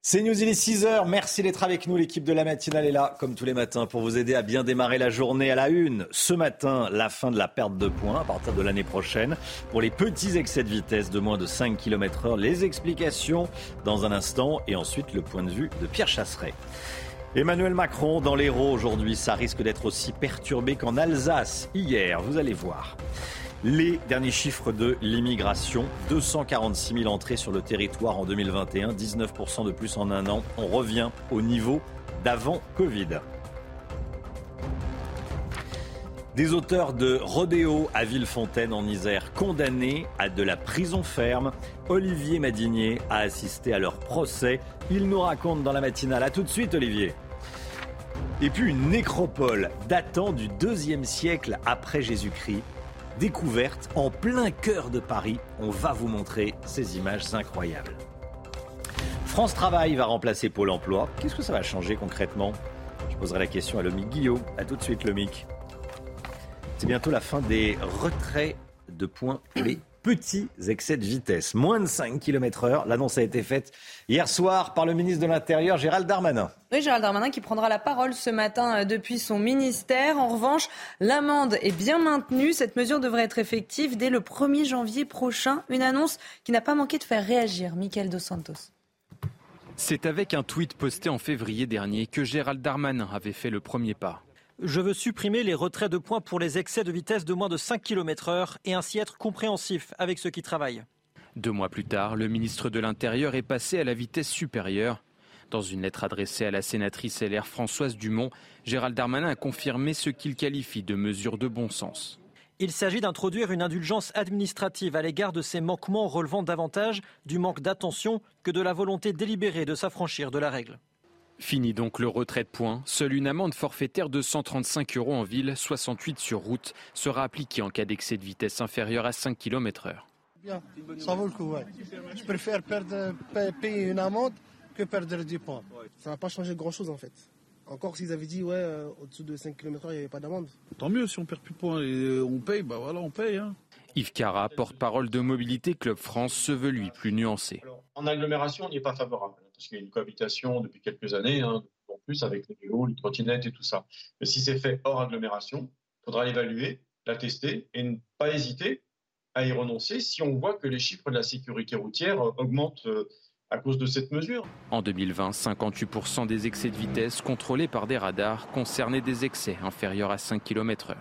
C'est News, il est 6h. Merci d'être avec nous. L'équipe de la matinale est là, comme tous les matins, pour vous aider à bien démarrer la journée à la une. Ce matin, la fin de la perte de points à partir de l'année prochaine. Pour les petits excès de vitesse de moins de 5 km heure, les explications dans un instant et ensuite le point de vue de Pierre Chasseret. Emmanuel Macron dans l'Hérault aujourd'hui, ça risque d'être aussi perturbé qu'en Alsace hier, vous allez voir. Les derniers chiffres de l'immigration, 246 000 entrées sur le territoire en 2021, 19% de plus en un an. On revient au niveau d'avant Covid. Des auteurs de Rodéo à Villefontaine en Isère condamnés à de la prison ferme. Olivier Madinier a assisté à leur procès. Il nous raconte dans la matinale. A tout de suite, Olivier. Et puis une nécropole datant du deuxième siècle après Jésus-Christ découverte en plein cœur de Paris. On va vous montrer ces images incroyables. France Travail va remplacer Pôle Emploi. Qu'est-ce que ça va changer concrètement? Je poserai la question à Lomic Guillot. A tout de suite, Lomic. C'est bientôt la fin des retraits de points pour les petits excès de vitesse. Moins de 5 km heure. L'annonce a été faite hier soir par le ministre de l'Intérieur, Gérald Darmanin. Oui, Gérald Darmanin qui prendra la parole ce matin euh, depuis son ministère. En revanche, l'amende est bien maintenue. Cette mesure devrait être effective dès le 1er janvier prochain. Une annonce qui n'a pas manqué de faire réagir Michael Dos Santos. C'est avec un tweet posté en février dernier que Gérald Darmanin avait fait le premier pas. Je veux supprimer les retraits de points pour les excès de vitesse de moins de 5 km heure et ainsi être compréhensif avec ceux qui travaillent. Deux mois plus tard, le ministre de l'Intérieur est passé à la vitesse supérieure. Dans une lettre adressée à la sénatrice LR Françoise Dumont, Gérald Darmanin a confirmé ce qu'il qualifie de mesure de bon sens. Il s'agit d'introduire une indulgence administrative à l'égard de ces manquements relevant davantage du manque d'attention que de la volonté délibérée de s'affranchir de la règle. Fini donc le retrait de points. Seule une amende forfaitaire de 135 euros en ville, 68 sur route, sera appliquée en cas d'excès de vitesse inférieur à 5 km heure. Bien, ça vaut le coup, Je préfère payer une amende que perdre 10 points. Ça n'a pas changé grand-chose en fait. Encore s'ils avaient dit, ouais, euh, au-dessous de 5 km il n'y avait pas d'amende. Tant mieux si on perd plus de points et euh, on paye, bah voilà, on paye. Hein. Yves Cara, porte-parole de Mobilité Club France, se veut lui plus nuancé. en agglomération, on n'y est pas favorable parce qu'il y a une cohabitation depuis quelques années, hein, en plus avec les vélos, les trottinettes et tout ça. Mais si c'est fait hors agglomération, il faudra l'évaluer, la tester et ne pas hésiter à y renoncer si on voit que les chiffres de la sécurité routière euh, augmentent euh, à cause de cette mesure. En 2020, 58% des excès de vitesse contrôlés par des radars concernaient des excès inférieurs à 5 km/h.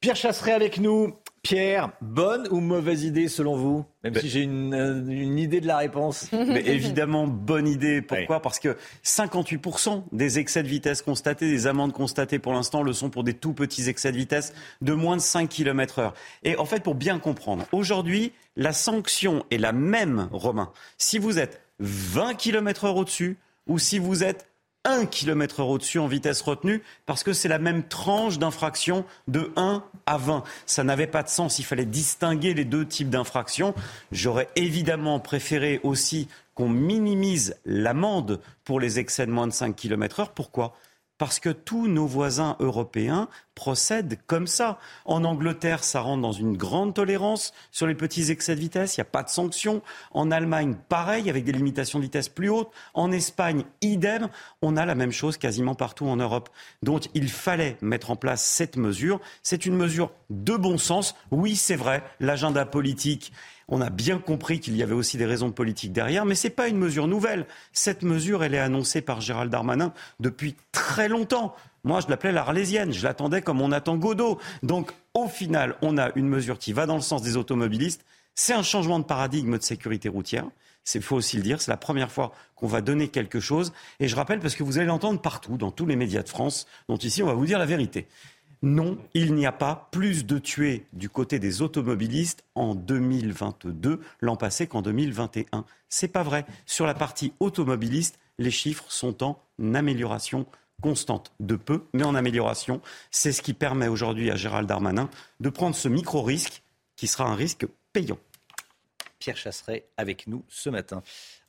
Pierre Chasseret avec nous. Pierre, bonne ou mauvaise idée selon vous? Même ben si j'ai une, euh, une, idée de la réponse. Mais évidemment, bonne idée. Pourquoi? Parce que 58% des excès de vitesse constatés, des amendes constatées pour l'instant, le sont pour des tout petits excès de vitesse de moins de 5 km heure. Et en fait, pour bien comprendre, aujourd'hui, la sanction est la même, Romain. Si vous êtes 20 km heure au-dessus ou si vous êtes 1 km heure au-dessus en vitesse retenue parce que c'est la même tranche d'infraction de 1 à 20. Ça n'avait pas de sens. Il fallait distinguer les deux types d'infractions. J'aurais évidemment préféré aussi qu'on minimise l'amende pour les excès de moins de 5 km heure. Pourquoi? Parce que tous nos voisins européens procèdent comme ça. En Angleterre, ça rentre dans une grande tolérance sur les petits excès de vitesse, il n'y a pas de sanctions. En Allemagne, pareil, avec des limitations de vitesse plus hautes. En Espagne, idem. On a la même chose quasiment partout en Europe. Donc il fallait mettre en place cette mesure. C'est une mesure de bon sens. Oui, c'est vrai, l'agenda politique on a bien compris qu'il y avait aussi des raisons politiques derrière, mais ce n'est pas une mesure nouvelle. Cette mesure, elle est annoncée par Gérald Darmanin depuis très longtemps. Moi, je l'appelais l'Arlésienne. Je l'attendais comme on attend Godot. Donc, au final, on a une mesure qui va dans le sens des automobilistes. C'est un changement de paradigme de sécurité routière. C'est faut aussi le dire. C'est la première fois qu'on va donner quelque chose. Et je rappelle, parce que vous allez l'entendre partout, dans tous les médias de France, dont ici, on va vous dire la vérité. Non, il n'y a pas plus de tués du côté des automobilistes en 2022 l'an passé qu'en 2021. C'est pas vrai. Sur la partie automobiliste, les chiffres sont en amélioration constante, de peu, mais en amélioration. C'est ce qui permet aujourd'hui à Gérald Darmanin de prendre ce micro-risque qui sera un risque payant. Pierre Chasseret avec nous ce matin.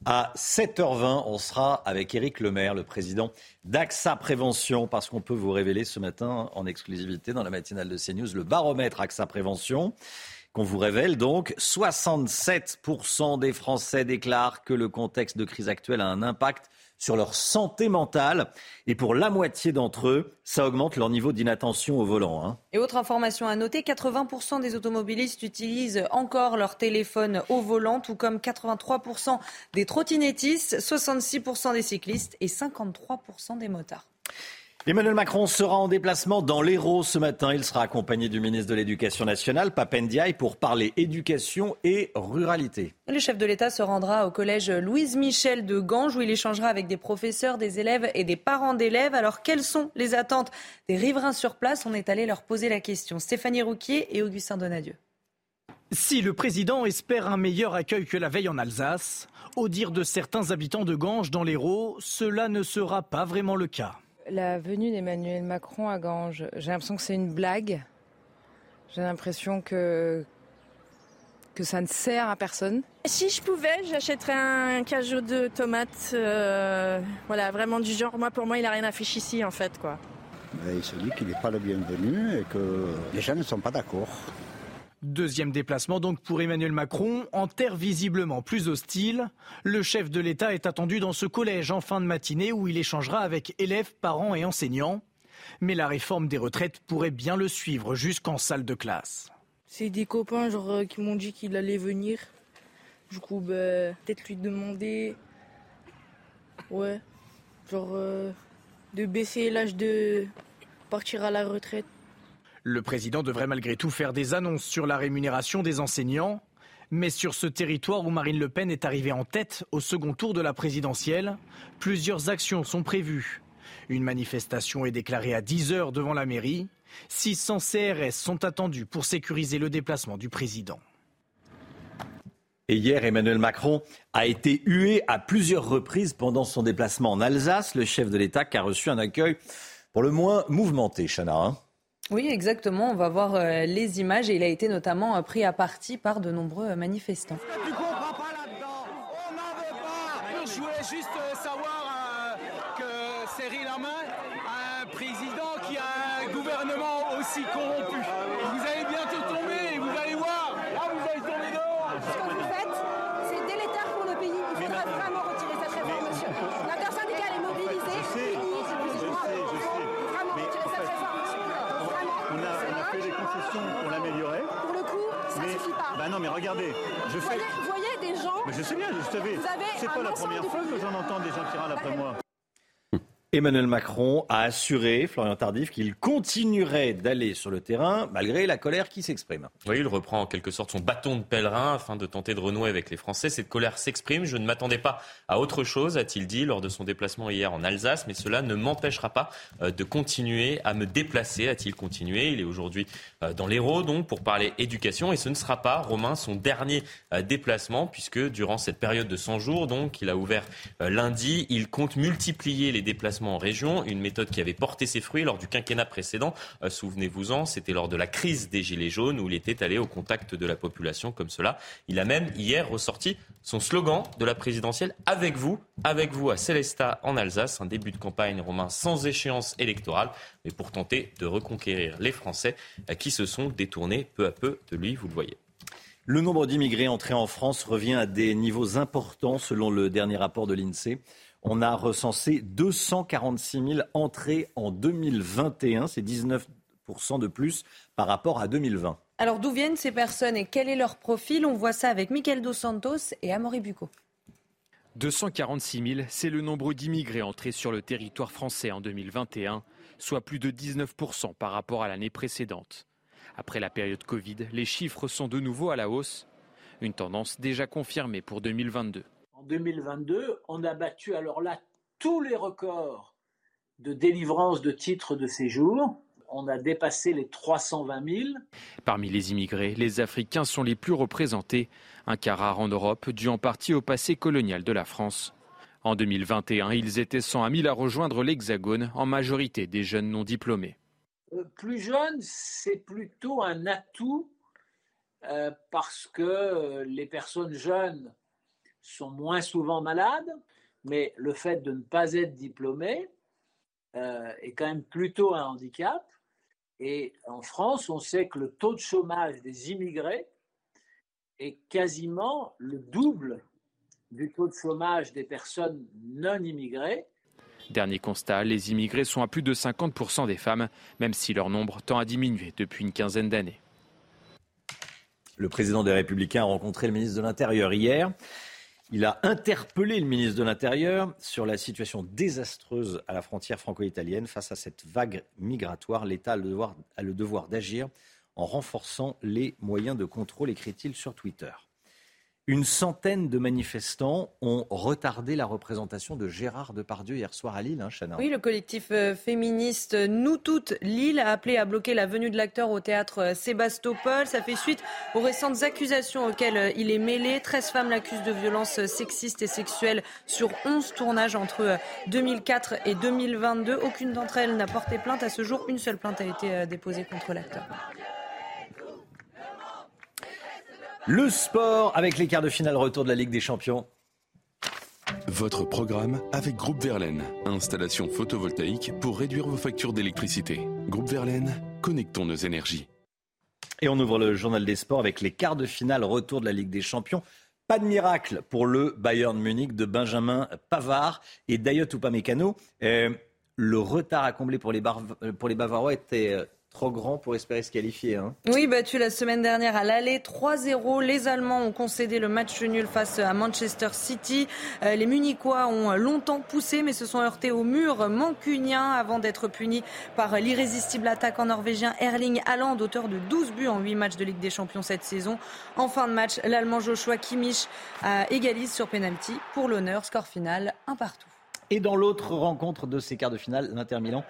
À 7h20, on sera avec Éric Lemaire, le président d'AXA Prévention, parce qu'on peut vous révéler ce matin en exclusivité dans la matinale de CNews le baromètre AXA Prévention. qu'on vous révèle donc. 67% des Français déclarent que le contexte de crise actuelle a un impact sur leur santé mentale. Et pour la moitié d'entre eux, ça augmente leur niveau d'inattention au volant. Hein. Et autre information à noter, 80% des automobilistes utilisent encore leur téléphone au volant, tout comme 83% des trottinettistes, 66% des cyclistes et 53% des motards. Emmanuel Macron sera en déplacement dans l'Hérault ce matin. Il sera accompagné du ministre de l'Éducation nationale, Papendiaï, pour parler éducation et ruralité. Le chef de l'État se rendra au collège Louise Michel de Ganges où il échangera avec des professeurs, des élèves et des parents d'élèves. Alors quelles sont les attentes des riverains sur place? On est allé leur poser la question. Stéphanie Rouquier et Augustin Donadieu. Si le président espère un meilleur accueil que la veille en Alsace, au dire de certains habitants de Ganges dans l'Hérault, cela ne sera pas vraiment le cas la venue d'Emmanuel Macron à Ganges, j'ai l'impression que c'est une blague. J'ai l'impression que, que ça ne sert à personne. Si je pouvais, j'achèterais un cajot de tomates. Euh, voilà, vraiment du genre. Moi, pour moi, il n'a rien à faire ici, en fait. quoi. Il se dit qu'il n'est pas le bienvenu et que les gens ne sont pas d'accord. Deuxième déplacement donc pour Emmanuel Macron, en terre visiblement plus hostile. Le chef de l'État est attendu dans ce collège en fin de matinée où il échangera avec élèves, parents et enseignants. Mais la réforme des retraites pourrait bien le suivre jusqu'en salle de classe. C'est des copains genre, euh, qui m'ont dit qu'il allait venir. Du coup, bah, peut-être lui demander. Ouais. Genre euh, de baisser l'âge de partir à la retraite. Le président devrait malgré tout faire des annonces sur la rémunération des enseignants. Mais sur ce territoire où Marine Le Pen est arrivée en tête au second tour de la présidentielle, plusieurs actions sont prévues. Une manifestation est déclarée à 10 heures devant la mairie. 600 CRS sont attendus pour sécuriser le déplacement du président. Et hier, Emmanuel Macron a été hué à plusieurs reprises pendant son déplacement en Alsace. Le chef de l'État qui a reçu un accueil pour le moins mouvementé, Chana. Oui, exactement. On va voir euh, les images et il a été notamment euh, pris à partie par de nombreux euh, manifestants. Tu comprends pas là-dedans? On n'en veut pas. Je voulais juste savoir que Cyril Hamin a un président qui a un gouvernement aussi corrompu. Vous allez bientôt tomber et vous allez voir. Là, vous allez tomber dehors. Ce que vous faites, c'est délétère pour le pays. Il faudra vraiment retirer cette réforme, monsieur. L'intersyndicale est mobilisée. Fini, Vraiment retirer cette réforme, monsieur. On a, on a fait des concessions pour l'améliorer. Pour le coup, ça mais, suffit pas. Bah non, mais regardez, je Vous fais. voyez, vous voyez des gens. Mais je sais bien, je savais. Vous avez C'est pas la première fois que j'en entends des gens qui râlent après moi. Emmanuel Macron a assuré, Florian Tardif, qu'il continuerait d'aller sur le terrain malgré la colère qui s'exprime. Oui, il reprend en quelque sorte son bâton de pèlerin afin de tenter de renouer avec les Français. Cette colère s'exprime. Je ne m'attendais pas à autre chose, a-t-il dit lors de son déplacement hier en Alsace, mais cela ne m'empêchera pas euh, de continuer à me déplacer, a-t-il continué. Il est aujourd'hui euh, dans l'Hérault, donc, pour parler éducation. Et ce ne sera pas, Romain, son dernier euh, déplacement, puisque durant cette période de 100 jours, donc, il a ouvert lundi, il compte multiplier les déplacements en région, une méthode qui avait porté ses fruits lors du quinquennat précédent. Euh, Souvenez-vous-en, c'était lors de la crise des Gilets jaunes où il était allé au contact de la population comme cela. Il a même hier ressorti son slogan de la présidentielle Avec vous, avec vous à Célestat en Alsace, un début de campagne romain sans échéance électorale, mais pour tenter de reconquérir les Français euh, qui se sont détournés peu à peu de lui, vous le voyez. Le nombre d'immigrés entrés en France revient à des niveaux importants selon le dernier rapport de l'INSEE. On a recensé 246 000 entrées en 2021, c'est 19% de plus par rapport à 2020. Alors d'où viennent ces personnes et quel est leur profil? On voit ça avec Michael Dos Santos et Amaury Bucco. 246 000, c'est le nombre d'immigrés entrés sur le territoire français en 2021, soit plus de 19% par rapport à l'année précédente. Après la période Covid, les chiffres sont de nouveau à la hausse, une tendance déjà confirmée pour 2022. En 2022, on a battu alors là tous les records de délivrance de titres de séjour. On a dépassé les 320 000. Parmi les immigrés, les Africains sont les plus représentés, un cas rare en Europe, dû en partie au passé colonial de la France. En 2021, ils étaient 100 à 1000 à rejoindre l'Hexagone, en majorité des jeunes non diplômés. Euh, Plus jeune, c'est plutôt un atout euh, parce que euh, les personnes jeunes sont moins souvent malades, mais le fait de ne pas être diplômé euh, est quand même plutôt un handicap. Et en France, on sait que le taux de chômage des immigrés est quasiment le double du taux de chômage des personnes non immigrées. Dernier constat, les immigrés sont à plus de 50% des femmes, même si leur nombre tend à diminuer depuis une quinzaine d'années. Le président des Républicains a rencontré le ministre de l'Intérieur hier. Il a interpellé le ministre de l'Intérieur sur la situation désastreuse à la frontière franco-italienne. Face à cette vague migratoire, l'État a le devoir, d'agir en renforçant les moyens de contrôle, écrit-il sur Twitter. Une centaine de manifestants ont retardé la représentation de Gérard Depardieu hier soir à Lille, hein. Oui, le collectif euh, féministe Nous Toutes Lille a appelé à bloquer la venue de l'acteur au théâtre euh, Sébastopol. Ça fait suite aux récentes accusations auxquelles euh, il est mêlé. 13 femmes l'accusent de violences sexistes et sexuelles sur 11 tournages entre 2004 et 2022. Aucune d'entre elles n'a porté plainte. À ce jour, une seule plainte a été déposée contre l'acteur. Le sport avec les quarts de finale retour de la Ligue des Champions. Votre programme avec Groupe Verlaine. Installation photovoltaïque pour réduire vos factures d'électricité. Groupe Verlaine, connectons nos énergies. Et on ouvre le journal des sports avec les quarts de finale retour de la Ligue des Champions. Pas de miracle pour le Bayern Munich de Benjamin Pavard et Dayot Upamecano. Euh, le retard à combler pour les, pour les Bavarois était euh, trop grand pour espérer se qualifier. Hein. Oui, battu la semaine dernière à l'aller 3-0. Les Allemands ont concédé le match nul face à Manchester City. Euh, les Munichois ont longtemps poussé mais se sont heurtés au mur mancunien avant d'être punis par l'irrésistible attaquant norvégien Erling Haaland, auteur de 12 buts en 8 matchs de Ligue des Champions cette saison. En fin de match, l'Allemand Joshua Kimmich égalise sur penalty pour l'honneur. Score final, un partout. Et dans l'autre rencontre de ces quarts de finale, l'Inter Milan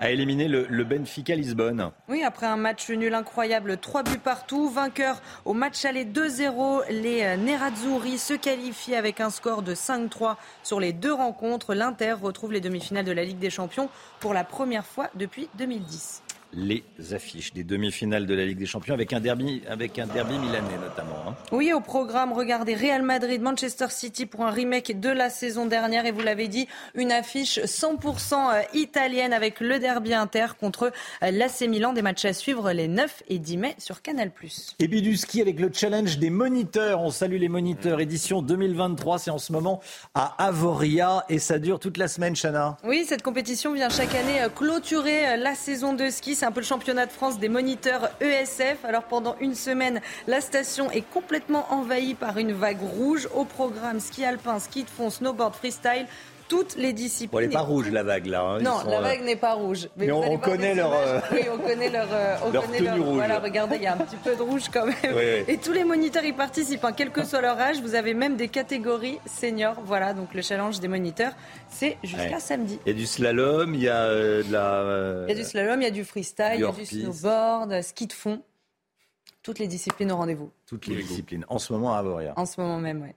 a éliminé le, Benfica Lisbonne. Oui, après un match nul incroyable, 3 buts partout, vainqueur au match aller 2-0, les euh, Nerazzurri se qualifient avec un score de 5-3 sur les deux rencontres. L'Inter retrouve les demi-finales de la Ligue des Champions pour la première fois depuis 2010 les affiches des demi-finales de la Ligue des Champions avec un derby, avec un derby milanais notamment. Hein. Oui, au programme, regardez Real Madrid, Manchester City pour un remake de la saison dernière et vous l'avez dit, une affiche 100% euh, italienne avec le derby inter contre euh, l'AC Milan, des matchs à suivre les 9 et 10 mai sur Canal+. Et puis du ski avec le challenge des moniteurs. On salue les moniteurs. Édition 2023, c'est en ce moment à Avoria et ça dure toute la semaine, Chana. Oui, cette compétition vient chaque année euh, clôturer la saison de ski c'est un peu le championnat de France des moniteurs ESF. Alors pendant une semaine, la station est complètement envahie par une vague rouge. Au programme ski alpin, ski de fond, snowboard, freestyle toutes les disciplines. Bon, elle n'est pas rouge la vague là. Hein. non, la euh, vague n'est pas rouge. Mais, on, connaît leur. Euh, oui, on connaît leur. Euh, on leur tenue rouge. Voilà, regardez, il y a un petit peu de rouge quand même. Et tous les moniteurs y participent, hein, quel que soit leur âge. Vous avez même des catégories seniors. Voilà, donc le challenge des moniteurs, c'est jusqu'à samedi. Il y a du slalom, il y a de la. Il y a du slalom, il y a du freestyle, il y a du snowboard, ski de fond. Toutes les disciplines au rendez-vous. Toutes les disciplines. En ce moment à Avoria. En ce moment même, oui.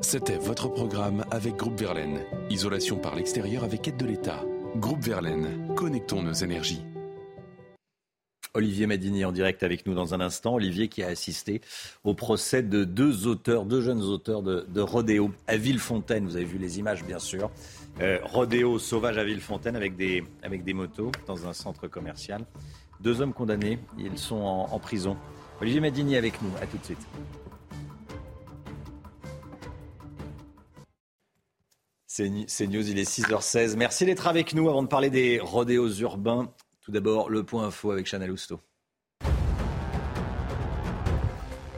C'était votre programme avec Groupe Verlaine. Isolation par l'extérieur avec aide de l'État. Groupe Verlaine, connectons nos énergies. Olivier Madini en direct avec nous dans un instant. Olivier qui a assisté au procès de deux auteurs, deux jeunes auteurs de, Rodéo à Villefontaine. Vous avez vu les images, bien sûr. Euh, rodéo sauvage à Villefontaine avec des, motos dans un centre commercial. Deux hommes condamnés, ils sont en, en prison. Olivier Madini avec nous. À tout de suite. C'est News, il est 6h16. Merci d'être avec nous avant de parler des rodéos urbains. Tout d'abord, le point info avec Chanel Housteau.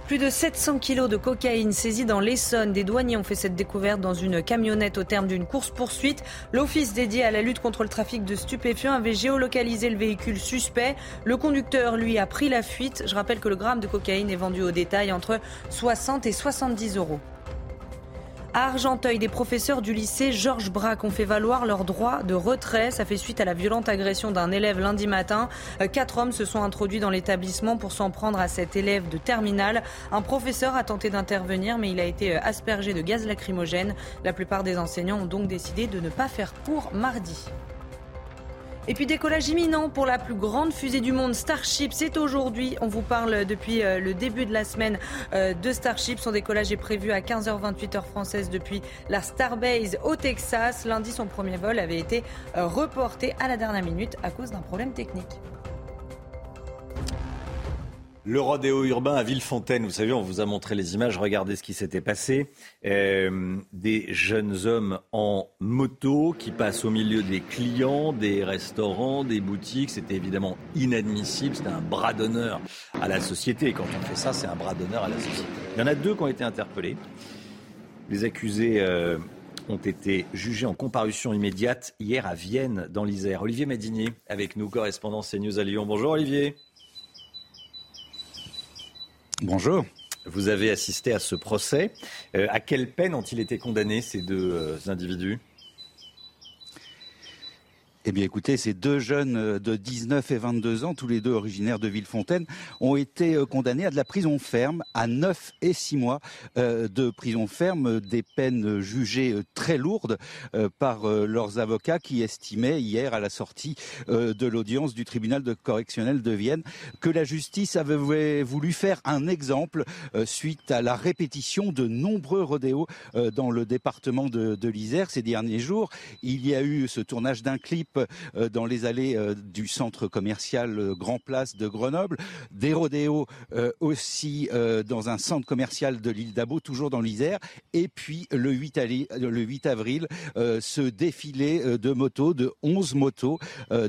Plus de 700 kilos de cocaïne saisis dans l'Essonne. Des douaniers ont fait cette découverte dans une camionnette au terme d'une course-poursuite. L'office dédié à la lutte contre le trafic de stupéfiants avait géolocalisé le véhicule suspect. Le conducteur, lui, a pris la fuite. Je rappelle que le gramme de cocaïne est vendu au détail entre 60 et 70 euros. À Argenteuil, des professeurs du lycée Georges Braque ont fait valoir leur droit de retrait. Ça fait suite à la violente agression d'un élève lundi matin. Euh, quatre hommes se sont introduits dans l'établissement pour s'en prendre à cet élève de terminale. Un professeur a tenté d'intervenir, mais il a été euh, aspergé de gaz lacrymogène. La plupart des enseignants ont donc décidé de ne pas faire cours mardi. Et puis décollage imminent pour la plus grande fusée du monde, Starship. C'est aujourd'hui. On vous parle depuis euh, le début de la semaine euh, de Starship. Son décollage est prévu à 15h28 heure française depuis la Starbase au Texas. Lundi, son premier vol avait été euh, reporté à la dernière minute à cause d'un problème technique. Le rodéo urbain à Villefontaine, vous savez, on vous a montré les images, regardez ce qui s'était passé. Euh, des jeunes hommes en moto qui passent au milieu des clients, des restaurants, des boutiques. C'était évidemment inadmissible, c'était un bras d'honneur à la société. Et quand on fait ça, c'est un bras d'honneur à la société. Il y en a deux qui ont été interpellés. Les accusés euh, ont été jugés en comparution immédiate hier à Vienne, dans l'Isère. Olivier Madinier, avec nous, correspondant CNews à Lyon. Bonjour Olivier. Bonjour. Vous avez assisté à ce procès. Euh, à quelle peine ont-ils été condamnés, ces deux euh, individus? Eh bien écoutez, ces deux jeunes euh, de 19 et 22 ans, tous les deux originaires de Villefontaine, ont été euh, condamnés à de la prison ferme, à 9 et 6 mois euh, de prison ferme, des peines jugées très lourdes par leurs avocats qui estimaient hier à la sortie de l'audience du tribunal de correctionnel de Vienne que la justice avait voulu faire un exemple suite à la répétition de nombreux rodéos dans le département de, de l'Isère ces derniers jours. Il y a eu ce tournage d'un clip euh, dans les allées euh, du centre commercial euh, Grand Place de Grenoble, des rodéos aussi dans un centre commercial de l'île d'Abo, toujours dans l'Isère, et puis le 8, le 8 avril, ce défilé de motos, de 11 motos,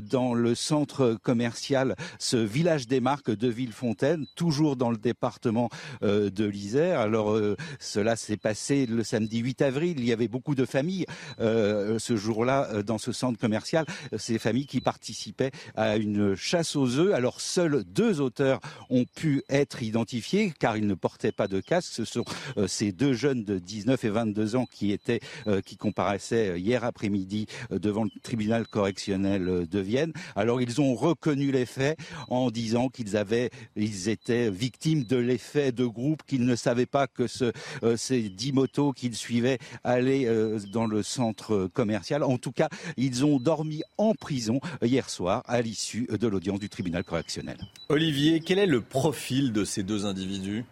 dans le centre commercial, ce village des marques de Villefontaine, toujours dans le département de l'Isère. Alors cela s'est passé le samedi 8 avril, il y avait beaucoup de familles ce jour-là dans ce centre commercial ces familles qui participaient à une chasse aux œufs. Alors seuls deux auteurs ont pu être identifiés car ils ne portaient pas de casque. Ce sont euh, ces deux jeunes de 19 et 22 ans qui étaient euh, qui comparaissaient hier après-midi euh, devant le tribunal correctionnel de Vienne. Alors ils ont reconnu les faits en disant qu'ils avaient ils étaient victimes de l'effet de groupe, qu'ils ne savaient pas que ce, ces dix motos qu'ils suivaient allaient dans le centre commercial. En tout cas, ils ont dormi en prison hier soir à l'issue de l'audience du tribunal correctionnel. Olivier, quel est le profil de ces deux individus?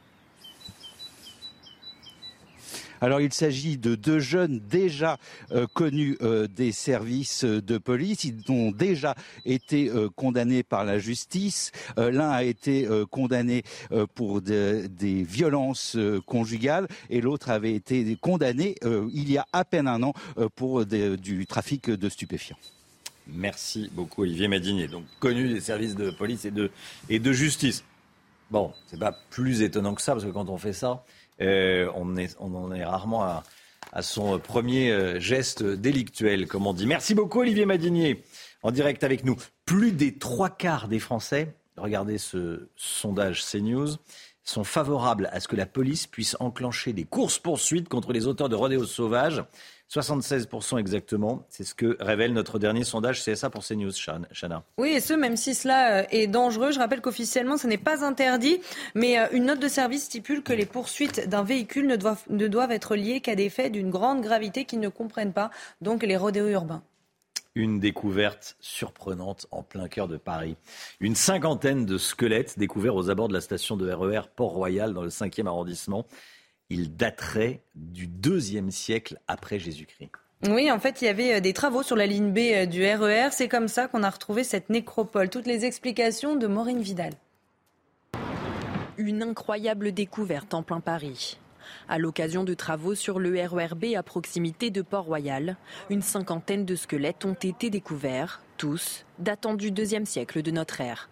Alors il s'agit de deux jeunes déjà euh, connus euh, des services de police. Ils ont déjà été euh, condamnés par la justice. L'un a été condamné pour des violences conjugales et l'autre avait été condamné il y a à peine un an pour du trafic de stupéfiants. Merci beaucoup, Olivier Madinier, donc connu des services de police et de, et de justice. Bon, c'est pas plus étonnant que ça, parce que quand on fait ça, euh, on, est, en est rarement à, à son premier euh, geste délictuel, comme on dit. Merci beaucoup, Olivier Madinier, en direct avec nous. Plus des trois quarts des Français, regardez ce sondage CNews, sont favorables à ce que la police puisse enclencher des courses-poursuites contre les auteurs de rodéos sauvages. 76% exactement. C'est ce que révèle notre dernier sondage CSA pour CNews, Chana. Oui, et ce, même si cela euh, est dangereux. Je rappelle qu'officiellement, ce n'est pas interdit, mais euh, une note de service stipule que les poursuites d'un véhicule ne doivent, ne doivent être liées qu'à des faits d'une grande gravité qui ne comprennent pas, donc les rodéos urbains. Une découverte surprenante en plein cœur de Paris. Une cinquantaine de squelettes découverts aux abords de la station de RER e Port-Royal dans le 5e arrondissement il daterait du deuxième siècle après Jésus-Christ. Oui, en fait, il y avait euh, des travaux sur la ligne B euh, du RER. C'est comme ça qu'on a retrouvé cette nécropole. Toutes les explications de Maureen Vidal. Une incroyable découverte en plein Paris. À l'occasion de travaux sur le RERB à proximité de Port-Royal, une cinquantaine de squelettes ont été découverts, tous datant du deuxième siècle de notre ère.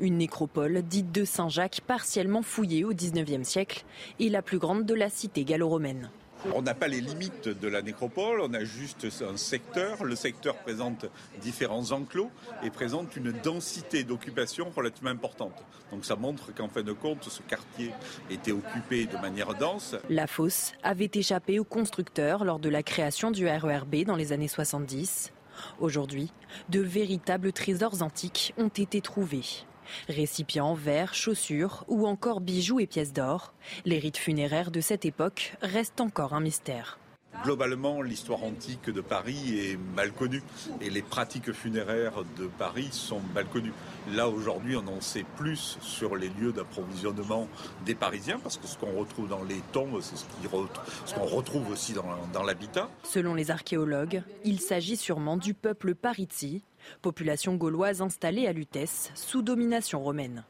Une nécropole dite de Saint-Jacques, partiellement fouillée au XIXe siècle et la plus grande de la cité gallo-romaine. On n'a pas les limites de la nécropole, on a juste un secteur. Le secteur présente différents enclos et présente une densité d'occupation relativement importante. Donc ça montre qu'en fin de compte, ce quartier était occupé de manière dense. La fosse avait échappé aux constructeurs lors de la création du RERB dans les années 70. Aujourd'hui, de véritables trésors antiques ont été trouvés. Récipients, verres, chaussures ou encore bijoux et pièces d'or, les rites funéraires de cette époque restent encore un mystère. Globalement, l'histoire antique de Paris est mal connue et les pratiques funéraires de Paris sont mal connues. Là, aujourd'hui, on en sait plus sur les lieux d'approvisionnement des Parisiens parce que ce qu'on retrouve dans les tombes, c'est ce qu'on retrouve aussi dans, l'habitat. Selon les archéologues, il s'agit sûrement du peuple Parizzi, population gauloise installée à Lutèce sous domination romaine.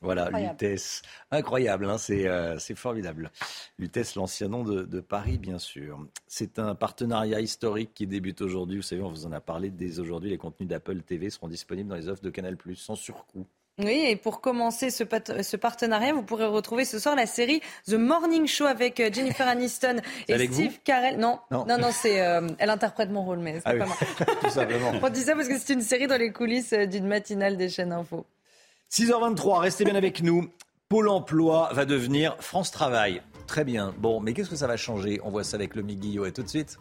Voilà, Lutèce. Incroyable, hein, c'est euh, c'est formidable. Lutèce, l'ancien nom de, de, Paris, bien sûr. C'est un partenariat historique qui débute aujourd'hui. Vous savez, on vous en a parlé dès aujourd'hui. Les contenus d'Apple TV seront disponibles dans les offres de Canal+, sans surcoût. Oui, et pour commencer ce, ce, partenariat, vous pourrez retrouver ce soir la série The Morning Show avec euh, Jennifer Aniston et Steve Carell. Non, non, non, c'est euh, elle interprète mon rôle, mais c'est ah pas moi. Tout simplement. On dit ça parce que c'est une série dans les coulisses euh, d'une matinale des chaînes info. 6h23, restez bien avec nous. Pôle emploi va devenir France Travail. Très bien. Bon, mais qu'est-ce que ça va changer? On voit ça avec le Guillot et tout de suite.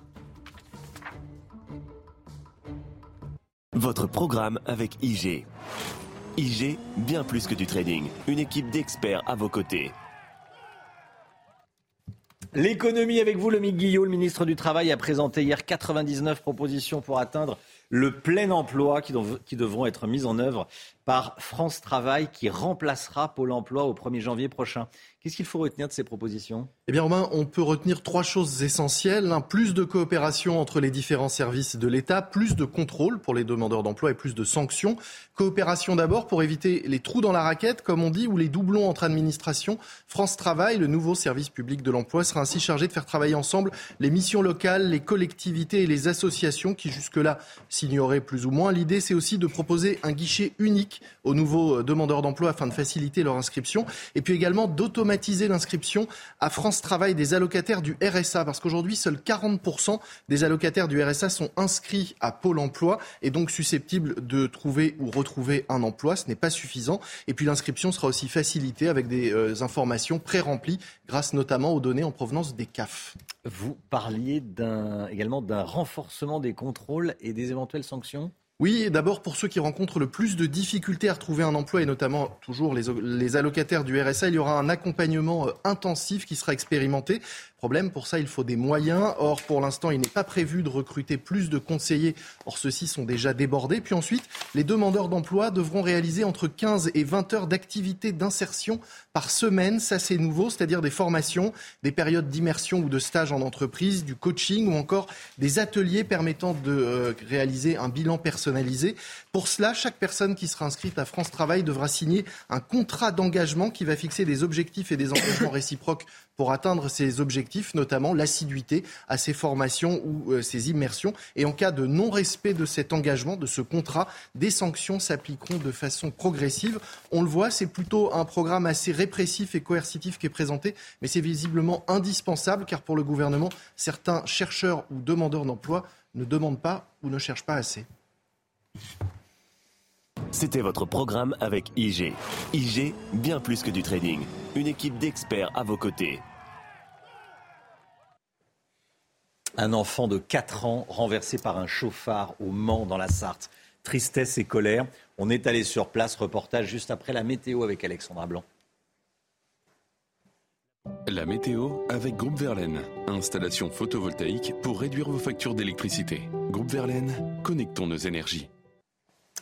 Votre programme avec IG. IG, bien plus que du trading. Une équipe d'experts à vos côtés. L'économie avec vous, le Guillot, le ministre du Travail, a présenté hier 99 propositions pour atteindre le plein emploi qui, devront être mises en œuvre par France Travail qui remplacera Pôle emploi au 1er janvier prochain. Qu'est-ce qu'il faut retenir de ces propositions? Eh bien, Romain, on peut retenir trois choses essentielles. plus de coopération entre les différents services de l'État, plus de contrôle pour les demandeurs d'emploi et plus de sanctions. Coopération d'abord pour éviter les trous dans la raquette, comme on dit, ou les doublons entre administrations. France Travail, le nouveau service public de l'emploi, sera ainsi chargé de faire travailler ensemble les missions locales, les collectivités et les associations qui jusque-là s'ignoraient plus ou moins. L'idée, c'est aussi de proposer un guichet unique aux nouveaux demandeurs d'emploi afin de faciliter leur inscription et puis également d'automatiser l'inscription à France Travail des allocataires du RSA, parce qu'aujourd'hui, seuls 40% des allocataires du RSA sont inscrits à Pôle emploi et donc susceptibles de trouver ou retrouver un emploi. Ce n'est pas suffisant. Et puis l'inscription sera aussi facilitée avec des euh, informations pré-remplies, grâce notamment aux données en provenance des CAF. Vous parliez également d'un renforcement des contrôles et des éventuelles sanctions? Oui, d'abord pour ceux qui rencontrent le plus de difficultés à retrouver un emploi et notamment toujours les, allocataires du RSA, il y aura un accompagnement euh, intensif qui sera expérimenté. Problème, pour ça, il faut des moyens. Or, pour l'instant, il n'est pas prévu de recruter plus de conseillers. Or, ceux-ci sont déjà débordés. Puis ensuite, les demandeurs d'emploi devront réaliser entre 15 et 20 heures d'activité d'insertion par semaine. Ça, c'est nouveau, c'est-à-dire des formations, des périodes d'immersion ou de stage en entreprise, du coaching ou encore des ateliers permettant de euh, réaliser un bilan personnalisé. Pour cela, chaque personne qui sera inscrite à France Travail devra signer un contrat d'engagement qui va fixer des objectifs et des engagements réciproques pour atteindre ces objectifs, notamment l'assiduité à ces formations ou euh, ces immersions. Et en cas de non-respect de cet engagement, de ce contrat, des sanctions s'appliqueront de façon progressive. On le voit, c'est plutôt un programme assez répressif et coercitif qui est présenté, mais c'est visiblement indispensable car pour le gouvernement, certains chercheurs ou demandeurs d'emploi ne demandent pas ou ne cherchent pas assez. C'était votre programme avec IG. IG, bien plus que du trading. Une équipe d'experts à vos côtés. Un enfant de 4 ans renversé par un chauffard au Mans dans la Sarthe. Tristesse et colère. On est allé sur place. Reportage juste après la météo avec Alexandra Blanc. La météo avec Groupe Verlaine. Installation photovoltaïque pour réduire vos factures d'électricité. Groupe Verlaine, connectons nos énergies.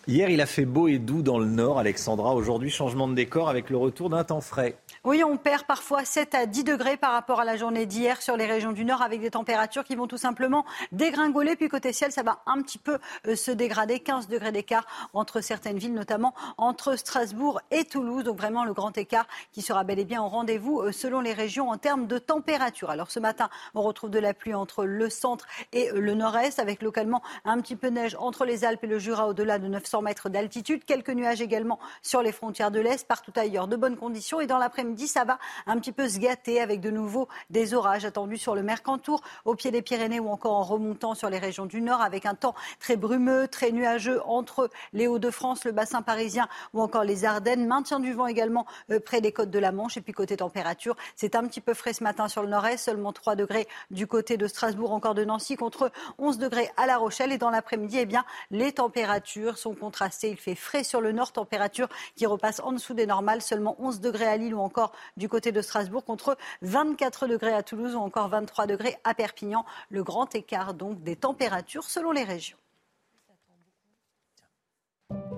Hier, il a fait beau et doux dans le nord, Alexandra. Aujourd'hui, changement de décor avec le retour d'un temps frais. Oui, on perd parfois 7 à 10 degrés par rapport à la journée d'hier sur les régions du Nord avec des températures qui vont tout simplement dégringoler. Puis côté ciel, ça va un petit peu euh, se dégrader. 15 degrés d'écart entre certaines villes, notamment entre Strasbourg et Toulouse. Donc vraiment le grand écart qui sera bel et bien au rendez-vous euh, selon les régions en termes de température. Alors ce matin, on retrouve de la pluie entre le centre et le nord-est avec localement un petit peu de neige entre les Alpes et le Jura au-delà de 900 mètres d'altitude. Quelques nuages également sur les frontières de l'Est, partout ailleurs de bonnes conditions. Et dans l'après-midi, ça va un petit peu se gâter avec de nouveau des orages attendus sur le Mercantour, au pied des Pyrénées ou encore en remontant sur les régions du Nord avec un temps très brumeux, très nuageux entre les Hauts-de-France, le bassin parisien ou encore les Ardennes. Maintien du vent également euh, près des côtes de la Manche. Et puis côté température, c'est un petit peu frais ce matin sur le nord-est, seulement 3 degrés du côté de Strasbourg, encore de Nancy, contre 11 degrés à La Rochelle. Et dans l'après-midi, eh bien, les températures sont contrastées. Il fait frais sur le nord, température qui repasse en dessous des normales, seulement 11 degrés à Lille ou encore du côté de Strasbourg contre 24 degrés à Toulouse ou encore 23 degrés à Perpignan. Le grand écart donc des températures selon les régions.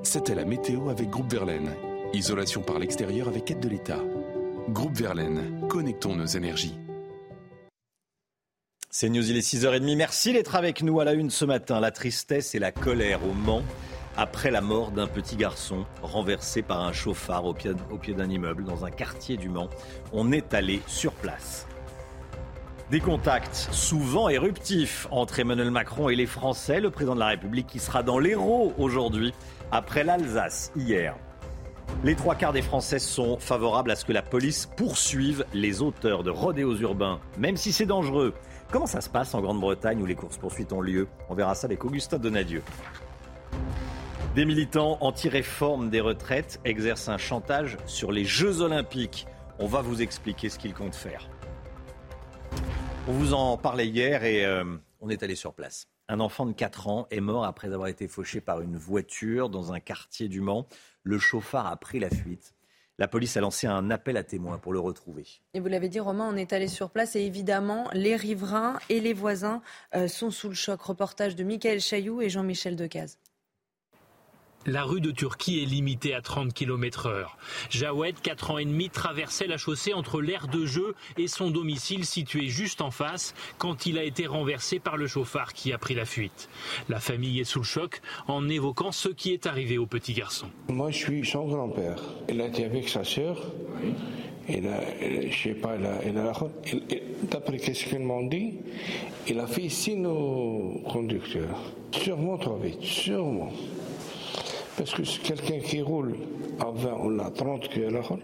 C'était la météo avec Groupe Verlaine. Isolation par l'extérieur avec aide de l'État. Groupe Verlaine, connectons nos énergies. C'est News, il est 6h30. Merci d'être avec nous à la une ce matin. La tristesse et la colère au Mans après la mort d'un petit garçon renversé par un chauffard au pied, d'un immeuble dans un quartier du Mans. On est allé sur place. Des contacts souvent éruptifs entre Emmanuel Macron et les Français, le président de la République qui sera dans l'Hérault aujourd'hui, après l'Alsace hier. Les trois quarts des Français sont favorables à ce que la police poursuive les auteurs de rodéos urbains, même si c'est dangereux. Comment ça se passe en Grande-Bretagne où les courses-poursuites ont lieu? On verra ça avec Augustin Donadieu. Des militants anti-réforme des retraites exercent un chantage sur les Jeux Olympiques. On va vous expliquer ce qu'ils comptent faire. On vous en parlait hier et euh, on est allé sur place. Un enfant de 4 ans est mort après avoir été fauché par une voiture dans un quartier du Mans. Le chauffard a pris la fuite. La police a lancé un appel à témoins pour le retrouver. Et vous l'avez dit, Romain, on est allé sur place et évidemment, les riverains et les voisins euh, sont sous le choc. Reportage de Michael Chailloux et Jean-Michel Decaze. La rue de Turquie est limitée à 30 km heure. Jawed, 4 ans et demi, traversait la chaussée entre l'aire de jeu et son domicile situé juste en face quand il a été renversé par le chauffard qui a pris la fuite. La famille est sous le choc en évoquant ce qui est arrivé au petit garçon. Moi, je suis son grand-père. Il a été avec sa sœur. Il a, je sais pas, il a, d'après ce qu'ils m'ont dit, il a fait ici nos conducteurs. Sûrement trop vite, sûrement. Parce que c'est quelqu'un qui roule à 20 ou à 30 km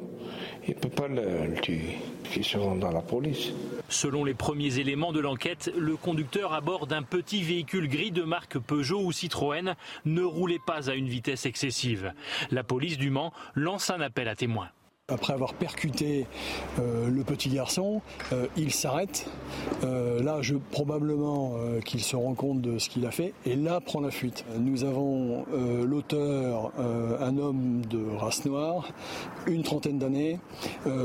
il ne peut pas le, tuer, qui se rend dans la police. Selon les premiers éléments de l'enquête, le conducteur à bord d'un petit véhicule gris de marque Peugeot ou Citroën ne roulait pas à une vitesse excessive. La police du Mans lance un appel à témoins. Après avoir percuté euh, le petit garçon, euh, il s'arrête. Euh, là, je, probablement qu'il se rend compte de ce qu'il a fait et là prend la fuite. Nous avons l'auteur, un homme de race noire, une trentaine d'années,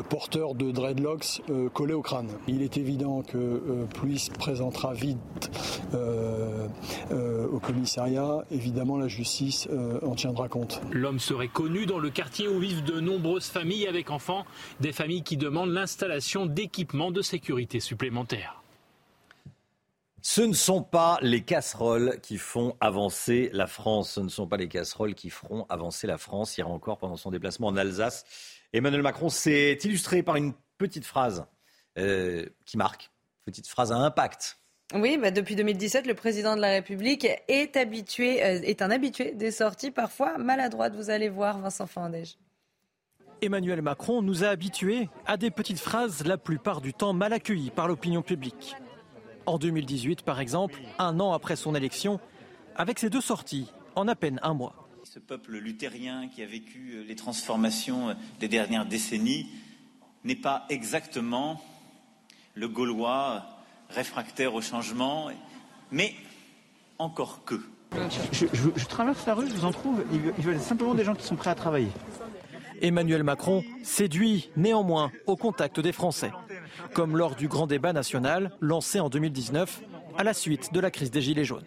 porteur de dreadlocks collés au crâne. Il est évident que plus présentera vite au commissariat, évidemment la justice en tiendra compte. L'homme serait connu dans le quartier où vivent de nombreuses familles avec enfants, des familles qui demandent l'installation d'équipements de sécurité supplémentaires. Ce ne sont pas les casseroles qui font avancer la France. Ce ne sont pas les casseroles qui feront avancer la France. Hier encore, pendant son déplacement en Alsace, Emmanuel Macron s'est illustré par une petite phrase euh, qui marque, petite phrase à impact. Oui, bah depuis 2017, le président de la République est, habitué, euh, est un habitué des sorties parfois maladroites. Vous allez voir, Vincent Fandège. Emmanuel Macron nous a habitués à des petites phrases la plupart du temps mal accueillies par l'opinion publique. En 2018, par exemple, un an après son élection, avec ses deux sorties en à peine un mois. Ce peuple luthérien qui a vécu les transformations des dernières décennies n'est pas exactement le Gaulois réfractaire au changement, mais encore que. Je, traverse la rue, je vous en trouve, il veulent simplement des gens qui sont prêts à travailler. Emmanuel Macron séduit néanmoins au contact des Français, comme lors du grand débat national lancé en 2019 à la suite de la crise des Gilets jaunes.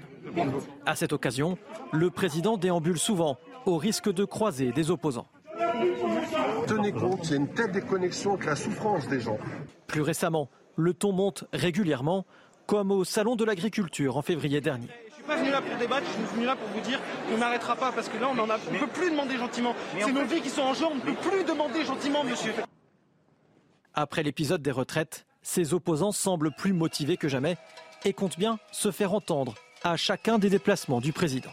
À cette occasion, le président déambule souvent au risque de croiser des opposants. Tenez compte, c'est une telle déconnexion que la souffrance des gens. Plus récemment, le ton monte régulièrement, comme au Salon de l'agriculture en février dernier suis pas venu là pour débattre, je suis venu là pour vous dire qu'on n'arrêtera pas parce que là on ne peut plus demander jentiment. C'est nos vies qui sont en jeu, on ne peut plus demander gentiment, monsieur. Après l'épisode des retraites, ses opposants semblent plus motivés que jamais et comptent bien se faire entendre à chacun des déplacements du président.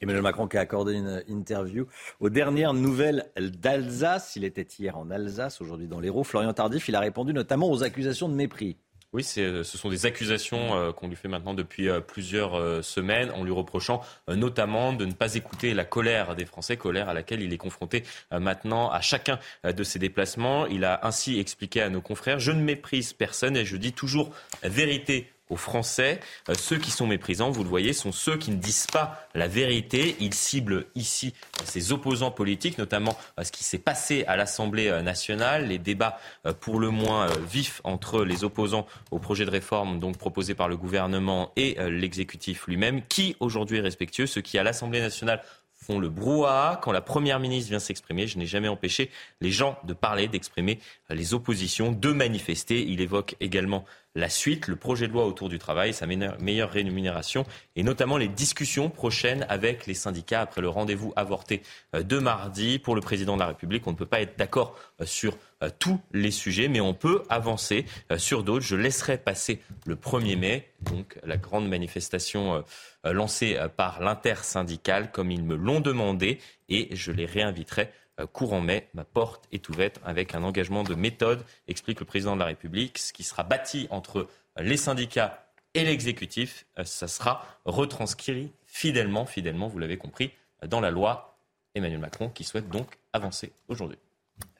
Emmanuel Macron qui a accordé une interview aux dernières nouvelles d'Alsace. Il était hier en Alsace, aujourd'hui dans l'Hérault. Florian Tardif, il a répondu notamment aux accusations de mépris. Oui, euh, ce sont des accusations euh, qu'on lui fait maintenant depuis euh, plusieurs semaines, en lui reprochant notamment de ne pas écouter la colère des Français, colère à laquelle il est confronté maintenant à chacun de ses déplacements. Il a ainsi expliqué à nos confrères, je ne méprise personne et je dis toujours vérité aux Français. Euh, ceux qui sont méprisants, vous le voyez, sont ceux qui ne disent pas la vérité. Ils ciblent ici ses opposants politiques, notamment euh, ce qui s'est passé à l'Assemblée euh, nationale, les débats pour le moins vifs entre les opposants au projet de réforme donc proposé par le gouvernement et l'exécutif lui-même. Qui aujourd'hui est respectueux Ceux qui à l'Assemblée nationale font le brouhaha. Quand la Première ministre vient s'exprimer, je n'ai jamais empêché les gens de parler, d'exprimer les oppositions, de manifester. Il évoque également la suite, le projet de loi autour du travail, sa meilleure rémunération et notamment les discussions prochaines avec les syndicats après le rendez-vous avorté euh, de mardi. Pour le président de la République, on ne peut pas être d'accord euh, sur euh, tous les sujets, mais on peut avancer sur d'autres. Je laisserai passer le 1er mai, donc la grande manifestation lancée par l'intersyndicale, comme ils me l'ont demandé, et je les réinviterai courant mai. Ma porte est ouverte avec un engagement de méthode, explique le président de la République. Ce qui sera bâti entre les syndicats et l'exécutif, ça sera retranscrit fidèlement, fidèlement, vous l'avez compris, dans la loi. Emmanuel Macron qui souhaite donc avancer aujourd'hui.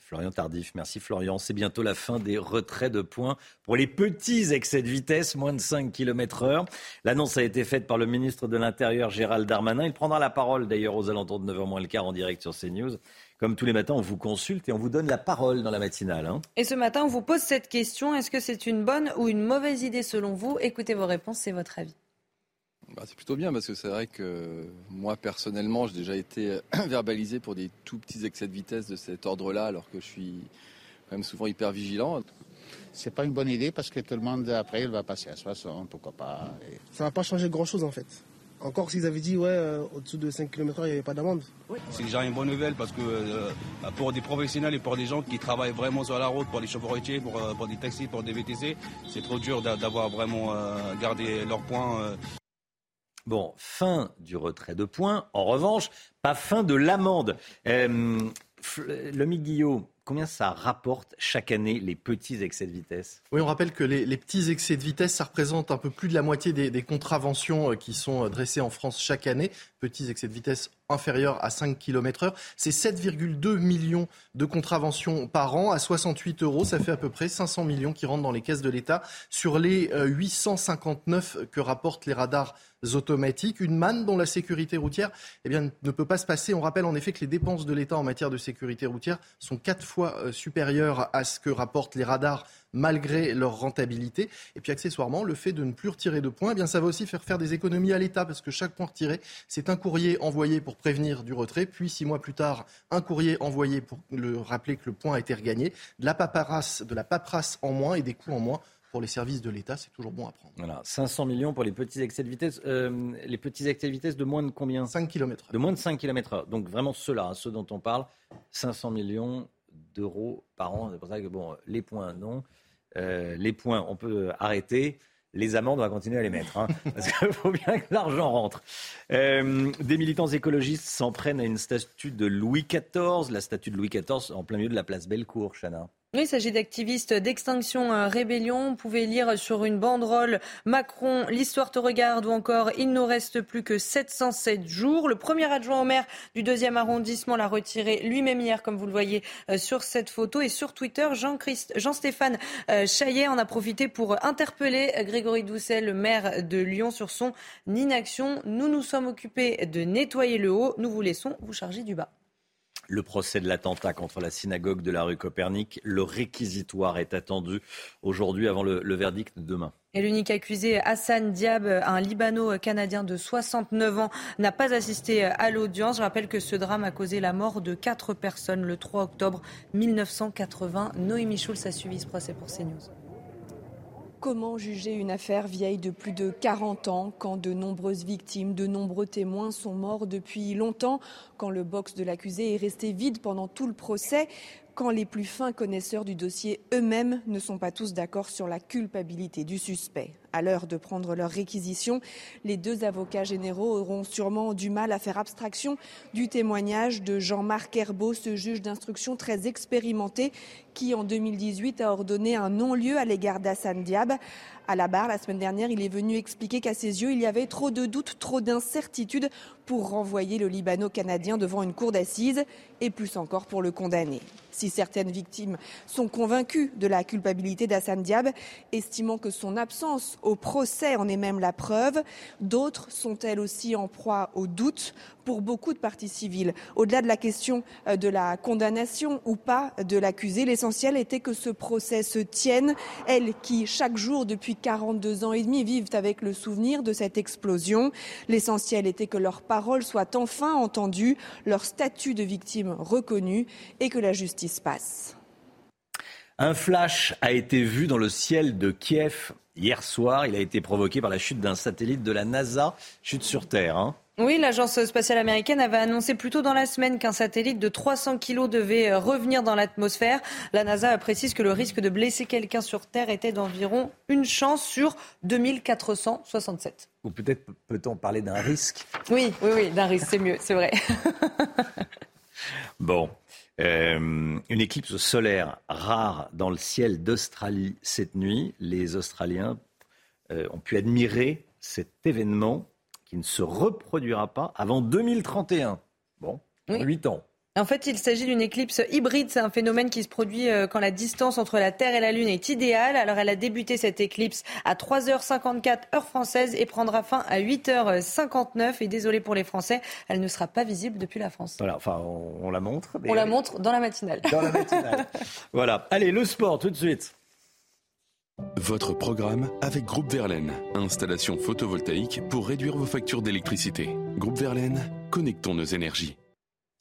Florian Tardif, merci Florian. C'est bientôt la fin des retraits de points pour les petits excès de vitesse, moins de 5 km heure. L'annonce a été faite par le ministre de l'Intérieur Gérald Darmanin. Il prendra la parole d'ailleurs aux alentours de 9h moins le quart en direct sur CNews. Comme tous les matins, on vous consulte et on vous donne la parole dans la matinale. Hein. Et ce matin, on vous pose cette question. Est-ce que c'est une bonne ou une mauvaise idée selon vous? Écoutez vos réponses, c'est votre avis. Bah, c'est plutôt bien parce que c'est vrai que moi personnellement j'ai déjà été verbalisé pour des tout petits excès de vitesse de cet ordre-là alors que je suis quand même souvent hyper vigilant. C'est pas une bonne idée parce que tout le monde après il va passer à 60, pourquoi pas. Ça va pas changer grand-chose en fait. Encore s'ils avaient dit ouais euh, au-dessous de 5 km il n'y avait pas d'amende. C'est déjà une bonne nouvelle parce que euh, pour des professionnels et pour des gens qui travaillent vraiment sur la route, pour les chauffeurs routiers, pour, euh, pour des taxis, pour des VTC, c'est trop dur d'avoir vraiment gardé leurs points. Bon, fin du retrait de points. En revanche, pas fin de l'amende. Euh, le Guillot, combien ça rapporte chaque année les petits excès de vitesse? Oui, on rappelle que les, petits excès de vitesse, ça représente un peu plus de la moitié des, contraventions euh, qui sont euh, dressées en France chaque année. Petits excès de vitesse inférieurs à 5 km heure. C'est 7,2 millions de contraventions par an à 68 euros. Ça fait à peu près 500 millions qui rentrent dans les caisses de l'État sur les 859 que rapportent les radars automatiques, une manne dont la sécurité routière eh bien, ne peut pas se passer. On rappelle en effet que les dépenses de l'État en matière de sécurité routière sont quatre fois euh, supérieures à ce que rapportent les radars malgré leur rentabilité. Et puis accessoirement, le fait de ne plus retirer de points, eh bien, ça va aussi faire faire des économies à l'État parce que chaque point retiré, c'est un courrier envoyé pour prévenir du retrait, puis six mois plus tard, un courrier envoyé pour le rappeler que le point a été regagné, de la paperasse, de la paperasse en moins et des coûts en moins pour les services de l'État, c'est toujours bon à prendre. Voilà, 500 millions pour les petits excès de vitesse. Euh, les petits excès de vitesse de moins de combien? 5 km. De moins de 5 km Donc vraiment ceux-là, hein, ceux dont on parle, 500 millions d'euros par an. C'est pour ça que bon, les points, non. Euh, les points, on peut arrêter. Les amendes, on va continuer à les mettre, hein, parce qu'il faut bien que l'argent rentre. Euh, des militants écologistes s'en prennent à une statue de Louis XIV, la statue de Louis XIV en plein milieu de la place Bellecour, Chana. Il s'agit d'activistes d'Extinction euh, Rébellion. Vous pouvez lire sur une banderole Macron, l'histoire te regarde ou encore Il nous reste plus que 707 jours. Le premier adjoint au maire du deuxième arrondissement l'a retiré lui-même hier, comme vous le voyez euh, sur cette photo. Et sur Twitter, Jean-Stéphane euh, Chaillet en a profité pour interpeller Grégory Doucet, le maire de Lyon, sur son inaction. Nous nous sommes occupés de nettoyer le haut. Nous vous laissons vous charger du bas. Le procès de l'attentat contre la synagogue de la rue Copernic, le réquisitoire est attendu aujourd'hui avant le, verdict demain. Et l'unique accusé, Hassan Diab, un Libano-Canadien de 69 ans, n'a pas assisté à l'audience. Je rappelle que ce drame a causé la mort de quatre personnes le 3 octobre 1980. Noémie Schulz a suivi ce procès pour CNews. Comment juger une affaire vieille de plus de 40 ans quand de nombreuses victimes, de nombreux témoins sont morts depuis longtemps, quand le box de l'accusé est resté vide pendant tout le procès quand les plus fins connaisseurs du dossier eux-mêmes ne sont pas tous d'accord sur la culpabilité du suspect? À l'heure de prendre leur réquisition, les deux avocats généraux auront sûrement du mal à faire abstraction du témoignage de Jean-Marc Herbeau, ce juge d'instruction très expérimenté qui, en 2018, a ordonné un non-lieu à l'égard d'Hassan Diab. À la barre, la semaine dernière, il est venu expliquer qu'à ses yeux, il y avait trop de doutes, trop d'incertitudes pour renvoyer le Libano-Canadien devant une cour d'assises et plus encore pour le condamner. Si certaines victimes sont convaincues de la culpabilité d'Assam Diab, estimant que son absence au procès en est même la preuve, d'autres sont elles aussi en proie au doute pour beaucoup de parties civiles. Au-delà de la question euh, de la condamnation ou pas de l'accusé, l'essentiel était que ce procès se tienne. Elles qui, chaque jour depuis 42 ans et demi, vivent avec le souvenir de cette explosion. L'essentiel était que leurs paroles soient enfin entendues, leur statut de victime reconnu et que la justice passe. Un flash a été vu dans le ciel de Kiev hier soir. Il a été provoqué par la chute d'un satellite de la NASA, chute sur Terre. Hein. Oui, l'agence spatiale américaine avait annoncé plus tôt dans la semaine qu'un satellite de 300 kilos devait euh, revenir dans l'atmosphère. La NASA précise que le risque de blesser quelqu'un sur Terre était d'environ une chance sur 2467. Ou peut-être peut-on parler d'un risque? Oui, oui, oui, d'un risque, c'est mieux, c'est vrai. bon. Euh, une éclipse solaire rare dans le ciel d'Australie cette nuit. Les Australiens euh, ont pu admirer cet événement qui ne se reproduira pas avant 2031. Bon, huit 8 ans. En fait, il s'agit d'une éclipse hybride. C'est un phénomène qui se produit euh, quand la distance entre la Terre et la Lune est idéale. Alors, elle a débuté cette éclipse à 3h54 heure française et prendra fin à 8h59. Et désolé pour les Français, elle ne sera pas visible depuis la France. Voilà, enfin, on, la montre. On la montre dans la matinale. Dans la matinale. voilà. Allez, le sport tout de suite. Votre programme avec Groupe Verlaine. Installation photovoltaïque pour réduire vos factures d'électricité. Groupe Verlaine, connectons nos énergies.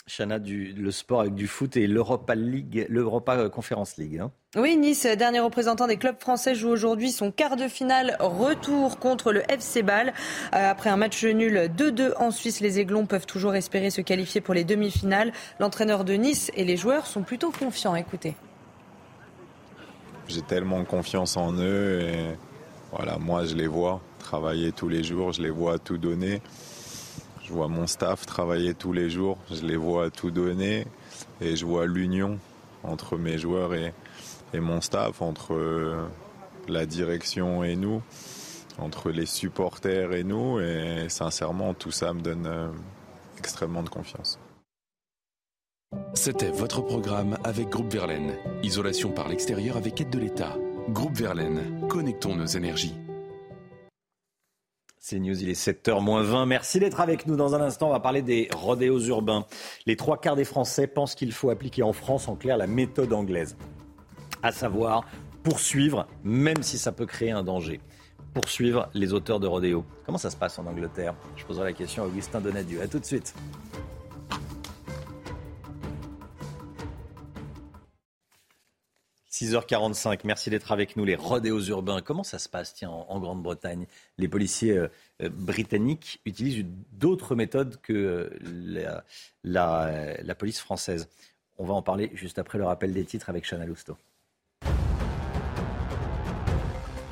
Chana, du, le sport avec du foot et l'Europa League, l'Europa Conference League. Hein. Oui, Nice, dernier représentant des clubs français, joue aujourd'hui son quart de finale retour contre le FC Bâle. Euh, après un match nul 2-2 en Suisse, les Aiglons peuvent toujours espérer se qualifier pour les demi-finales. L'entraîneur de Nice et les joueurs sont plutôt confiants. Écoutez. J'ai tellement confiance en eux et voilà, moi je les vois travailler tous les jours, je les vois tout donner. Je vois mon staff travailler tous les jours, je les vois tout donner et je vois l'union entre mes joueurs et, mon staff, entre la direction et nous, entre les supporters et nous. Et sincèrement, tout ça me donne euh, extrêmement de confiance. C'était votre programme avec Groupe Verlaine. Isolation par l'extérieur avec aide de l'État. Groupe Verlaine, connectons nos énergies. C'est News, il est 7h 20. Merci d'être avec nous. Dans un instant, on va parler des rodéos urbains. Les trois quarts des Français pensent qu'il faut appliquer en France, en clair, la méthode anglaise. À savoir, poursuivre, même si ça peut créer un danger. Poursuivre les auteurs de rodéos. Comment ça se passe en Angleterre? Je poserai la question à Augustin Donadieu. A tout de suite. 6h45, merci d'être avec nous. Les rodéos urbains, comment ça se passe tiens, en, Grande-Bretagne? Les policiers euh, euh, britanniques utilisent d'autres méthodes que euh, la, police française. On va en parler juste après le rappel des titres avec Chana Lousteau.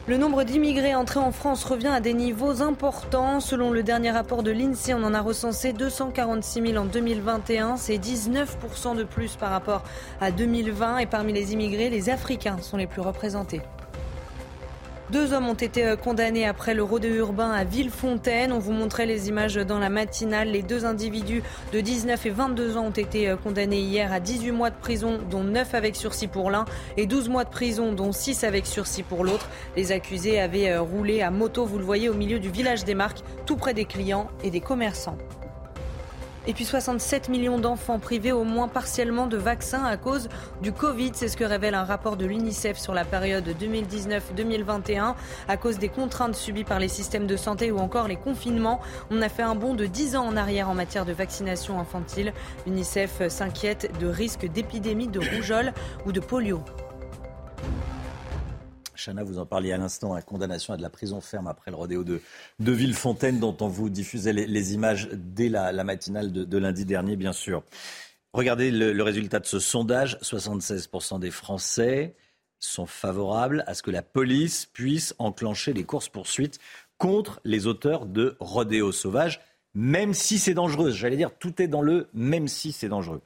Le nombre d'immigrés entrés en France revient à des niveaux importants. Selon le dernier rapport de l'INSEE, on en a recensé 246 000 en 2021. C'est 19% de plus par rapport à 2020. Et parmi les immigrés, les Africains sont les plus représentés. Deux hommes ont été euh, condamnés après le rodéo urbain à Villefontaine. On vous montrait les images dans la matinale. Les deux individus de 19 et 22 ans ont été euh, condamnés hier à 18 mois de prison, dont 9 avec sursis pour l'un et 12 mois de prison, dont 6 avec sursis pour l'autre. Les accusés avaient euh, roulé à moto, vous le voyez, au milieu du village des Marques, tout près des clients et des commerçants. Et puis 67 millions d'enfants privés au moins partiellement de vaccins à cause du Covid. C'est ce que révèle un rapport de l'UNICEF sur la période 2019-2021. À cause des contraintes subies par les systèmes de santé ou encore les confinements, on a fait un bond de 10 ans en arrière en matière de vaccination infantile. L'UNICEF s'inquiète de risques d'épidémie de rougeole ou de polio. Chana, vous en parliez à l'instant, la condamnation à de la prison ferme après le rodéo de, Villefontaine, dont on vous diffusait les, images dès la, matinale de, lundi dernier, bien sûr. Regardez le, résultat de ce sondage. 76% des Français sont favorables à ce que la police puisse enclencher les courses-poursuites contre les auteurs de rodéo sauvage, même si c'est dangereux. J'allais dire, tout est dans le même si c'est dangereux.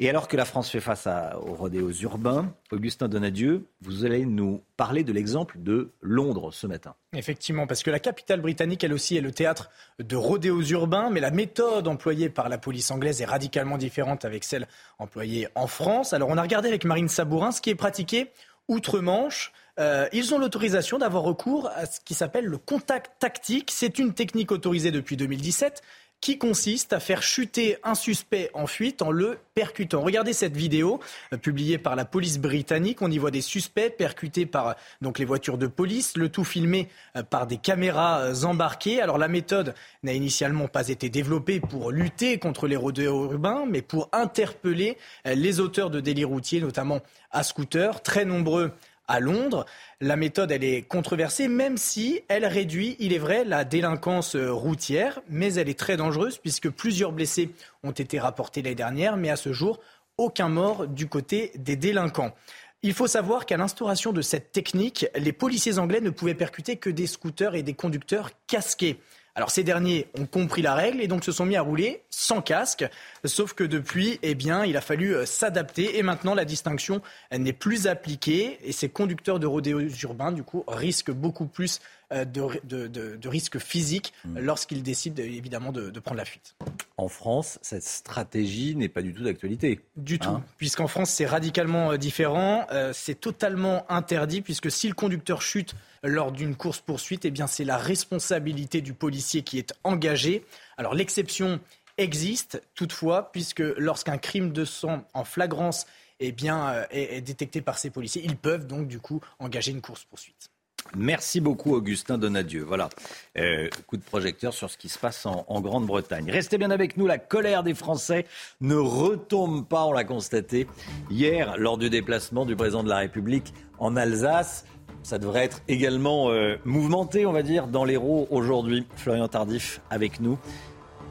Et alors que la France fait face aux rodéos urbains, Augustin Donadieu, vous allez nous parler de l'exemple de Londres ce matin. Effectivement, parce que la capitale britannique, elle aussi, est le théâtre de rodéos urbains, mais la méthode employée par la police anglaise est radicalement différente avec celle employée en France. Alors on a regardé avec Marine Sabourin ce qui est pratiqué outre-Manche. Euh, ils ont l'autorisation d'avoir recours à ce qui s'appelle le contact tactique. C'est une technique autorisée depuis 2017 qui consiste à faire chuter un suspect en fuite en le percutant. Regardez cette vidéo euh, publiée par la police britannique. On y voit des suspects percutés par donc les voitures de police, le tout filmé euh, par des caméras euh, embarquées. Alors la méthode n'a initialement pas été développée pour lutter contre les rodéos urbains, mais pour interpeller les auteurs de délits routiers, notamment à scooter, très nombreux à Londres. La méthode, elle est controversée, même si elle réduit, il est vrai, la délinquance euh, routière, mais elle est très dangereuse puisque plusieurs blessés ont été rapportés l'année dernière, mais à ce jour, aucun mort du côté des délinquants. Il faut savoir qu'à l'instauration de cette technique, les policiers anglais ne pouvaient percuter que des scooters et des conducteurs casqués. Alors ces derniers ont compris la règle et donc se sont mis à rouler sans casque. Sauf que depuis, eh bien, il a fallu euh, s'adapter et maintenant la distinction n'est plus appliquée et ces conducteurs de rodéos urbains, du coup, risquent beaucoup plus euh, de, risques physiques mmh. lorsqu'ils décident évidemment de, prendre la fuite. En France, cette stratégie n'est pas du tout d'actualité. Du tout, hein puisqu'en France c'est radicalement euh, différent. Euh, c'est totalement interdit puisque si le conducteur chute lors d'une course-poursuite, eh bien c'est la responsabilité du policier qui est engagé. Alors l'exception existe toutefois, puisque lorsqu'un crime de sang en flagrance eh bien, est détecté par ces policiers, ils peuvent donc du coup engager une course-poursuite. Merci beaucoup, Augustin Donadieu. Voilà, euh, coup de projecteur sur ce qui se passe en, Grande-Bretagne. Restez bien avec nous, la colère des Français ne retombe pas, on l'a constaté hier lors du déplacement du président de la République en Alsace. Ça devrait être également euh, mouvementé, on va dire, dans l'Hérault aujourd'hui. Florian Tardif avec nous.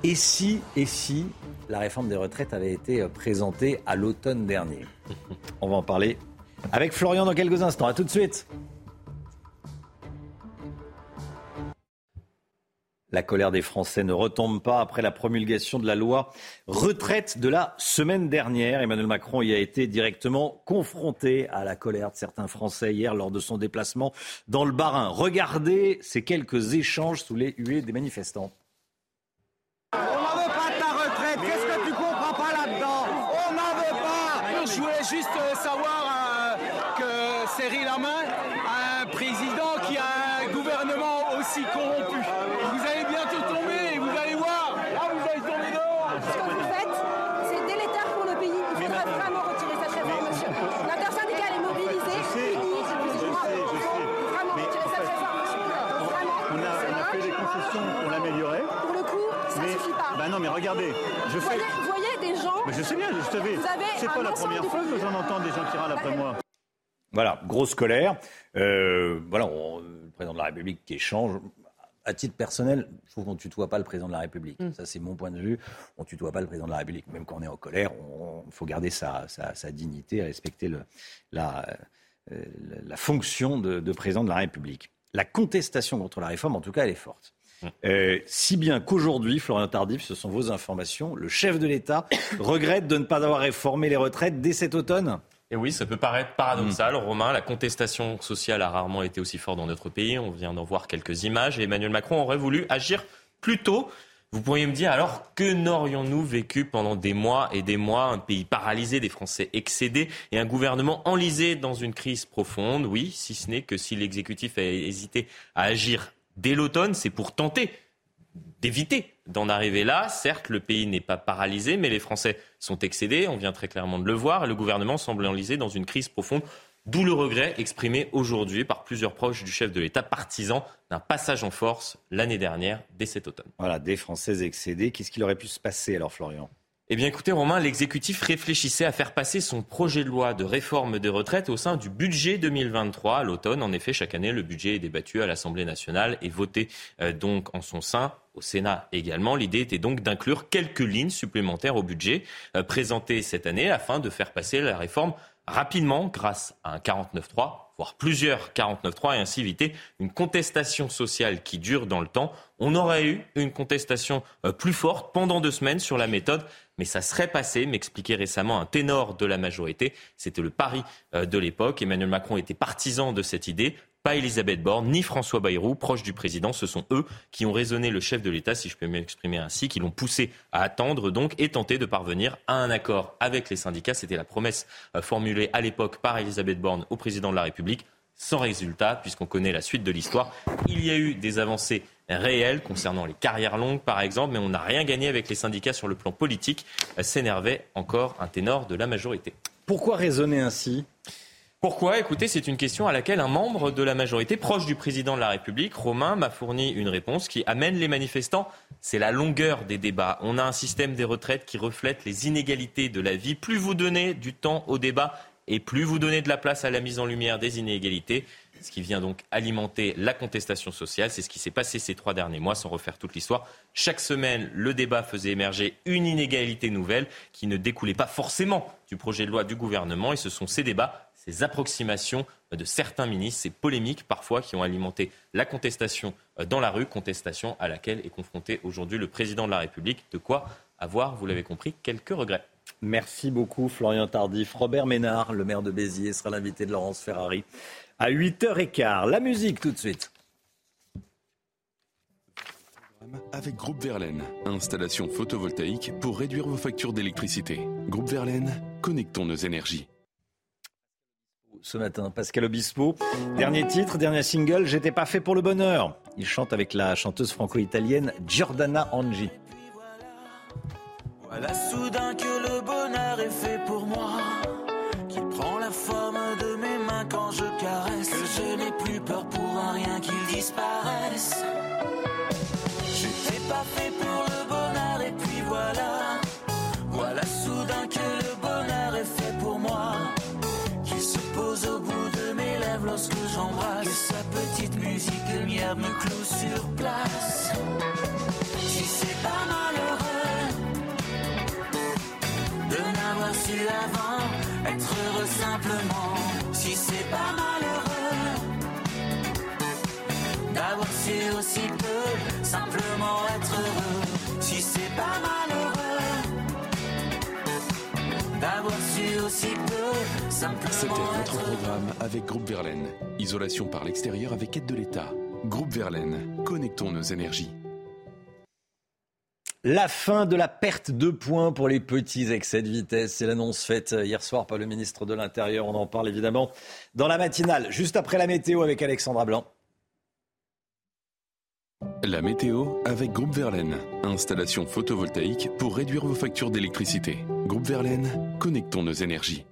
Et si, et si la réforme des retraites avait été euh, présentée à l'automne dernier? On va en parler avec Florian dans quelques instants. À tout de suite. La colère des Français ne retombe pas après la promulgation de la loi retraite de la semaine dernière. Emmanuel Macron y a été directement confronté à la colère de certains Français hier lors de son déplacement dans le Bas-Rhin. Regardez ces quelques échanges sous les huées des manifestants. On n'en veut pas de ta retraite. Qu'est-ce que tu comprends pas là-dedans On n'en veut pas. Je voulais juste euh, savoir euh, que Cyril Lamain a un président qui a un gouvernement aussi corrompu. non, mais regardez, je fais. Vous voyez des gens. Mais je sais bien, je savais. C'est pas la première fois que j'en entends des gens qui râlent après moi? Voilà, grosse colère. Euh, voilà, le président de la République qui échange. À titre personnel, je trouve qu'on ne tutoie pas le président de la République. Mm. Ça, c'est mon point de vue. On ne tutoie pas le président de la République. Même quand on est en colère, il faut garder sa, sa, dignité, respecter le, la, euh, la, fonction de, de président de la République. La contestation contre la réforme, en tout cas, elle est forte. Euh, si bien qu'aujourd'hui, Florian Tardif, ce sont vos informations, le chef de l'État regrette de ne pas avoir réformé les retraites dès cet automne et oui, ça peut paraître paradoxal, mm. Romain. La contestation sociale a rarement été aussi forte dans notre pays. On vient d'en voir quelques images. Et Emmanuel Macron aurait voulu agir plus tôt. Vous pourriez me dire alors que n'aurions-nous vécu pendant des mois et des mois un pays paralysé, des Français excédés et un gouvernement enlisé dans une crise profonde? Oui, si ce n'est que si l'exécutif a hésité à agir dès l'automne, c'est pour tenter d'éviter d'en arriver là. Certes, le pays n'est pas paralysé, mais les Français sont excédés, on vient très clairement de le voir, et le gouvernement semble enlisé dans une crise profonde. D'où le regret exprimé aujourd'hui par plusieurs proches du chef de l'État, partisan d'un passage en force l'année dernière, dès cet automne. Voilà, des Français excédés. Qu'est-ce qu'il aurait pu se passer alors, Florian? Eh bien écoutez Romain, l'exécutif réfléchissait à faire passer son projet de loi de réforme des retraites au sein du budget 2023 à l'automne. En effet, chaque année, le budget est débattu à l'Assemblée nationale et voté euh, donc en son sein au Sénat également. L'idée était donc d'inclure quelques lignes supplémentaires au budget euh, présenté cette année afin de faire passer la réforme rapidement grâce à un 49.3 voire plusieurs 49.3 et ainsi éviter une contestation sociale qui dure dans le temps. On aurait eu une contestation euh, plus forte pendant deux semaines sur la méthode, mais ça serait passé, m'expliquait récemment un ténor de la majorité. C'était le pari euh, de l'époque. Emmanuel Macron était partisan de cette idée pas Elisabeth Borne, ni François Bayrou, proches du président. Ce sont eux qui ont raisonné le chef de l'État, si je peux m'exprimer ainsi, qui l'ont poussé à attendre donc et tenter de parvenir à un accord avec les syndicats. C'était la promesse euh, formulée à l'époque par Elisabeth Borne au président de la République. Sans résultat, puisqu'on connaît la suite de l'histoire. Il y a eu des avancées réelles concernant les carrières longues, par exemple, mais on n'a rien gagné avec les syndicats sur le plan politique, s'énervait encore un ténor de la majorité. Pourquoi raisonner ainsi? Pourquoi? Écoutez, c'est une question à laquelle un membre de la majorité proche du président de la République, Romain, m'a fourni une réponse qui amène les manifestants. C'est la longueur des débats. On a un système des retraites qui reflète les inégalités de la vie. Plus vous donnez du temps au débat et plus vous donnez de la place à la mise en lumière des inégalités, ce qui vient donc alimenter la contestation sociale. C'est ce qui s'est passé ces trois derniers mois, sans refaire toute l'histoire. Chaque semaine, le débat faisait émerger une inégalité nouvelle qui ne découlait pas forcément du projet de loi du gouvernement. Et ce sont ces débats ces approximations de certains ministres, ces polémiques parfois qui ont alimenté la contestation euh, dans la rue, contestation à laquelle est confronté aujourd'hui le président de la République. De quoi avoir, vous l'avez compris, quelques regrets. Merci beaucoup Florian Tardif. Robert Ménard, le maire de Béziers, sera l'invité de Laurence Ferrari à 8h15. La musique tout de suite. Avec Groupe Verlaine, installation photovoltaïque pour réduire vos factures d'électricité. Groupe Verlaine, connectons nos énergies ce matin. Pascal Obispo, dernier titre, dernier single, J'étais pas fait pour le bonheur. Il chante avec la chanteuse franco-italienne Giordana Angi. Voilà soudain que le bonheur est fait pour moi, qu'il prend la forme de mes mains quand je caresse, que je n'ai plus peur pour un rien qu'il disparaisse. J'étais pas fait pour le bonheur et puis voilà, voilà soudain que le bonheur est fait pour moi au bout de mes lèvres lorsque j'embrasse. Que sa petite musique lumière me cloue sur place. N'avoir su avant, être heureux simplement. Si c'est pas malheureux d'avoir su aussi peu, simplement être heureux. Si c'est pas malheureux d'avoir su aussi peu c'était votre programme avec Groupe Verlaine. Isolation par l'extérieur avec aide de l'État. Groupe Verlaine, connectons nos énergies. La fin de la perte de points pour les petits excès de vitesse, c'est l'annonce faite hier soir par le ministre de l'Intérieur. On en parle évidemment dans la matinale, juste après la météo avec Alexandra Blanc. La météo avec Groupe Verlaine. Installation photovoltaïque pour réduire vos factures d'électricité. Groupe Verlaine, connectons nos énergies.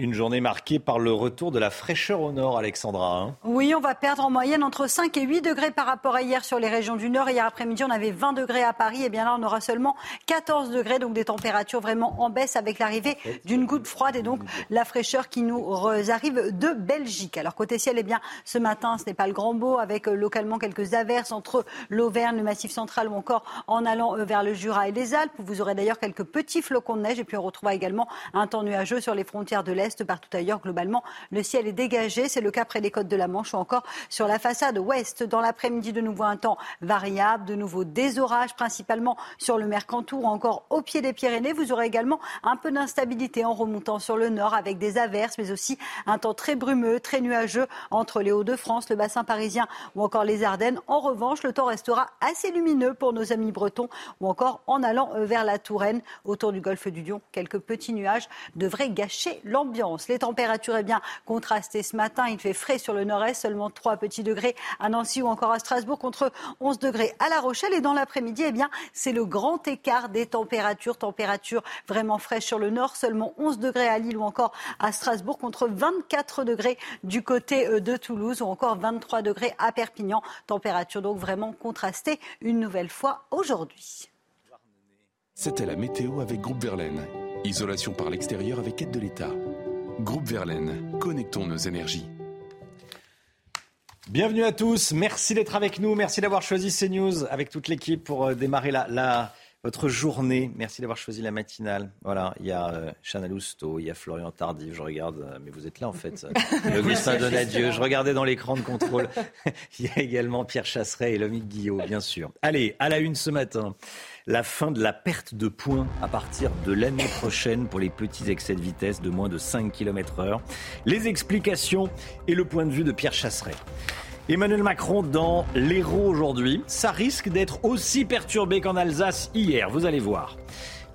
Une journée marquée par le retour de la fraîcheur au nord, Alexandra. Hein. oui, on va perdre en moyenne entre 5 et 8 degrés par rapport à hier sur les régions du nord. Hier après-midi, on avait 20 degrés à Paris. Et bien là, on aura seulement 14 degrés, donc des températures vraiment en baisse avec l'arrivée d'une goutte froide et donc la fraîcheur qui nous arrive de Belgique. Alors côté ciel, eh bien, ce matin, ce n'est pas le grand beau avec euh, localement quelques averses entre l'Auvergne, le Massif central ou encore en allant euh, vers le Jura et les Alpes. Vous aurez d'ailleurs quelques petits flocons de neige et puis on retrouvera également un temps nuageux sur les frontières de l'Est Partout ailleurs, globalement, le ciel est dégagé. C'est le cas près des côtes de la Manche ou encore sur la façade ouest. Dans l'après-midi, de nouveau un temps variable, de nouveau des orages, principalement sur le Mercantour ou encore au pied des Pyrénées. Vous aurez également un peu d'instabilité en remontant sur le nord avec des averses, mais aussi un temps très brumeux, très nuageux entre les Hauts-de-France, le bassin parisien ou encore les Ardennes. En revanche, le temps restera assez lumineux pour nos amis bretons ou encore en allant vers la Touraine autour du golfe du Lion. Quelques petits nuages devraient gâcher l'ambiance. Les températures, eh bien, contrastées ce matin. Il fait frais sur le nord-est, seulement 3 petits degrés à Nancy ou encore à Strasbourg contre 11 degrés à La Rochelle. Et dans l'après-midi, eh bien, c'est le grand écart des températures. Température vraiment fraîche sur le nord, seulement 11 degrés à Lille ou encore à Strasbourg contre 24 degrés du côté euh, de Toulouse ou encore 23 degrés à Perpignan. Température donc vraiment contrastée une nouvelle fois aujourd'hui. C'était la météo avec Groupe Verlaine. Isolation par l'extérieur avec aide de l'État. Groupe Verlaine, connectons nos énergies. Bienvenue à tous, merci d'être avec nous, merci d'avoir choisi CNews avec toute l'équipe pour euh, démarrer la, votre journée. Merci d'avoir choisi la matinale. Voilà, il y a euh, Chana Lousteau, il y a Florian Tardif, je regarde, euh, mais vous êtes là en fait. Augustin Donadieu, je regardais dans l'écran de contrôle. il y a également Pierre Chasseret et Lomique Guillot, bien sûr. Allez, à la une ce matin la fin de la perte de points à partir de l'année prochaine pour les petits excès de vitesse de moins de 5 km heure. Les explications et le point de vue de Pierre Chasseret. Emmanuel Macron dans l'Hérault aujourd'hui. Ça risque d'être aussi perturbé qu'en Alsace hier, vous allez voir.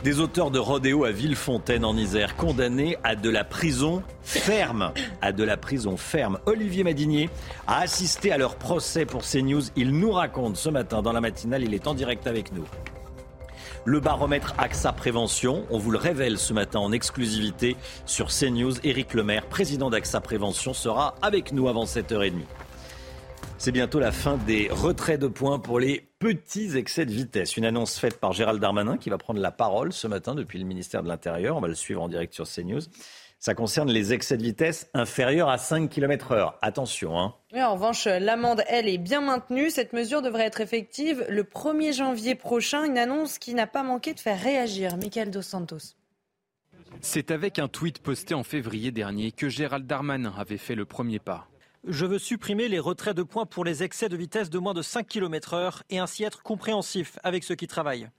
Des auteurs de rodéo à Villefontaine en Isère, condamnés à de la prison ferme. À de la prison ferme. Olivier Madinier a assisté à leur procès pour CNews. Il nous raconte ce matin dans la matinale, il est en direct avec nous. Le baromètre AXA Prévention, on vous le révèle ce matin en exclusivité sur CNews. Éric Lemaire, président d'AXA Prévention, sera avec nous avant 7h30. C'est bientôt la fin des retraits de points pour les petits excès de vitesse. Une annonce faite par Gérald Darmanin qui va prendre la parole ce matin depuis le ministère de l'Intérieur. On va le suivre en direct sur CNews. Ça concerne les excès de vitesse inférieurs à 5 km heure. Attention. Hein. en revanche, l'amende, elle, est bien maintenue. Cette mesure devrait être effective le 1er janvier prochain. Une annonce qui n'a pas manqué de faire réagir. Michael Dos Santos. C'est avec un tweet posté en février dernier que Gérald Darmanin avait fait le premier pas. Je veux supprimer les retraits de points pour les excès de vitesse de moins de 5 km heure et ainsi être compréhensif avec ceux qui travaillent.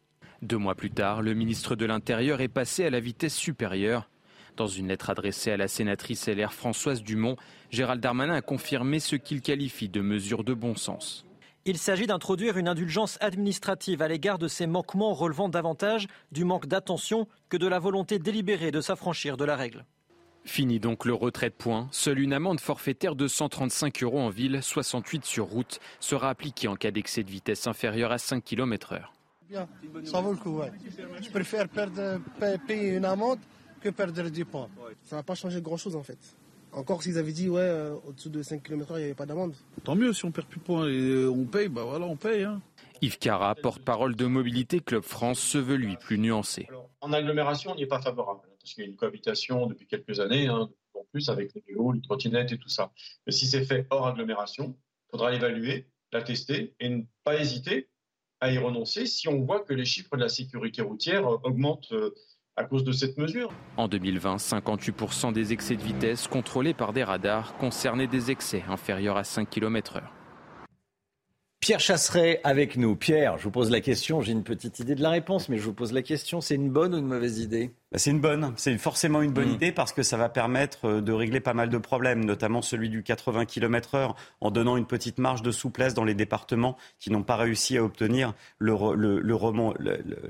Deux mois plus tard, le ministre de l'Intérieur est passé à la vitesse supérieure. Dans une lettre adressée à la sénatrice LR Françoise Dumont, Gérald Darmanin a confirmé ce qu'il qualifie de mesure de bon sens. Il s'agit d'introduire une indulgence administrative à l'égard de ces manquements relevant davantage du manque d'attention que de la volonté délibérée de s'affranchir de la règle. Fini donc le retrait de points. Seule une amende forfaitaire de 135 euros en ville, 68 sur route, sera appliquée en cas d'excès de vitesse inférieur à 5 km heure. Bien, ça vaut le coup, ouais. Je préfère perdre, payer une amende que perdre 10 points. Ça n'a pas changé grand-chose en fait. Encore s'ils avaient dit, ouais, euh, au-dessous de 5 km il n'y avait pas d'amende. Tant mieux, si on perd plus de points et on paye, bah voilà, on paye. Hein. Yves Cara, porte-parole de Mobilité Club France, se veut lui plus nuancé. en agglomération, on n'y est pas favorable parce qu'il y a une cohabitation depuis quelques années, hein, en plus avec les vélos, les trottinettes et tout ça. Mais si c'est fait hors agglomération, il faudra l'évaluer, la tester et ne pas hésiter à y renoncer si on voit que les chiffres de la sécurité routière augmentent euh, En 2020, 58% des excès de vitesse contrôlés par des radars concernaient des excès inférieurs à 5 km/h. Pierre Chasseret avec nous. Pierre, je vous pose la question, j'ai une petite idée de la réponse, mais je vous pose la question, c'est une bonne ou une mauvaise idée? Bah, C'est une bonne, c'est forcément une bonne hmm. idée parce que ça va permettre euh, de régler pas mal de problèmes, notamment celui du 80 km heure, en donnant une petite marge de souplesse dans les départements qui n'ont pas réussi à obtenir le,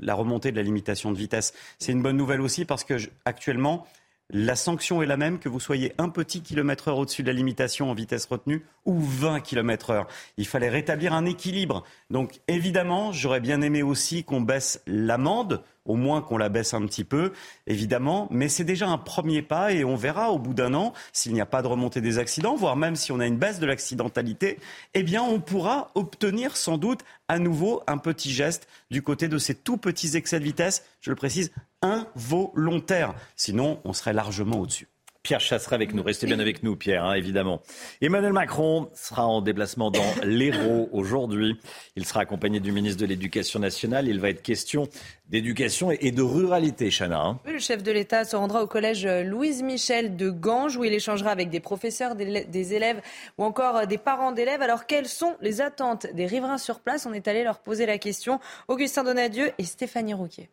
la remontée de la limitation de vitesse. C'est une bonne nouvelle aussi parce que actuellement, la sanction est la même que vous soyez un petit kilomètre heure au-dessus de la limitation en vitesse retenue ou 20 km heure. Il fallait rétablir un équilibre. Donc évidemment, j'aurais bien aimé aussi qu'on baisse l'amende, au moins qu'on la baisse un petit peu, évidemment, mais c'est déjà un premier pas et on verra au bout d'un an s'il n'y a pas de remontée des accidents, voire même si on a une baisse de l'accidentalité, eh bien on pourra obtenir sans doute à nouveau un petit geste du côté de ces tout petits excès de vitesse, je le précise, involontaires. Sinon, on serait largement au-dessus. Pierre Chasseret avec nous. Restez bien avec nous, Pierre, hein, évidemment. Emmanuel Macron sera en déplacement dans l'Hérault aujourd'hui. Il sera accompagné du ministre de l'Éducation nationale. Il va être question d'éducation et de ruralité, Chana. Hein. le chef de l'État se rendra au collège Louise Michel de Ganges où il échangera avec des professeurs, des élèves ou encore des parents d'élèves. Alors, quelles sont les attentes des riverains sur place? On est allé leur poser la question. Augustin Donadieu et Stéphanie Rouquier.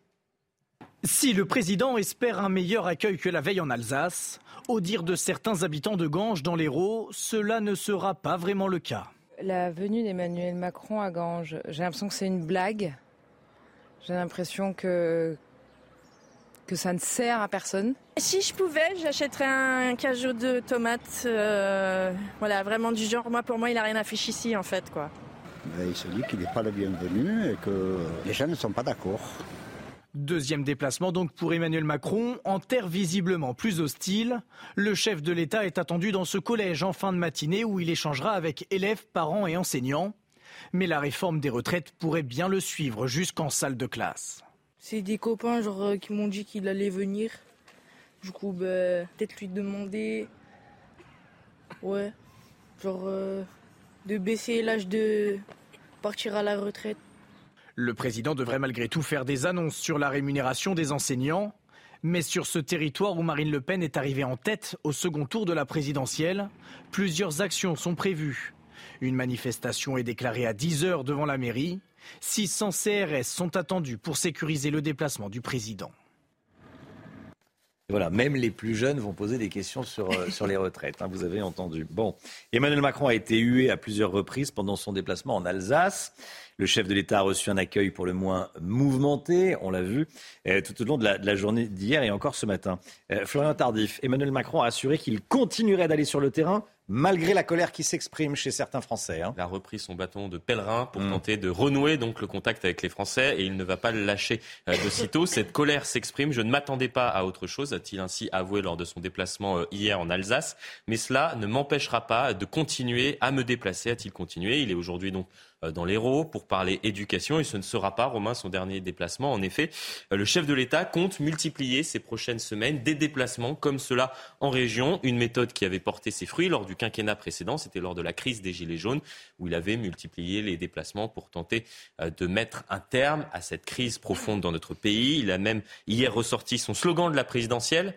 Si le président espère un meilleur accueil que la veille en Alsace, au dire de certains habitants de Ganges dans l'Hérault, cela ne sera pas vraiment le cas. La venue d'Emmanuel Macron à Ganges, j'ai l'impression que c'est une blague. J'ai l'impression que que ça ne sert à personne. Si je pouvais, j'achèterais un cajou de tomates. Euh, voilà, vraiment du genre. Moi, pour moi, il n'a rien à faire ici, en fait, quoi. il se dit qu'il n'est pas le bienvenu et que les gens ne sont pas d'accord. Deuxième déplacement donc pour Emmanuel Macron, en terre visiblement plus hostile. Le chef de l'État est attendu dans ce collège en fin de matinée où il échangera avec élèves, parents et enseignants. Mais la réforme des retraites pourrait bien le suivre jusqu'en salle de classe. C'est des copains genre, euh, qui m'ont dit qu'il allait venir. Du coup, bah, peut-être lui demander. Ouais. Genre, euh, de baisser l'âge de partir à la retraite. Le président devrait malgré tout faire des annonces sur la rémunération des enseignants. Mais sur ce territoire où Marine Le Pen est arrivée en tête au second tour de la présidentielle, plusieurs actions sont prévues. Une manifestation est déclarée à 10 heures devant la mairie. 600 CRS sont attendus pour sécuriser le déplacement du président. Voilà, même les plus jeunes vont poser des questions sur, euh, les retraites, hein, vous avez entendu. Bon, Emmanuel Macron a été hué à plusieurs reprises pendant son déplacement en Alsace. Le chef de l'État a reçu un accueil pour le moins mouvementé, on l'a vu, euh, tout au long de la, journée d'hier et encore ce matin. Euh, Florian Tardif, Emmanuel Macron a assuré qu'il continuerait d'aller sur le terrain malgré la colère qui s'exprime chez certains Français. Hein. Il a repris son bâton de pèlerin pour mm. tenter de renouer donc le contact avec les Français et il ne va pas le lâcher euh, de sitôt. Cette colère s'exprime. Je ne m'attendais pas à autre chose, a-t-il ainsi avoué lors de son déplacement hier en Alsace. Mais cela ne m'empêchera pas de continuer à me déplacer, a-t-il continué. Il est aujourd'hui donc dans l'Hérault pour parler éducation et ce ne sera pas, Romain, son dernier déplacement. En effet, euh, le chef de l'État compte multiplier ces prochaines semaines des déplacements comme cela en région, une méthode qui avait porté ses fruits lors du quinquennat précédent, c'était lors de la crise des Gilets jaunes, où il avait multiplié les déplacements pour tenter euh, de mettre un terme à cette crise profonde dans notre pays. Il a même hier ressorti son slogan de la présidentielle,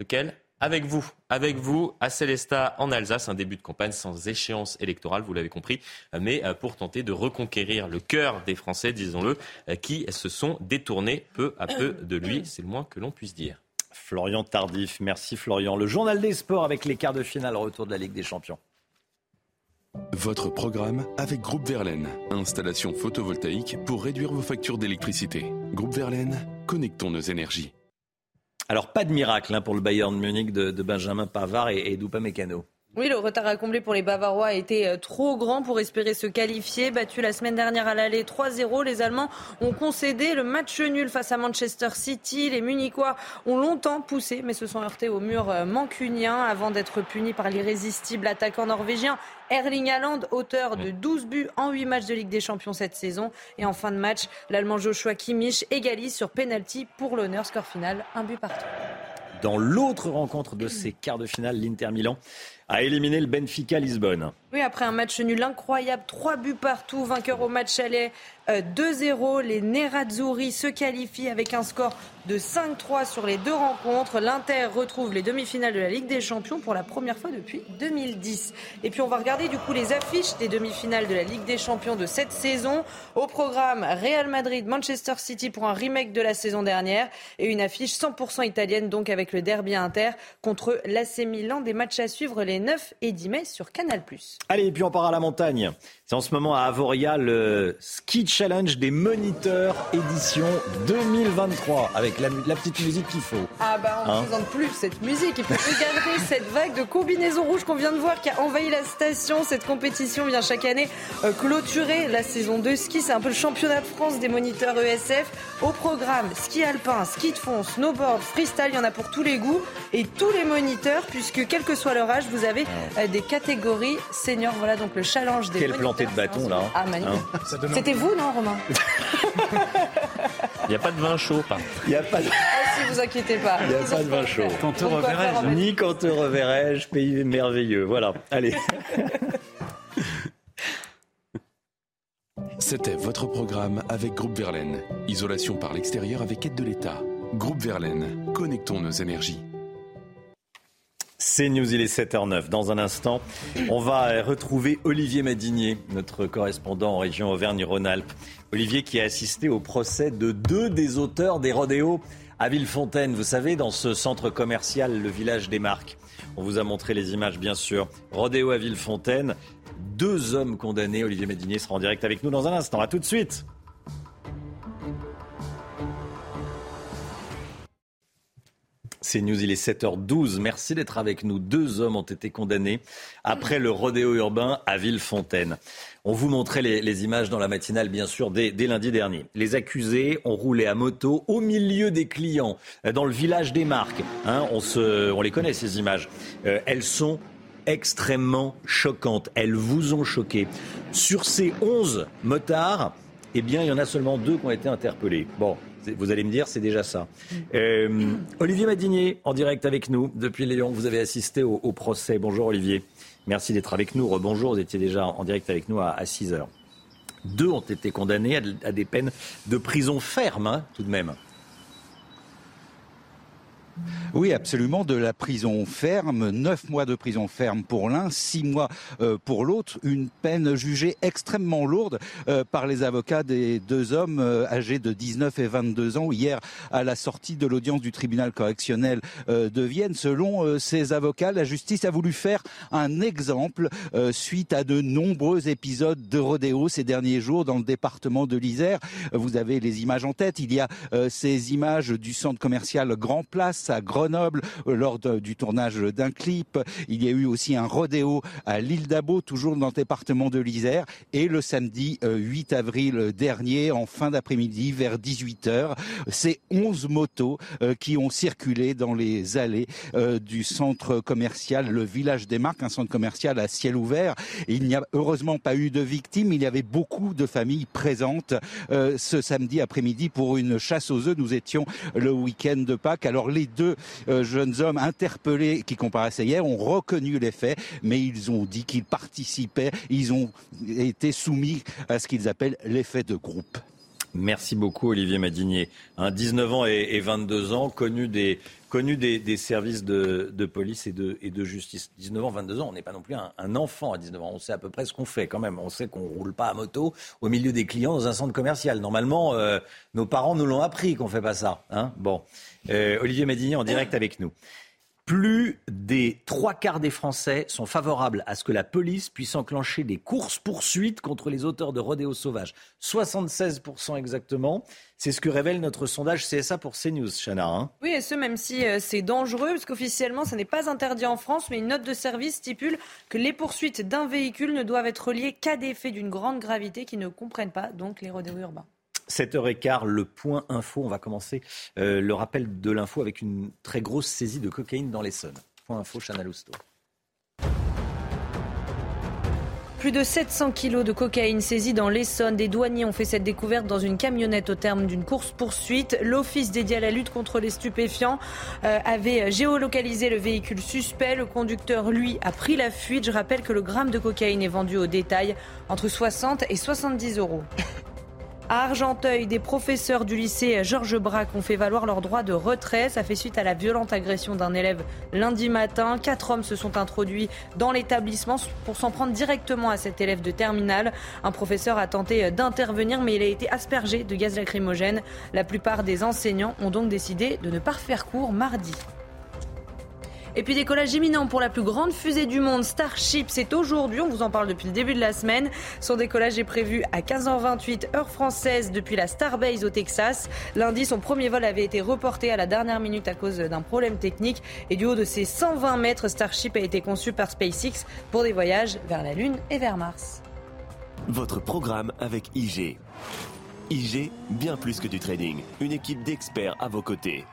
lequel? Avec vous, avec vous à Célestat en Alsace, un début de campagne sans échéance électorale, vous l'avez compris, mais euh, pour tenter de reconquérir le cœur des Français, disons-le, euh, qui se sont détournés peu à peu de lui, c'est le moins que l'on puisse dire. Florian Tardif, merci Florian. Le journal des sports avec les quarts de finale, retour de la Ligue des Champions. Votre programme avec Groupe Verlaine, installation photovoltaïque pour réduire vos factures d'électricité. Groupe Verlaine, connectons nos énergies. Alors, pas de miracle hein, pour le Bayern Munich de, Benjamin Pavard et, et Mécano. Oui, le retard à combler pour les Bavarois a été euh, trop grand pour espérer se qualifier. Battu la semaine dernière à l'aller 3-0, les Allemands ont concédé le match nul face à Manchester City. Les Munichois ont longtemps poussé, mais se sont heurtés au mur euh, mancunien avant d'être punis par l'irrésistible attaquant norvégien Erling Haaland, auteur de 12 buts en 8 matchs de Ligue des Champions cette saison. Et en fin de match, l'Allemand Joshua Kimmich égalise sur penalty pour l'honneur. Score final, un but partout. Dans l'autre rencontre de ces quarts de finale, l'Inter Milan a éliminé le Benfica Lisbonne. Oui, après un match nul incroyable, trois buts partout, vainqueur au match aller 2-0. Euh, les Nerazzurri se qualifient avec un score de 5-3 sur les deux rencontres. L'Inter retrouve les demi-finales de la Ligue des Champions pour la première fois depuis 2010. Et puis on va regarder du coup les affiches des demi-finales de la Ligue des Champions de cette saison. Au programme Real Madrid, Manchester City pour un remake de la saison dernière et une affiche 100% italienne donc avec le derby Inter contre l'AC Milan. Des matchs à suivre les 9 et 10 mai sur Canal+. Allez, et puis on part à la montagne. C'est en ce moment à Avoria le Ski Challenge des moniteurs édition 2023 avec la, petite musique qu'il faut. Ah bah on ne hein présente plus cette musique. Et puis regardez cette vague de combinaisons rouges qu'on vient de voir qui a envahi la station. Cette compétition vient chaque année euh, clôturer la saison de ski. C'est un peu le championnat de France des moniteurs ESF. Au programme ski alpin, ski de fond, snowboard, freestyle, il y en a pour tous les goûts et tous les moniteurs puisque quel que soit leur âge, vous avez euh, des catégories seniors. Voilà donc le challenge des moniteurs de bâton là. Ah, magnifique. Hein C'était vous, non, Romain Il n'y a pas de vin chaud, pas. Il n'y a pas de... Ah, si vous inquiétez pas. Il n'y a pas de vin chaud. Quand te reverrai-je Ni quand te reverrai-je, pays merveilleux. Voilà, allez. C'était votre programme avec Groupe Verlaine. Isolation par l'extérieur avec aide de l'État. Groupe Verlaine, connectons nos énergies. C'est News, il est 7h09. Dans un instant, on va retrouver Olivier Madinier, notre correspondant en région Auvergne-Rhône-Alpes. Olivier qui a assisté au procès de deux des auteurs des rodéos à Villefontaine. Vous savez, dans ce centre commercial, le village des Marques. On vous a montré les images, bien sûr. Rodéo à Villefontaine. Deux hommes condamnés. Olivier Madinier sera en direct avec nous dans un instant. À tout de suite. C'est News, il est 7h12. Merci d'être avec nous. Deux hommes ont été condamnés après le rodéo urbain à Villefontaine. On vous montrait les, images dans la matinale, bien sûr, dès, lundi dernier. Les accusés ont roulé à moto au milieu des clients, dans le village des Marques. Hein, on, se, on les connaît, ces images. Euh, elles sont extrêmement choquantes. Elles vous ont choqué. Sur ces 11 motards, eh bien, il y en a seulement deux qui ont été interpellés. Bon, vous allez me dire, c'est déjà ça. Euh, Olivier Madinier, en direct avec nous depuis Lyon. Vous avez assisté au, procès. Bonjour Olivier. Merci d'être avec nous. Rebonjour, vous étiez déjà en direct avec nous à, 6 heures. Deux ont été condamnés à, des peines de prison ferme, hein, tout de même. Oui, absolument, de la prison ferme, neuf mois de prison ferme pour l'un, six mois euh, pour l'autre, une peine jugée extrêmement lourde euh, par les avocats des deux hommes euh, âgés de 19 et 22 ans hier à la sortie de l'audience du tribunal correctionnel de Vienne. Selon ces avocats, la justice a voulu faire un exemple suite à de nombreux épisodes de rodéo ces derniers jours dans le département de l'Isère. Vous avez les images en tête. Il y a ces images du centre commercial Grand Place à Grenoble euh, lors du tournage d'un clip. Il y a eu aussi un rodéo à l'île d'Abo, toujours dans le département de l'Isère. Et le samedi 8 euh, avril dernier, en fin d'après-midi, vers 18h, c'est 11 motos euh, qui ont circulé dans les allées du centre commercial Le Village des Marques, un centre commercial à ciel ouvert. Il n'y a heureusement pas eu de victimes. Il y avait beaucoup de familles présentes ce samedi après-midi pour une chasse aux œufs. Nous étions le week-end de Pâques. Alors les deux euh, jeunes hommes interpellés qui comparaissaient hier ont reconnu les faits, mais ils ont dit qu'ils participaient, ils ont été soumis à ce qu'ils appellent l'effet de groupe. Merci beaucoup Olivier Madinier. 19 ans et, 22 ans, connu des, connu des, services de, police et de, et de, justice. 19 ans, 22 ans, on n'est pas non plus un, enfant à 19 ans. On sait à peu près ce qu'on fait quand même. On sait qu'on ne roule pas à moto au milieu des clients dans un centre commercial. Normalement, euh, nos parents nous l'ont appris qu'on ne fait pas ça. Hein bon. Euh, Olivier Madinier en direct avec nous. Plus des trois quarts des Français sont favorables à ce que la police puisse enclencher des courses-poursuites contre les auteurs de rodéos sauvages. 76% exactement. C'est ce que révèle notre sondage CSA pour CNews, Chana. Hein. oui, et ce, même si euh, c'est dangereux, parce qu'officiellement, ce n'est pas interdit en France, mais une note de service stipule que les poursuites d'un véhicule ne doivent être liées qu'à des faits d'une grande gravité qui ne comprennent pas donc les rodéos urbains. 7h15, le point info. On va commencer euh, le rappel de l'info avec une très grosse saisie de cocaïne dans l'Essonne. Point info, Chana Lousteau. Plus de 700 kilos de cocaïne saisie dans l'Essonne. Des douaniers ont fait cette découverte dans une camionnette au terme d'une course-poursuite. L'office dédié à la lutte contre les stupéfiants euh, avait géolocalisé le véhicule suspect. Le conducteur, lui, a pris la fuite. Je rappelle que le gramme de cocaïne est vendu au détail entre 60 et 70 euros. À Argenteuil, des professeurs du lycée Georges Braque ont fait valoir leur droit de retrait. Ça fait suite à la violente agression d'un élève lundi matin. Quatre hommes se sont introduits dans l'établissement pour s'en prendre directement à cet élève de terminale. Un professeur a tenté d'intervenir, mais il a été aspergé de gaz lacrymogène. La plupart des enseignants ont donc décidé de ne pas refaire cours mardi. Et puis décollage imminent pour la plus grande fusée du monde, Starship. C'est aujourd'hui, on vous en parle depuis le début de la semaine. Son décollage est prévu à 15h28 heure française depuis la Starbase au Texas. Lundi, son premier vol avait été reporté à la dernière minute à cause d'un problème technique. Et du haut de ses 120 mètres, Starship a été conçu par SpaceX pour des voyages vers la Lune et vers Mars. Votre programme avec IG. IG, bien plus que du trading. Une équipe d'experts à vos côtés.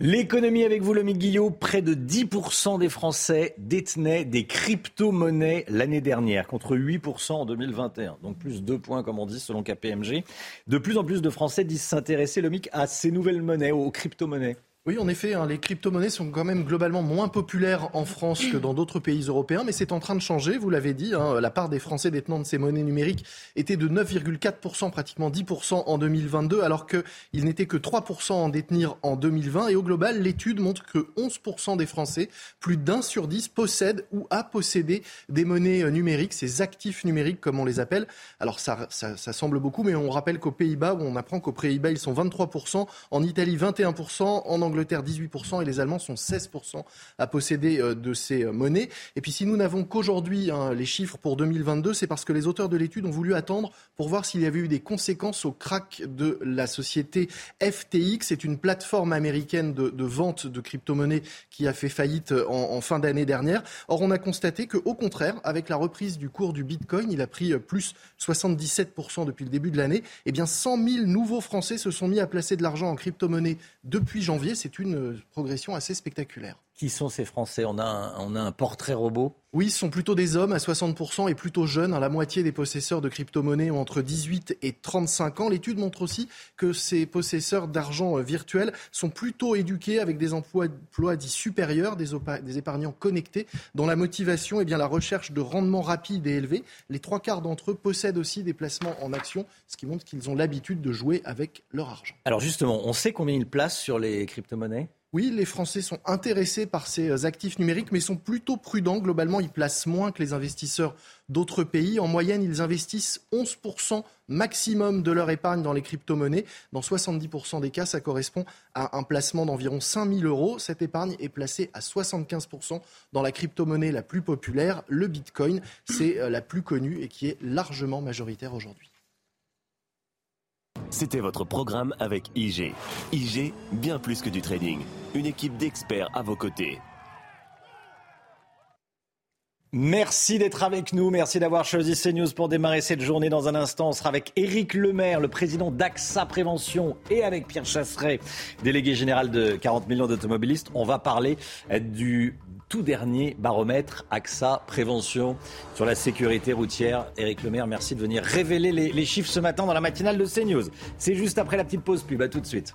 L'économie avec vous, Lomique Guillot. Près de 10% des Français détenaient des crypto-monnaies l'année dernière, contre 8% en 2021. Donc plus 2 points, comme on dit, selon KPMG. De plus en plus de Français disent s'intéresser, Lomique, à ces nouvelles monnaies, aux crypto-monnaies. Oui, en effet, hein, les crypto-monnaies sont quand même globalement moins populaires en France que dans d'autres pays européens, mais c'est en train de changer, vous l'avez dit. Hein, la part des Français détenant de ces monnaies numériques était de 9,4%, pratiquement 10% en 2022, alors qu'il n'était que 3% en détenir en 2020. Et au global, l'étude montre que 11% des Français, plus d'un sur dix, possèdent ou a possédé des monnaies euh, numériques, ces actifs numériques comme on les appelle. Alors ça, ça, ça semble beaucoup, mais on rappelle qu'aux Pays-Bas, on apprend qu'aux Pays-Bas, ils sont 23%, en Italie 21%, en Angleterre Angleterre 18% et les Allemands sont 16% à posséder euh, de ces euh, monnaies. Et puis si nous n'avons qu'aujourd'hui hein, les chiffres pour 2022, c'est parce que les auteurs de l'étude ont voulu attendre pour voir s'il y avait eu des conséquences au crack de la société FTX. C'est une plateforme américaine de, vente de crypto-monnaies qui a fait faillite euh, en, fin d'année dernière. Or, on a constaté qu'au contraire, avec la reprise du cours du Bitcoin, il a pris plus 77% depuis le début de l'année. Eh bien, 100 000 nouveaux Français se sont mis à placer de l'argent en crypto-monnaie depuis janvier c'est une progression assez spectaculaire. Qui sont ces Français? On a, un, on a un portrait robot? Oui, ce sont plutôt des hommes à 60% et plutôt jeunes. La moitié des possesseurs de crypto-monnaies ont entre 18 et 35 ans. L'étude montre aussi que ces possesseurs d'argent euh, virtuel sont plutôt éduqués avec des emplois, emplois dits supérieurs, des, des, épargnants connectés, dont la motivation est bien la recherche de rendement rapide et élevé. Les trois quarts d'entre eux possèdent aussi des placements en actions, ce qui montre qu'ils ont l'habitude de jouer avec leur argent. Alors justement, on sait combien ils placent sur les crypto-monnaies? Oui, les Français sont intéressés par ces euh, actifs numériques, mais sont plutôt prudents. Globalement, ils placent moins que les investisseurs d'autres pays. En moyenne, ils investissent 11% maximum de leur épargne dans les crypto-monnaies. Dans 70% des cas, ça correspond à un placement d'environ 5 000 euros. Cette épargne est placée à 75% dans la crypto-monnaie la plus populaire, le Bitcoin. C'est euh, la plus connue et qui est largement majoritaire aujourd'hui. C'était votre programme avec IG. IG, bien plus que du trading. Une équipe d'experts à vos côtés. Merci d'être avec nous. Merci d'avoir choisi CNews pour démarrer cette journée. Dans un instant, on sera avec Éric Lemaire, le président d'AXA Prévention, et avec Pierre Chasseret, délégué général de 40 millions d'automobilistes. On va parler du tout dernier baromètre AXA Prévention sur la sécurité routière. Éric Lemaire, merci de venir révéler les, chiffres ce matin dans la matinale de CNews. C'est juste après la petite pause pub. À tout de suite.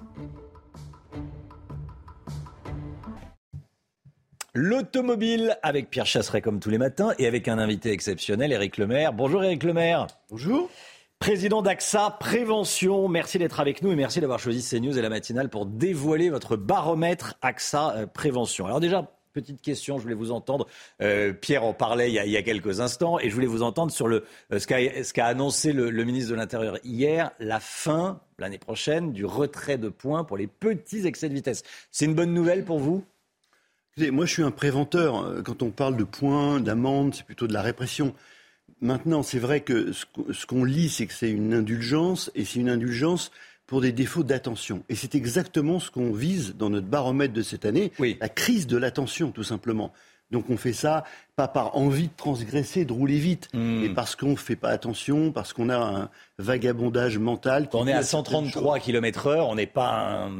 L'automobile avec Pierre Chasseret comme tous les matins et avec un invité exceptionnel, Éric Lemaire. Bonjour Éric Lemaire. Bonjour. Président d'AXA Prévention, merci d'être avec nous et merci d'avoir choisi CNews et la matinale pour dévoiler votre baromètre AXA euh, Prévention. Alors déjà, petite question, je voulais vous entendre. Euh, Pierre en parlait il y, a, quelques instants et je voulais vous entendre sur le, euh, ce qu'a annoncé le, ministre de l'Intérieur hier, la fin l'année prochaine du retrait de points pour les petits excès de vitesse. C'est une bonne nouvelle pour vous? Moi, je suis un préventeur. Euh, quand on parle de points, d'amendes, c'est plutôt de la répression. Maintenant, c'est vrai que ce qu'on lit, c'est que c'est une indulgence, et c'est une indulgence pour des défauts d'attention. Et c'est exactement ce qu'on vise dans notre baromètre de cette année, la crise de l'attention, tout simplement. Donc on fait ça pas par envie de transgresser, de rouler vite, hmm. mais parce qu'on ne fait pas attention, parce qu'on a un vagabondage mental. Quand on est à 133 km heure, on n'est pas un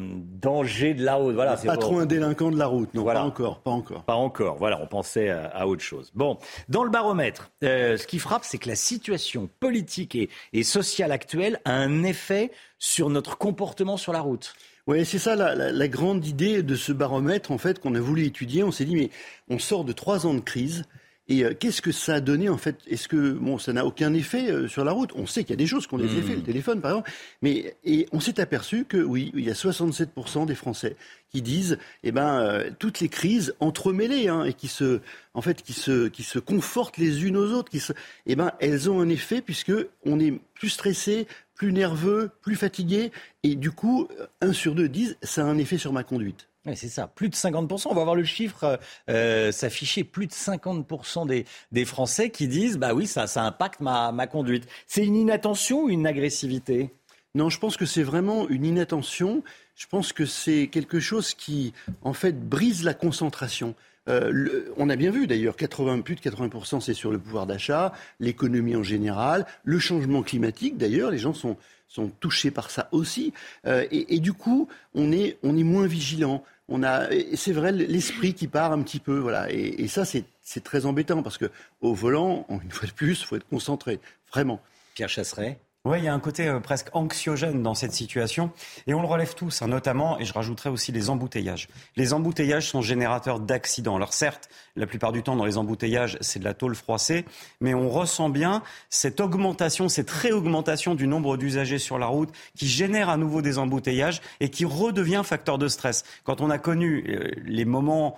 danger de la route. Voilà, pas trop un délinquant de la route, non, pas encore, pas encore. Pas encore, voilà, on pensait à, autre chose. Bon, dans le baromètre, euh, ce qui frappe, c'est que la situation politique et, et sociale actuelle a un effet sur notre comportement sur la route. Oui, c'est ça la, grande idée de ce baromètre, en fait, qu'on a voulu étudier. On s'est dit, mais on sort de trois ans de crise. Et euh, qu'est-ce que ça a donné en fait? Est-ce que bon, ça n'a aucun effet euh, sur la route? On sait qu'il y a des choses qui ont des effets, le mmh. téléphone par exemple, mais et on s'est aperçu que oui, il y a 67% des Français qui disent, eh ben, euh, toutes les crises entremêlées hein, et qui se, en fait, qui se, qui se confortent les unes aux autres, qui se, eh ben, elles ont un effet puisque on est plus stressé, plus nerveux, plus fatigué, et du coup, un sur deux disent, ça a un effet sur ma conduite. Oui, c'est ça, plus de 50%. On va voir le chiffre euh, s'afficher. Plus de 50% des, des, Français qui disent Bah oui, ça, ça impacte ma, ma conduite. C'est une inattention ou une agressivité? Non, je pense que c'est vraiment une inattention. Je pense que c'est quelque chose qui, en fait, brise la concentration. Euh, on a bien vu d'ailleurs, 80, plus de 80% c'est sur le pouvoir d'achat, l'économie en général, le changement climatique d'ailleurs, les gens sont, sont touchés par ça aussi. Euh, et, du coup, on est, on est moins vigilant. On a, c'est vrai, l'esprit qui part un petit peu, voilà. Et, ça, c'est, très embêtant parce que au volant, une fois de plus, faut être concentré, vraiment. Pierre Chasseret. Oui, il y a un côté euh, presque anxiogène dans cette situation. Et on le relève tous, hein, notamment, et je rajouterai aussi les embouteillages. Les embouteillages sont générateurs d'accidents. Alors certes, la plupart du temps, dans les embouteillages, c'est de la tôle froissée, mais on ressent bien cette augmentation, cette réaugmentation du nombre d'usagers sur la route qui génère à nouveau des embouteillages et qui redevient facteur de stress. Quand on a connu euh, les moments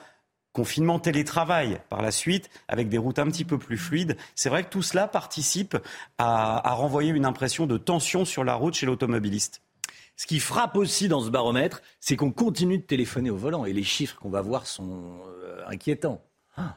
confinement télétravail par la suite, avec des routes un petit peu plus fluides. C'est vrai que tout cela participe à, renvoyer une impression de tension sur la route chez l'automobiliste. Ce qui frappe aussi dans ce baromètre, c'est qu'on continue de téléphoner au volant et les chiffres qu'on va voir sont euh, inquiétants.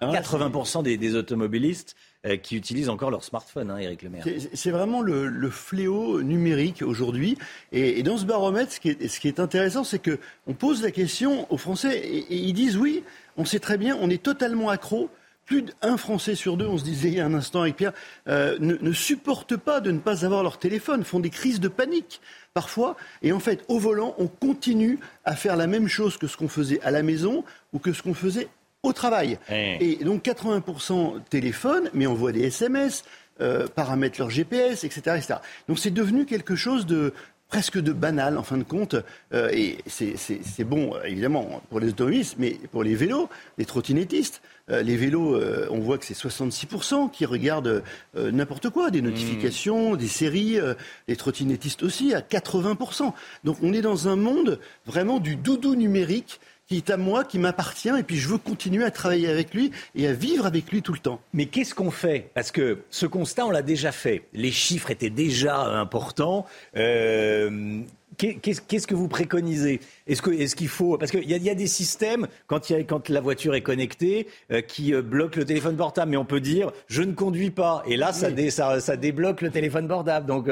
80% ah, des, automobilistes euh, qui utilisent encore leur smartphone, hein, Eric Lemaire. C'est vraiment le, fléau numérique aujourd'hui. Et, dans ce baromètre, ce qui est, ce qui est intéressant, c'est qu'on pose la question aux Français et, ils disent oui, on sait très bien, on est totalement accro plus d'un Français sur deux, on se disait il y a un instant avec Pierre, euh, ne, ne supportent pas de ne pas avoir leur téléphone, font des crises de panique parfois. Et en fait, au volant, on continue à faire la même chose que ce qu'on faisait à la maison ou que ce qu'on faisait au travail. Et donc 80% téléphone, mais on voit des SMS, euh, paramètrent leur GPS, etc. etc. Donc c'est devenu quelque chose de presque de banal en fin de compte. Euh, et c'est bon, évidemment, pour les automobilistes, mais pour les vélos, les trottinettistes. Euh, les vélos, euh, on voit que c'est 66% qui regardent euh, n'importe quoi, des notifications, des séries, euh, les trottinettistes aussi, à 80%. Donc on est dans un monde vraiment du doudou numérique qui est à moi, qui m'appartient, et puis je veux continuer à travailler avec lui et à vivre avec lui tout le temps. Mais qu'est-ce qu'on fait? Parce que ce constat, on l'a déjà fait. Les chiffres étaient déjà importants. Euh, qu'est- Qu'est-ce que vous préconisez? Est-ce que- est-ce qu'il faut? Parce qu'il y, a- il y a des systèmes quand, il y a- quand la voiture est connectée euh, qui euh, bloquent le téléphone portable, mais on peut dire je ne conduis pas et là ça, dé- ça, ça débloque le téléphone portable. Donc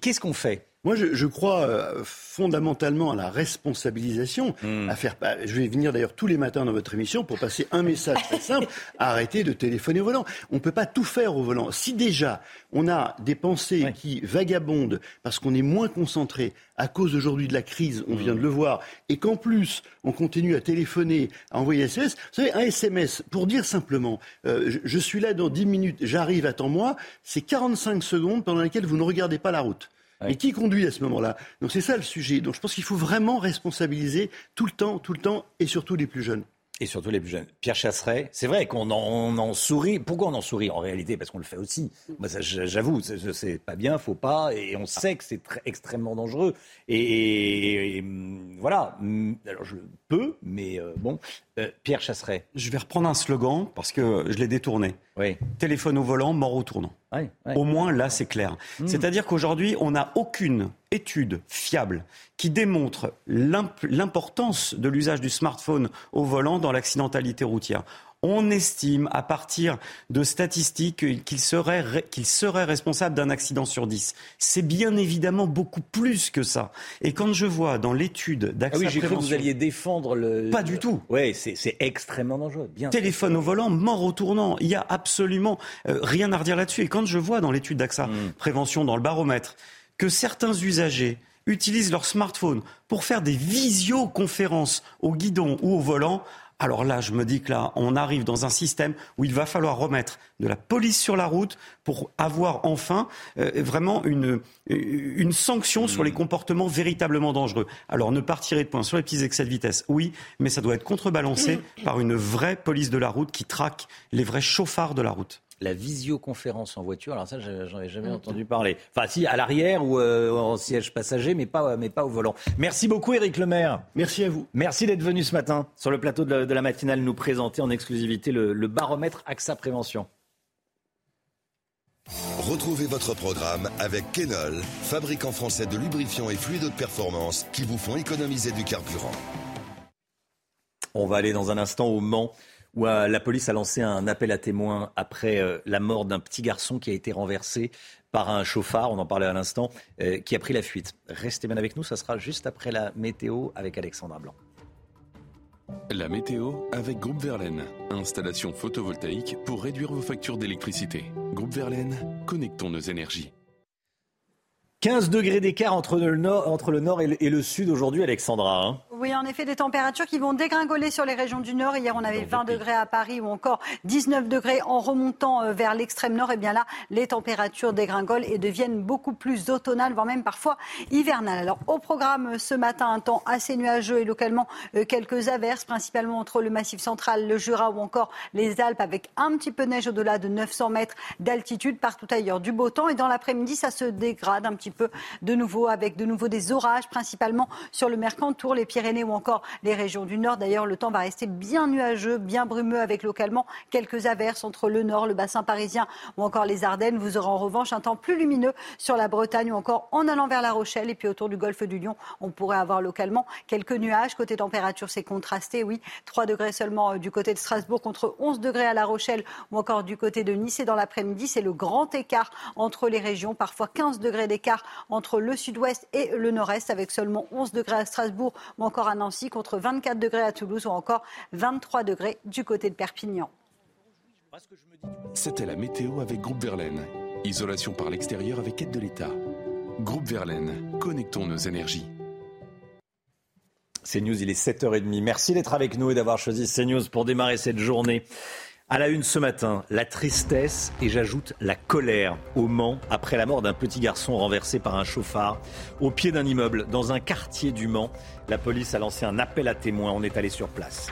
qu'est-ce qu'on fait? Moi, je, je crois euh, fondamentalement à la responsabilisation, Hmm. à faire. je vais venir d'ailleurs tous les matins dans votre émission pour passer un message très simple arrêtez de téléphoner au volant. On ne peut pas tout faire au volant. Si déjà on a des pensées qui vagabondent parce qu'on est moins concentré à cause aujourd'hui de la crise, on Hmm. vient de le voir, et qu'en plus on continue à téléphoner, à envoyer SMS. Vous savez, un SMS pour dire simplement euh, je, je suis là dans 10 minutes, j'arrive, attends-moi, c'est 45 secondes pendant lesquelles vous ne regardez pas la route. Mais qui conduit à ce moment-là? Donc c'est ça le sujet. Donc je pense qu'il faut vraiment responsabiliser tout le temps, tout le temps, et surtout les plus jeunes. Et surtout les plus jeunes. Pierre Chasseret, c'est vrai qu'on en, on en sourit. Pourquoi on en sourit En réalité, parce qu'on le fait aussi. Moi, ça, j'avoue, c'est- pas bien, faut pas, et on sait que c'est extrêmement dangereux. Et, et- et, voilà. Alors je peux, mais euh, bon. Euh, Pierre Chasseret. Je vais reprendre un slogan parce que je l'ai détourné. Oui. Téléphone au volant, mort au tournant. Au moins, là, c'est clair. Mm. C'est-à-dire qu'aujourd'hui, on n'a aucune étude fiable qui démontre l'imp- l'importance de l'usage du smartphone au volant dans l'accidentalité routière. On estime, à partir de statistiques, qu'il serait, ré- qu'il serait responsable d'un accident sur 10. C'est bien évidemment beaucoup plus que ça. Et quand je vois dans l'étude Ah d'accès oui, j'ai cru que vous alliez défendre le. Pas du tout. Oui, c'est extrêmement dangereux. Bien. Téléphone au volant, mort au tournant. Il y a absolument euh, rien à redire là-dessus. Et quand je vois dans l'étude d'AXA Hmm. Prévention, dans le baromètre, que certains usagers utilisent leur smartphone pour faire des visioconférences au guidon ou au volant, alors là, je me dis que là, on arrive dans un système où il va falloir remettre de la police sur la route pour avoir enfin euh, vraiment une, une sanction sur les comportements véritablement dangereux. Alors ne pas tirer de points sur les petits excès de vitesse, oui, mais ça doit être contrebalancé par une vraie police de la route qui traque les vrais chauffards de la route. La visioconférence en voiture, alors ça, je- j'en ai jamais Mm. entendu parler. Enfin, si, à l'arrière ou euh, en siège passager, mais pas, mais pas au volant. Merci beaucoup, Éric Lemaire. Merci à vous. Merci d'être venu ce matin sur le plateau de la, de la matinale nous présenter en exclusivité le, le baromètre AXA Prévention. Retrouvez votre programme avec Kenol, fabricant français de lubrifiants et fluides de performance qui vous font économiser du carburant. On va aller dans un instant au Mans, où euh, la police a lancé un appel à témoins après euh, la mort d'un petit garçon qui a été renversé par un chauffard, on en parlait à l'instant, euh, qui a pris la fuite. Restez bien avec nous, ça sera juste après la météo avec Alexandra Blanc. La météo avec Groupe Verlaine. Installation photovoltaïque pour réduire vos factures d'électricité. Groupe Verlaine, connectons nos énergies. 15 degrés d'écart entre le nord, entre le nord et, le, et le sud aujourd'hui, Alexandra. hein. Oui, en effet, des températures qui vont dégringoler sur les régions du nord. Hier, on avait 20 degrés à Paris ou encore 19 degrés en remontant euh, vers l'extrême nord. Et bien là, les températures dégringolent et deviennent beaucoup plus automnales, voire même parfois hivernales. Alors, au programme euh, ce matin, un temps assez nuageux et localement euh, quelques averses, principalement entre le Massif central, le Jura ou encore les Alpes, avec un petit peu de neige au-delà de 900 mètres d'altitude. Partout ailleurs, du beau temps. Et dans l'après-midi, ça se dégrade un petit peu de nouveau, avec de nouveau des orages, principalement sur le Mercantour, les Pyrénées ou encore les régions du nord. D'ailleurs, le temps va rester bien nuageux, bien brumeux, avec localement quelques averses entre le nord, le bassin parisien ou encore les Ardennes. Vous aurez en revanche un temps plus lumineux sur la Bretagne ou encore en allant vers la Rochelle. Et puis autour du golfe du Lion, on pourrait avoir localement quelques nuages. Côté température, c'est contrasté, oui. 3 degrés seulement euh, du côté de Strasbourg contre 11 degrés à La Rochelle ou encore du côté de Nice. Et dans l'après-midi, c'est le grand écart entre les régions, parfois 15 degrés d'écart entre le sud-ouest et le nord-est, avec seulement 11 degrés à Strasbourg ou encore à Nancy, contre 24 degrés à Toulouse ou encore 23 degrés du côté de Perpignan. C'était la météo avec Groupe Verlaine. Isolation par l'extérieur avec aide de l'État. Groupe Verlaine, connectons nos énergies. CNews, il est 7h30. Merci d'être avec nous et d'avoir choisi CNews pour démarrer cette journée. À la une ce matin, la tristesse et j'ajoute la colère au Mans après la mort d'un petit garçon renversé par un chauffard au pied d'un immeuble dans un quartier du Mans. La police a lancé un appel à témoins. On est allé sur place.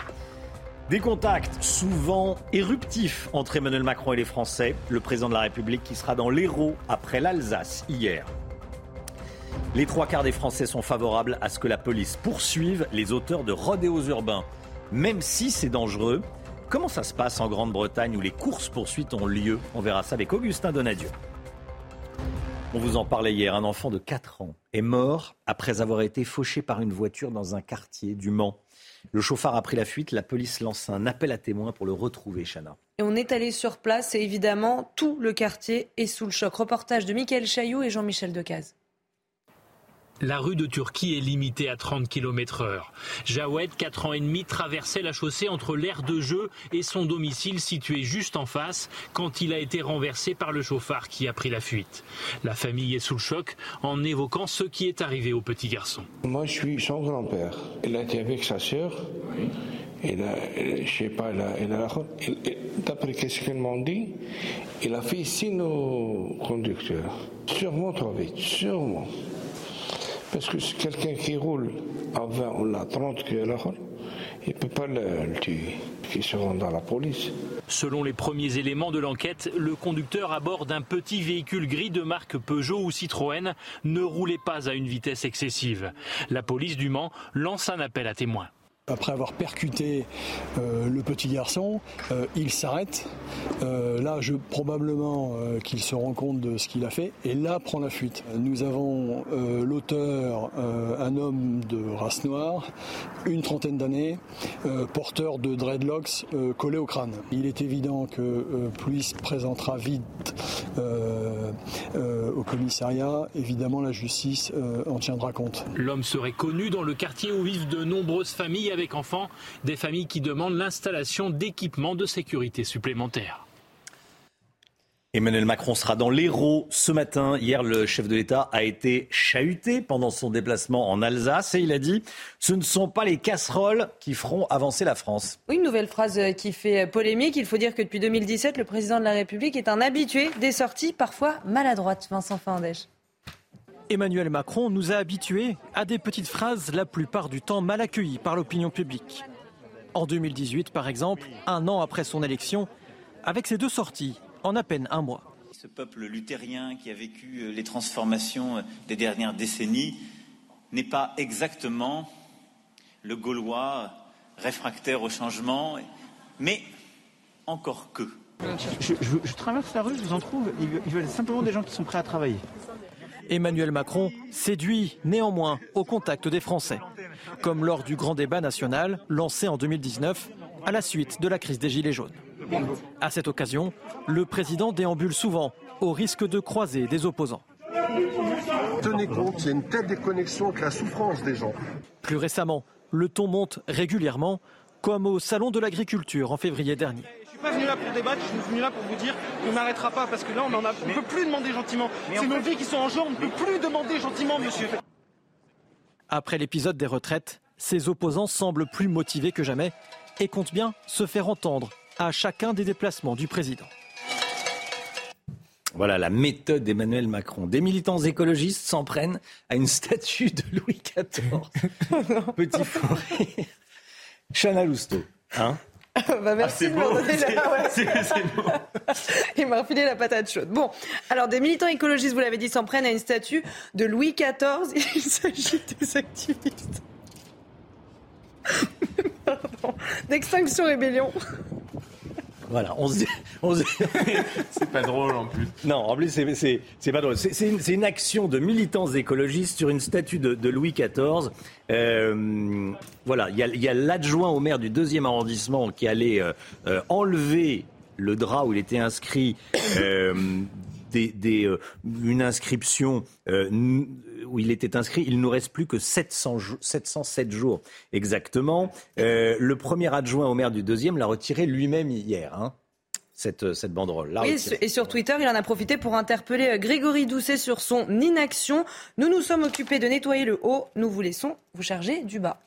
Des contacts souvent éruptifs entre Emmanuel Macron et les Français. Le président de la République qui sera dans l'Hérault après l'Alsace hier. Les trois quarts des Français sont favorables à ce que la police poursuive les auteurs de rodéos urbains, même si c'est dangereux. Comment ça se passe en Grande-Bretagne où les courses-poursuites ont lieu? On verra ça avec Augustin Donadieu. On vous en parlait hier, un enfant de 4 ans est mort après avoir été fauché par une voiture dans un quartier du Mans. Le chauffard a pris la fuite, la police lance un appel à témoins pour le retrouver, Chana. Et on est allé sur place et évidemment, tout le quartier est sous le choc. Reportage de Michael Chaillot et Jean-Michel Decaze. La rue de Turquie est limitée à 30 km heure. Jawed, 4 ans et demi, traversait la chaussée entre l'aire de jeu et son domicile situé juste en face quand il a été renversé par le chauffard qui a pris la fuite. La famille est sous le choc en évoquant ce qui est arrivé au petit garçon. Moi, je suis son grand-père. Il a été avec sa sœur. Il a, je sais pas, il a, d'après ce qu'ils m'ont dit, il a fait ici nos conducteurs. Sûrement trop vite, sûrement. Parce que c'est quelqu'un qui roule à 20 ou à 30 km il ne peut pas le, tuer, qui se rend à la police. Selon les premiers éléments de l'enquête, le conducteur à bord d'un petit véhicule gris de marque Peugeot ou Citroën ne roulait pas à une vitesse excessive. La police du Mans lance un appel à témoins. Après avoir percuté euh, le petit garçon, euh, il s'arrête. Euh, là, je, probablement qu'il se rend compte de ce qu'il a fait et là prend la fuite. Nous avons l'auteur, un homme de race noire, une trentaine d'années, porteur de dreadlocks collés au crâne. Il est évident que plus présentera vite au commissariat, évidemment la justice en tiendra compte. L'homme serait connu dans le quartier où vivent de nombreuses familles avec enfants, des familles qui demandent l'installation d'équipements de sécurité supplémentaires. Emmanuel Macron sera dans l'Hérault ce matin. Hier, le chef de l'État a été chahuté pendant son déplacement en Alsace et il a dit ce ne sont pas les casseroles qui feront avancer la France. Oui, une nouvelle phrase qui fait polémique. Il faut dire que depuis 2017, le président de la République est un habitué des sorties parfois maladroites. Vincent Fandèche. Emmanuel Macron nous a habitués à des petites phrases la plupart du temps mal accueillies par l'opinion publique. En 2018, par exemple, un an après son élection, avec ses deux sorties en à peine un mois. Ce peuple luthérien qui a vécu euh, les transformations euh, des dernières décennies n'est pas exactement le Gaulois réfractaire au changement, mais encore que. Je, traverse la rue, je vous en trouve, il y a simplement des gens qui sont prêts à travailler. Emmanuel Macron séduit néanmoins au contact des Français, comme lors du grand débat national lancé en 2019 à la suite de la crise des Gilets jaunes. À cette occasion, le président déambule souvent au risque de croiser des opposants. Tenez compte, il y a une telle déconnexion avec la souffrance des gens. Plus récemment, le ton monte régulièrement, comme au Salon de l'agriculture en février dernier pas venu là pour débattre, je suis venu là pour vous dire qu'on n'arrêtera pas parce que là on ne peut plus demander gentiment. C'est nos vies qui sont en jeu, on ne peut plus demander gentiment, monsieur. Après l'épisode des retraites, ses opposants semblent plus motivés que jamais et comptent bien se faire entendre à chacun des déplacements du président. Voilà la méthode d'Emmanuel Macron. Des militants écologistes s'en prennent à une statue de Louis XIV. Petit fou Chana Lousteau, hein bah merci de me donner la... Il m'a refilé la patate chaude. Bon, alors des militants écologistes, vous l'avez dit, s'en prennent à une statue de Louis XIV. Il s'agit des activistes. D'Extinction Rébellion. Voilà, on se dit. c'est pas drôle en plus. Non, en plus, c'est pas drôle. C'est une, une, action de militants écologistes sur une statue de, de Louis XIV. Euh, voilà, il y a, l'adjoint au maire du deuxième arrondissement qui allait euh, euh, enlever le drap où il était inscrit. Des, des, une inscription où il était inscrit, il ne nous reste plus que 700, 707 jours exactement. Euh, le premier adjoint au maire du deuxième l'a retiré lui-même hier. Hein. cette, cette banderole. Oui, retirer. et sur Twitter, il en a profité pour interpeller euh, Grégory Doucet sur son inaction. Nous nous sommes occupés de nettoyer le haut, nous vous laissons vous charger du bas.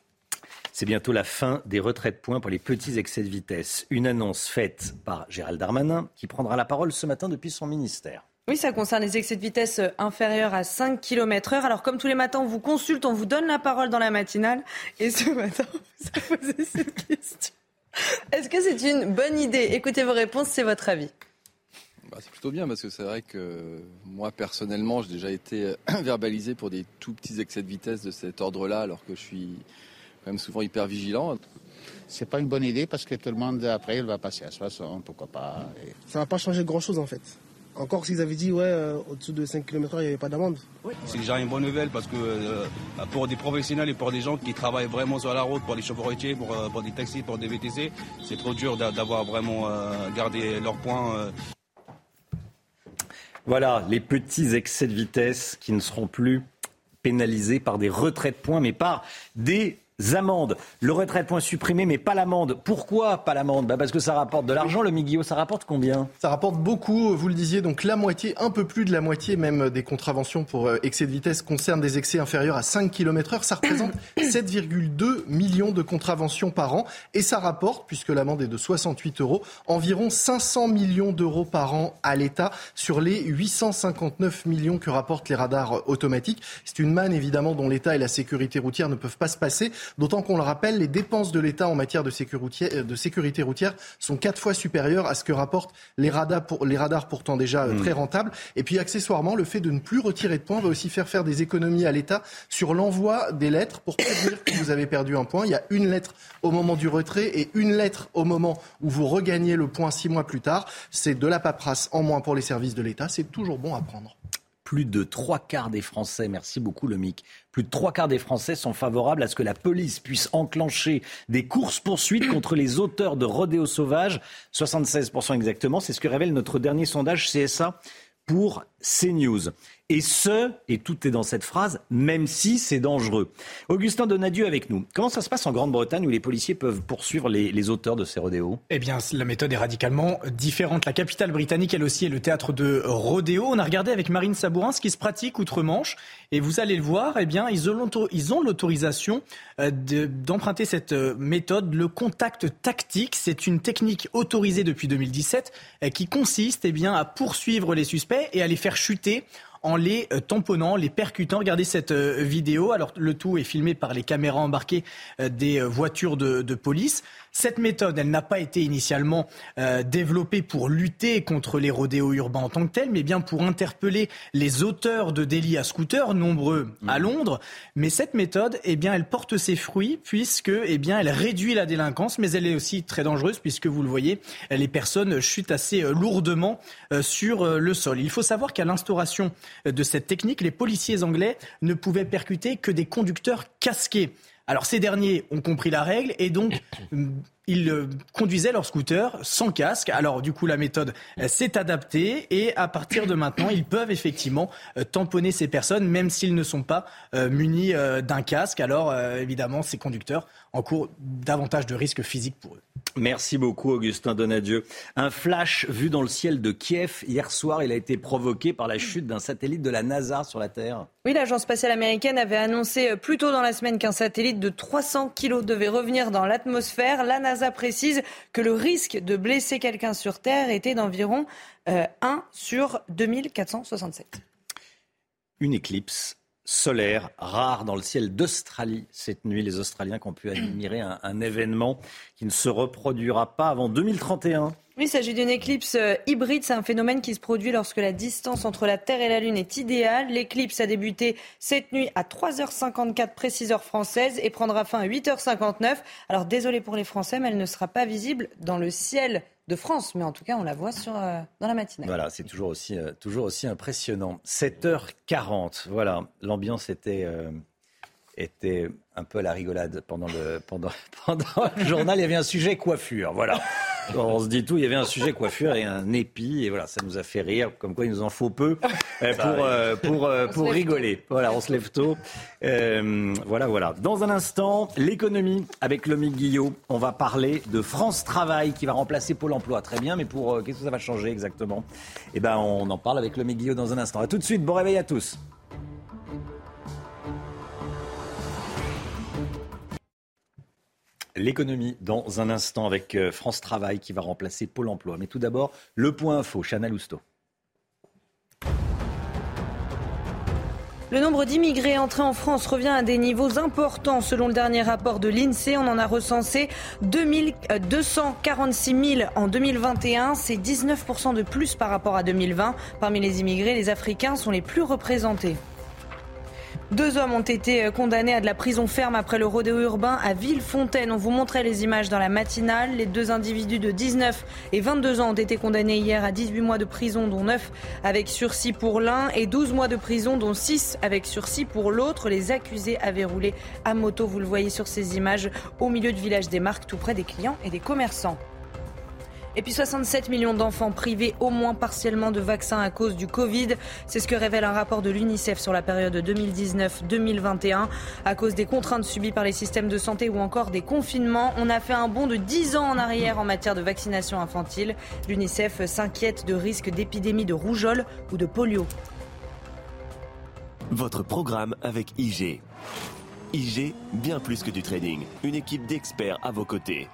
C'est bientôt la fin des retraits de points pour les petits excès de vitesse. Une annonce faite par Gérald Darmanin qui prendra la parole ce matin depuis son ministère. Oui, ça concerne les excès de vitesse euh, inférieurs à 5 km heure. Alors, comme tous les matins, on vous consulte, on vous donne la parole dans la matinale. Et ce matin, vous a posé cette question. Est-ce que c'est une bonne idée? Écoutez vos réponses, c'est votre avis. Bah, c'est plutôt bien parce que c'est vrai que moi personnellement j'ai déjà été verbalisé pour des tout petits excès de vitesse de cet ordre-là alors que je suis quand même souvent hyper vigilant. C'est pas une bonne idée parce que tout le monde après il va passer à 60, pourquoi pas. Et... Ça va pas changer grand-chose en fait. Encore s'ils avaient dit ouais euh, au-dessous de 5 km/h il n'y avait pas d'amende. C'est déjà une bonne nouvelle parce que euh, pour des professionnels et pour des gens qui travaillent vraiment sur la route, pour les chauffeurs routiers, pour, euh, pour des taxis, pour des VTC, c'est trop dur d'a- d'avoir vraiment euh, gardé leurs points. euh. Voilà, les petits excès de vitesse qui ne seront plus pénalisés par des retraits de points, mais par des amendes. Le retrait de points supprimé, mais pas l'amende. Pourquoi pas l'amende? Bah Parce que ça rapporte de l'argent, le Miguel, ça rapporte combien? Ça rapporte beaucoup, vous le disiez, donc la moitié, un peu plus de la moitié même des contraventions pour euh, excès de vitesse concernent des excès inférieurs à 5 km heure. Ça représente 7,2 millions de contraventions par an et ça rapporte, puisque l'amende est de 68 euros, environ 500 millions d'euros par an à l'État sur les 859 millions que rapportent les radars automatiques. C'est une manne évidemment dont l'État et la sécurité routière ne peuvent pas se passer, d'autant qu'on le rappelle, les dépenses de l'État en matière de sécurité, de sécurité routière sont quatre fois supérieures à ce que rapportent les radars, pour, les radars pourtant déjà euh, très rentables. Et puis accessoirement, le fait de ne plus retirer de points va aussi faire faire des économies à l'État sur l'envoi des lettres pour prévenir que vous avez perdu un point. Il y a une lettre au moment du retrait et une lettre au moment où vous regagnez le point six mois plus tard. C'est de la paperasse en moins pour les services de l'État. C'est toujours bon à prendre. Plus de trois quarts des Français, merci beaucoup le MIC, plus de trois quarts des Français sont favorables à ce que la police puisse enclencher des courses-poursuites contre les auteurs de rodéos sauvages. 76% exactement, c'est ce que révèle notre dernier sondage CSA pour CNews. Et ce, et tout est dans cette phrase, même si c'est dangereux. Augustin Donadieu avec nous. Comment ça se passe en Grande-Bretagne où les policiers peuvent poursuivre les, auteurs de ces rodéos Eh bien, la méthode est radicalement différente. La capitale britannique, elle aussi, est le théâtre de rodéo. On a regardé avec Marine Sabourin ce qui se pratique outre-Manche. Et vous allez le voir, eh bien, ils ont l'autorisation euh, de- d'emprunter cette euh, méthode, le contact tactique. C'est une technique autorisée depuis 2017 euh, qui consiste, eh bien, à poursuivre les suspects et à les faire chuter en les euh, tamponnant, les percutant. Regardez cette euh, vidéo. Alors le tout est filmé par les caméras embarquées euh, des voitures de, de police. Cette méthode, elle n'a pas été initialement euh, développée pour lutter contre les rodéos urbains en tant que tels, mais bien pour interpeller les auteurs de délits à scooter, nombreux à Londres. Mais cette méthode, eh bien, elle porte ses fruits puisque, eh bien, elle réduit la délinquance, mais elle est aussi très dangereuse puisque vous le voyez, les personnes chutent assez euh, lourdement euh, sur euh, le sol. Il faut savoir qu'à l'instauration de cette technique, les policiers anglais ne pouvaient percuter que des conducteurs casqués. Alors ces derniers ont compris la règle et donc mm, ils euh, conduisaient leur scooter sans casque. Alors du coup la méthode euh, s'est adaptée et à partir de maintenant ils peuvent effectivement euh, tamponner ces personnes même s'ils ne sont pas munis d'un casque. Alors évidemment ces conducteurs encourent davantage de risques physiques pour eux. Merci beaucoup, Augustin Donadieu. Un flash vu dans le ciel de Kiev hier soir, il a été provoqué par la chute d'un satellite de la NASA sur la Terre. Oui, l'agence spatiale américaine avait annoncé plus tôt dans la semaine qu'un satellite de 300 kilos devait revenir dans l'atmosphère. La NASA précise que le risque de blesser quelqu'un sur Terre était d'environ euh, 1 sur 2467. Une éclipse solaire rare dans le ciel d'Australie cette nuit. Les Australiens qui ont pu admirer un, un événement qui ne se reproduira pas avant 2031. Oui, il s'agit d'une éclipse euh, hybride. C'est un phénomène qui se produit lorsque la distance entre la Terre et la Lune est idéale. L'éclipse a débuté cette nuit à 3h54 précise heure française et prendra fin à 8h59. Alors désolé pour les Français, mais elle ne sera pas visible dans le ciel de France. Mais en tout cas, on la voit euh, dans la matinée. Voilà, c'est toujours aussi, euh, toujours aussi impressionnant. 7h40, voilà, l'ambiance était, était un peu à la rigolade pendant le, pendant, pendant le journal. Il y avait un sujet coiffure, voilà. On se dit tout. Il y avait un sujet coiffure et un épi, et voilà, ça nous a fait rire. Comme quoi, il nous en faut peu euh, pour, euh, pour, euh, pour rigoler. Voilà, on se lève tôt. Euh, voilà, voilà. Dans un instant, l'économie avec Lomi Guillot. On va parler de France Travail qui va remplacer Pôle Emploi. Très bien, mais pour qu'est-ce que ça va changer exactement? Eh ben, on en parle avec Lomi Guillot dans un instant. À tout de suite. Bon réveil à tous. L'économie dans un instant avec euh, France Travail qui va remplacer Pôle Emploi. Mais tout d'abord, le point info, Chana Lousteau. Le nombre d'immigrés entrés en France revient à des niveaux importants. Selon le dernier rapport de l'INSEE, on en a recensé 246 000 en 2021. C'est 19% de plus par rapport à 2020. Parmi les immigrés, les Africains sont les plus représentés. Deux hommes ont été condamnés à de la prison ferme après le rodéo urbain à Villefontaine. On vous montrait les images dans la matinale. Les deux individus de 19 et 22 ans ont été condamnés hier à 18 mois de prison, dont 9 avec sursis pour l'un et 12 mois de prison, dont 6 avec sursis pour l'autre. Les accusés avaient roulé à moto, vous le voyez sur ces images, au milieu du village des Marques, tout près des clients et des commerçants. Et puis 67 millions d'enfants privés au moins partiellement de vaccins à cause du Covid. C'est ce que révèle un rapport de l'UNICEF sur la période 2019-2021. À cause des contraintes subies par les systèmes de santé ou encore des confinements, on a fait un bond de 10 ans en arrière en matière de vaccination infantile. L'UNICEF s'inquiète de risques d'épidémie de rougeole ou de polio. Votre programme avec IG. IG, bien plus que du trading. Une équipe d'experts à vos côtés.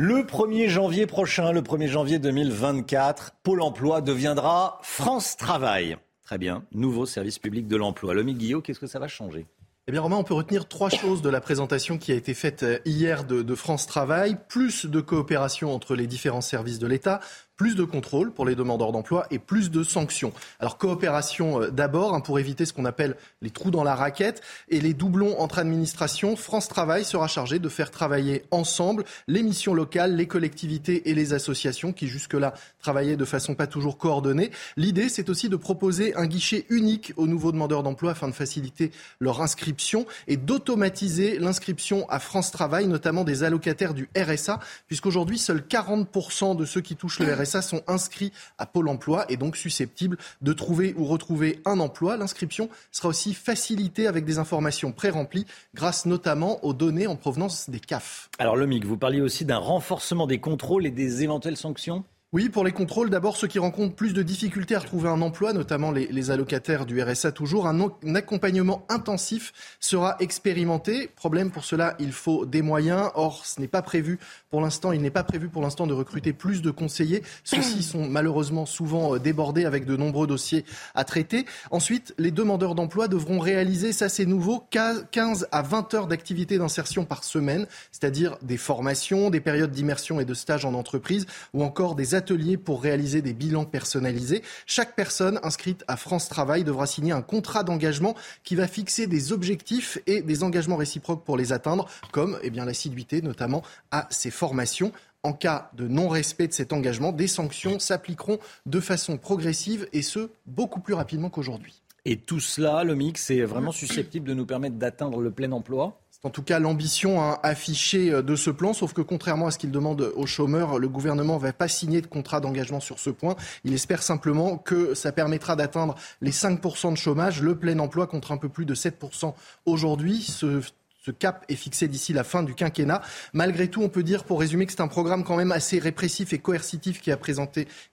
Le 1er janvier prochain, le 1er janvier 2024, Pôle emploi deviendra France Travail. Très bien, nouveau service public de l'emploi. Lomi Guillot, qu'est-ce que ça va changer? Eh bien, Romain, on peut retenir trois choses de la présentation qui a été faite hier de, de France Travail. Plus de coopération entre les différents services de l'État, plus de contrôle pour les demandeurs d'emploi et plus de sanctions. Alors coopération euh, d'abord hein, pour éviter ce qu'on appelle les trous dans la raquette et les doublons entre administrations. France Travail sera chargé de faire travailler ensemble les missions locales, les collectivités et les associations qui jusque-là travaillaient de façon pas toujours coordonnée. L'idée, c'est aussi de proposer un guichet unique aux nouveaux demandeurs d'emploi afin de faciliter leur inscription et d'automatiser l'inscription à France Travail, notamment des allocataires du RSA, puisqu'aujourd'hui, seuls 40% de ceux qui touchent le RSA ça sont inscrits à Pôle emploi et donc susceptibles de trouver ou retrouver un emploi. L'inscription sera aussi facilitée avec des informations pré-remplies grâce notamment aux données en provenance des CAF. Alors Lomic, vous parliez aussi d'un renforcement des contrôles et des éventuelles sanctions? Oui, pour les contrôles, d'abord ceux qui rencontrent plus de difficultés à retrouver un emploi, notamment les, allocataires du RSA toujours. Un, un, accompagnement intensif sera expérimenté. Problème pour cela, il faut des moyens. Or, ce n'est pas prévu pour l'instant. Il n'est pas prévu pour l'instant de recruter plus de conseillers. Ceux-ci sont malheureusement souvent euh, débordés avec de nombreux dossiers à traiter. Ensuite, les demandeurs d'emploi devront réaliser, ça c'est nouveau, 15 à 20 heures d'activité d'insertion par semaine, c'est-à-dire des formations, des périodes d'immersion et de stage en entreprise ou encore des ateliers pour réaliser des bilans personnalisés. Chaque personne inscrite à France Travail devra signer un contrat d'engagement qui va fixer des objectifs et des engagements réciproques pour les atteindre, comme eh l'assiduité notamment à ces formations. En cas de non-respect de cet engagement, des sanctions s'appliqueront de façon progressive et ce, beaucoup plus rapidement qu'aujourd'hui. Et tout cela, le mix, est vraiment susceptible de nous permettre d'atteindre le plein emploi? C'est en tout cas l'ambition hein, affichée euh, de ce plan, sauf que contrairement à ce qu'il demande aux chômeurs, le gouvernement ne va pas signer de contrat d'engagement sur ce point. Il espère simplement que ça permettra d'atteindre les 5% de chômage, le plein emploi contre un peu plus de 7% aujourd'hui. Ce ce cap est fixé d'ici la fin du quinquennat. Malgré tout, on peut dire, pour résumer, que c'est un programme quand même assez répressif et coercitif qui a,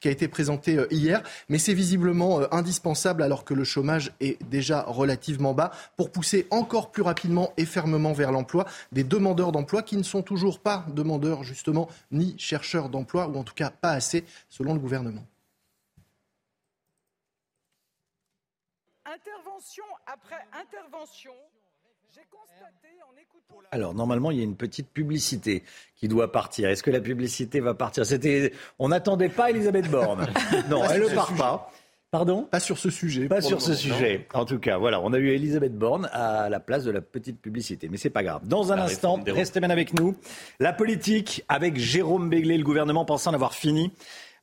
été présenté euh, hier, mais c'est visiblement euh, indispensable alors que le chômage est déjà relativement bas pour pousser encore plus rapidement et fermement vers l'emploi des demandeurs d'emploi qui ne sont toujours pas demandeurs justement ni chercheurs d'emploi ou en tout cas pas assez selon le gouvernement. Intervention après intervention. Alors normalement, il y a une petite publicité qui doit partir. Est-ce que la publicité va partir? C'était, on n'attendait pas Elisabeth Borne. non, elle ne part pas. Pardon? Pas sur ce sujet. Pas sur ce sujet. En tout cas, voilà, on a eu Elisabeth Borne à la place de la petite publicité. Mais c'est pas grave. Dans un instant, restez bien avec nous. La politique avec Jérôme Béglé, le gouvernement pensant en avoir fini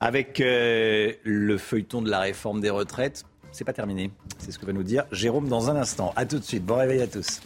avec euh, le feuilleton de la réforme des retraites. C'est pas terminé. C'est ce que va nous dire Jérôme dans un instant. À tout de suite. Bon réveil à tous.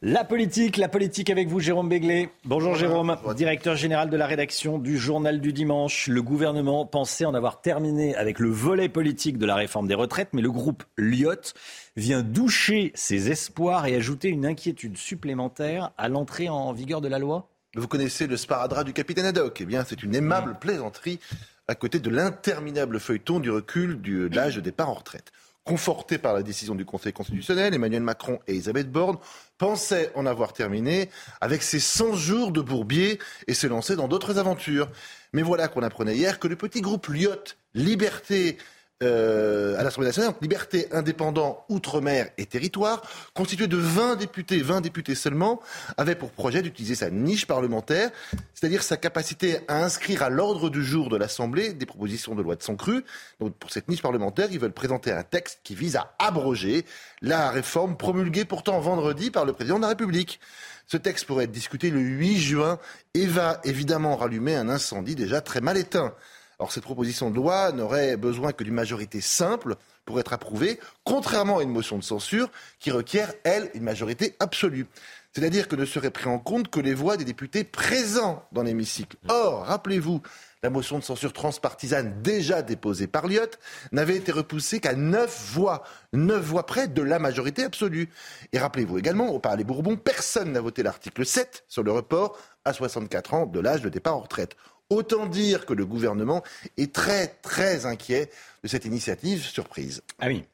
La politique, la politique avec vous, Jérôme Béglé. Bonjour Jérôme, directeur général de la rédaction du Journal du Dimanche. Le gouvernement pensait en avoir terminé avec le volet politique de la réforme des retraites, mais le groupe Lyot vient doucher ses espoirs et ajouter une inquiétude supplémentaire à l'entrée en vigueur de la loi Vous connaissez le sparadrap du capitaine Haddock. Eh bien, c'est une aimable plaisanterie à côté de l'interminable feuilleton du recul de l'âge de départ en retraite. Conforté par la décision du Conseil constitutionnel, Emmanuel Macron et Elisabeth Borne pensaient en avoir terminé avec ces 100 jours de bourbier et se lancer dans d'autres aventures. Mais voilà qu'on apprenait hier que le petit groupe Lyot, Liberté, euh, à l'Assemblée nationale, liberté, indépendant, outre-mer et territoire, constitué de 20 députés, 20 députés seulement, avait pour projet d'utiliser sa niche parlementaire, c'est-à-dire sa capacité à inscrire à l'ordre du jour de l'Assemblée des propositions de loi de son cru. Donc pour cette niche parlementaire, ils veulent présenter un texte qui vise à abroger la réforme promulguée pourtant vendredi par le président de la République. Ce texte pourrait être discuté le 8 juin et va évidemment rallumer un incendie déjà très mal éteint. Alors cette proposition de loi n'aurait besoin que d'une majorité simple pour être approuvée, contrairement à une motion de censure qui requiert, elle, une majorité absolue. C'est-à-dire que ne seraient pris en compte que les voix des députés présents dans l'hémicycle. Or, rappelez-vous, la motion de censure transpartisane déjà déposée par Lyot n'avait été repoussée qu'à neuf voix, neuf voix près de la majorité absolue. Et rappelez-vous également, au Parlement Bourbon, personne n'a voté l'article 7 sur le report à 64 ans de l'âge de départ en retraite. Autant dire que le gouvernement est très très inquiet de cette initiative surprise. Ah oui.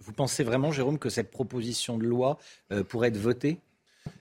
Vous pensez vraiment, Jérôme, que cette proposition de loi euh, pourrait être votée?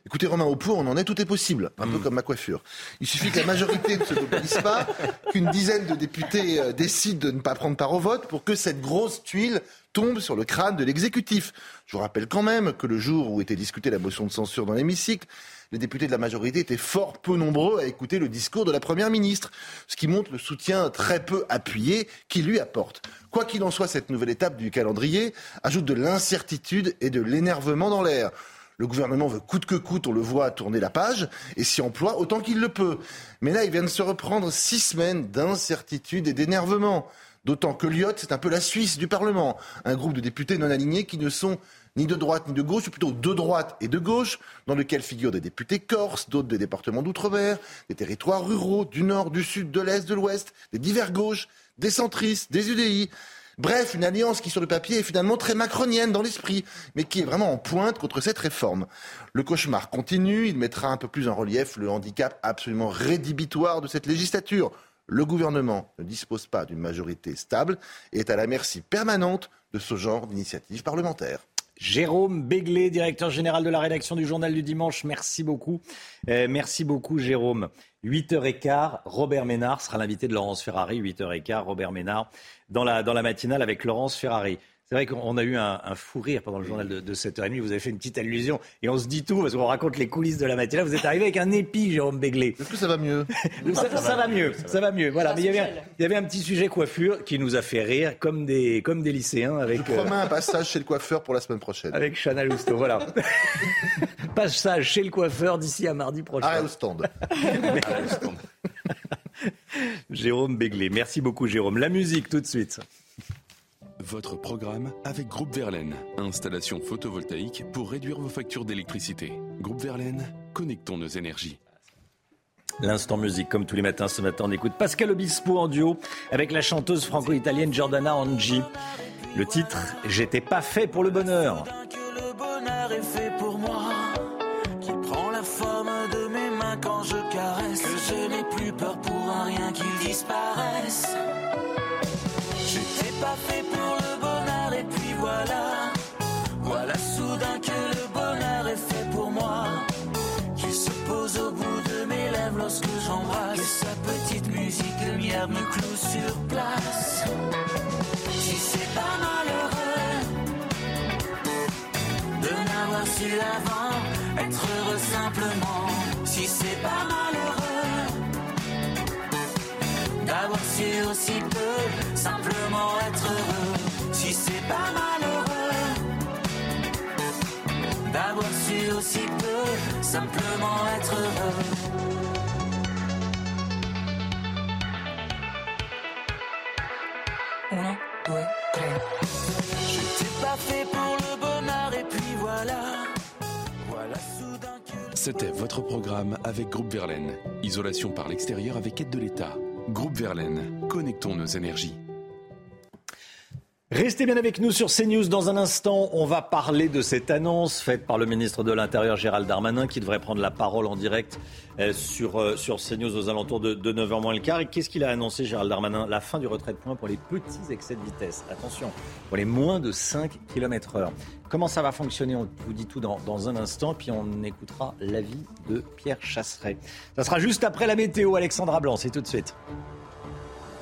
Écoutez, Romain, au point, on en est, tout est possible, un peu comme ma coiffure. Il suffit que la majorité ne se mobilise pas, qu'une dizaine de députés euh, décident de ne pas prendre part au vote pour que cette grosse tuile tombe sur le crâne de l'exécutif. Je vous rappelle quand même que le jour où était discutée la motion de censure dans l'hémicycle, les députés de la majorité étaient fort peu nombreux à écouter le discours de la Première ministre, ce qui montre le soutien très peu appuyé qu'il lui apporte. Quoi qu'il en soit, cette nouvelle étape du calendrier ajoute de l'incertitude et de l'énervement dans l'air. Le gouvernement veut coûte que coûte, on le voit, tourner la page et s'y emploie autant qu'il le peut. Mais là, il vient de se reprendre six semaines d'incertitude et d'énervement. D'autant que Lyot, c'est un peu la Suisse du Parlement. Un groupe de députés non alignés qui ne sont ni de droite ni de gauche, ou plutôt de droite et de gauche, dans lequel figurent des députés corses, d'autres des départements d'outre-mer, des territoires ruraux, du nord, du sud, de l'est, de l'ouest, des divers gauches, des centristes, des UDI. Bref, une alliance qui sur le papier est finalement très macronienne dans l'esprit, mais qui est vraiment en pointe contre cette réforme. Le cauchemar continue, il mettra un peu plus en relief le handicap absolument rédhibitoire de cette législature. Le gouvernement ne dispose pas d'une majorité stable et est à la merci permanente de ce genre d'initiative parlementaire. Jérôme Béglé, directeur général de la rédaction du Journal du Dimanche. Merci beaucoup. Euh, merci beaucoup, Jérôme. 8h15, Robert Ménard sera l'invité de Laurence Ferrari. 8h15, Robert Ménard dans la, dans la matinale avec Laurence Ferrari. C'est vrai qu'on a eu un, fou rire pendant le journal de, de 7h30. Vous avez fait une petite allusion et on se dit tout parce qu'on raconte les coulisses de la matinale. Vous êtes arrivé avec un épi, Jérôme Béglé. Est-ce que ça va mieux? Ça, va mieux, ça va mieux. Voilà, mais il y, avait un, il y avait un petit sujet coiffure qui nous a fait rire comme des, comme des lycéens. Avec, Je promets un passage chez le coiffeur pour la semaine prochaine. Avec Chana Lousteau, voilà. passage chez le coiffeur d'ici à mardi prochain. Arrêt au stand. Jérôme Béglé. Merci beaucoup, Jérôme. La musique, tout de suite. Votre programme avec Groupe Verlaine. Installation photovoltaïque pour réduire vos factures d'électricité. Groupe Verlaine, connectons nos énergies. L'instant musique, comme tous les matins, ce matin, on écoute Pascal Obispo en duo avec la chanteuse franco-italienne Giordana Angi. Le titre J'étais pas fait pour le bonheur. Que le bonheur est fait pour moi, qui prend la forme de mes mains quand je caresse, que je n'ai plus peur pour un rien qu'il disparaisse. Pas fait pour le bonheur et puis voilà, voilà soudain que le bonheur est fait pour moi, qui se pose au bout de mes lèvres lorsque j'embrasse, que sa petite musique lumière me cloue sur place. Si c'est pas malheureux de n'avoir su avant être heureux simplement, si c'est pas malheureux d'avoir su aussi peu simplement être heureux, si c'est pas malheureux d'avoir su aussi peu simplement être heureux. Un, deux, trois. J'étais pas fait pour le bonheur et puis voilà, voilà soudain C'était votre programme avec Groupe Verlaine. Isolation par l'extérieur avec aide de l'État. Groupe Verlaine, connectons nos énergies. Restez bien avec nous sur CNews. Dans un instant, on va parler de cette annonce faite par le ministre de l'Intérieur Gérald Darmanin qui devrait prendre la parole en direct euh, sur, euh, sur CNews aux alentours de, 9h moins le quart. Et qu'est-ce qu'il a annoncé Gérald Darmanin? La fin du retrait de points pour les petits excès de vitesse. Attention, pour les moins de 5 km heure. Comment ça va fonctionner? On vous dit tout dans, dans un instant, puis on écoutera l'avis de Pierre Chasseret. Ça sera juste après la météo. Alexandra Blanc, c'est tout de suite.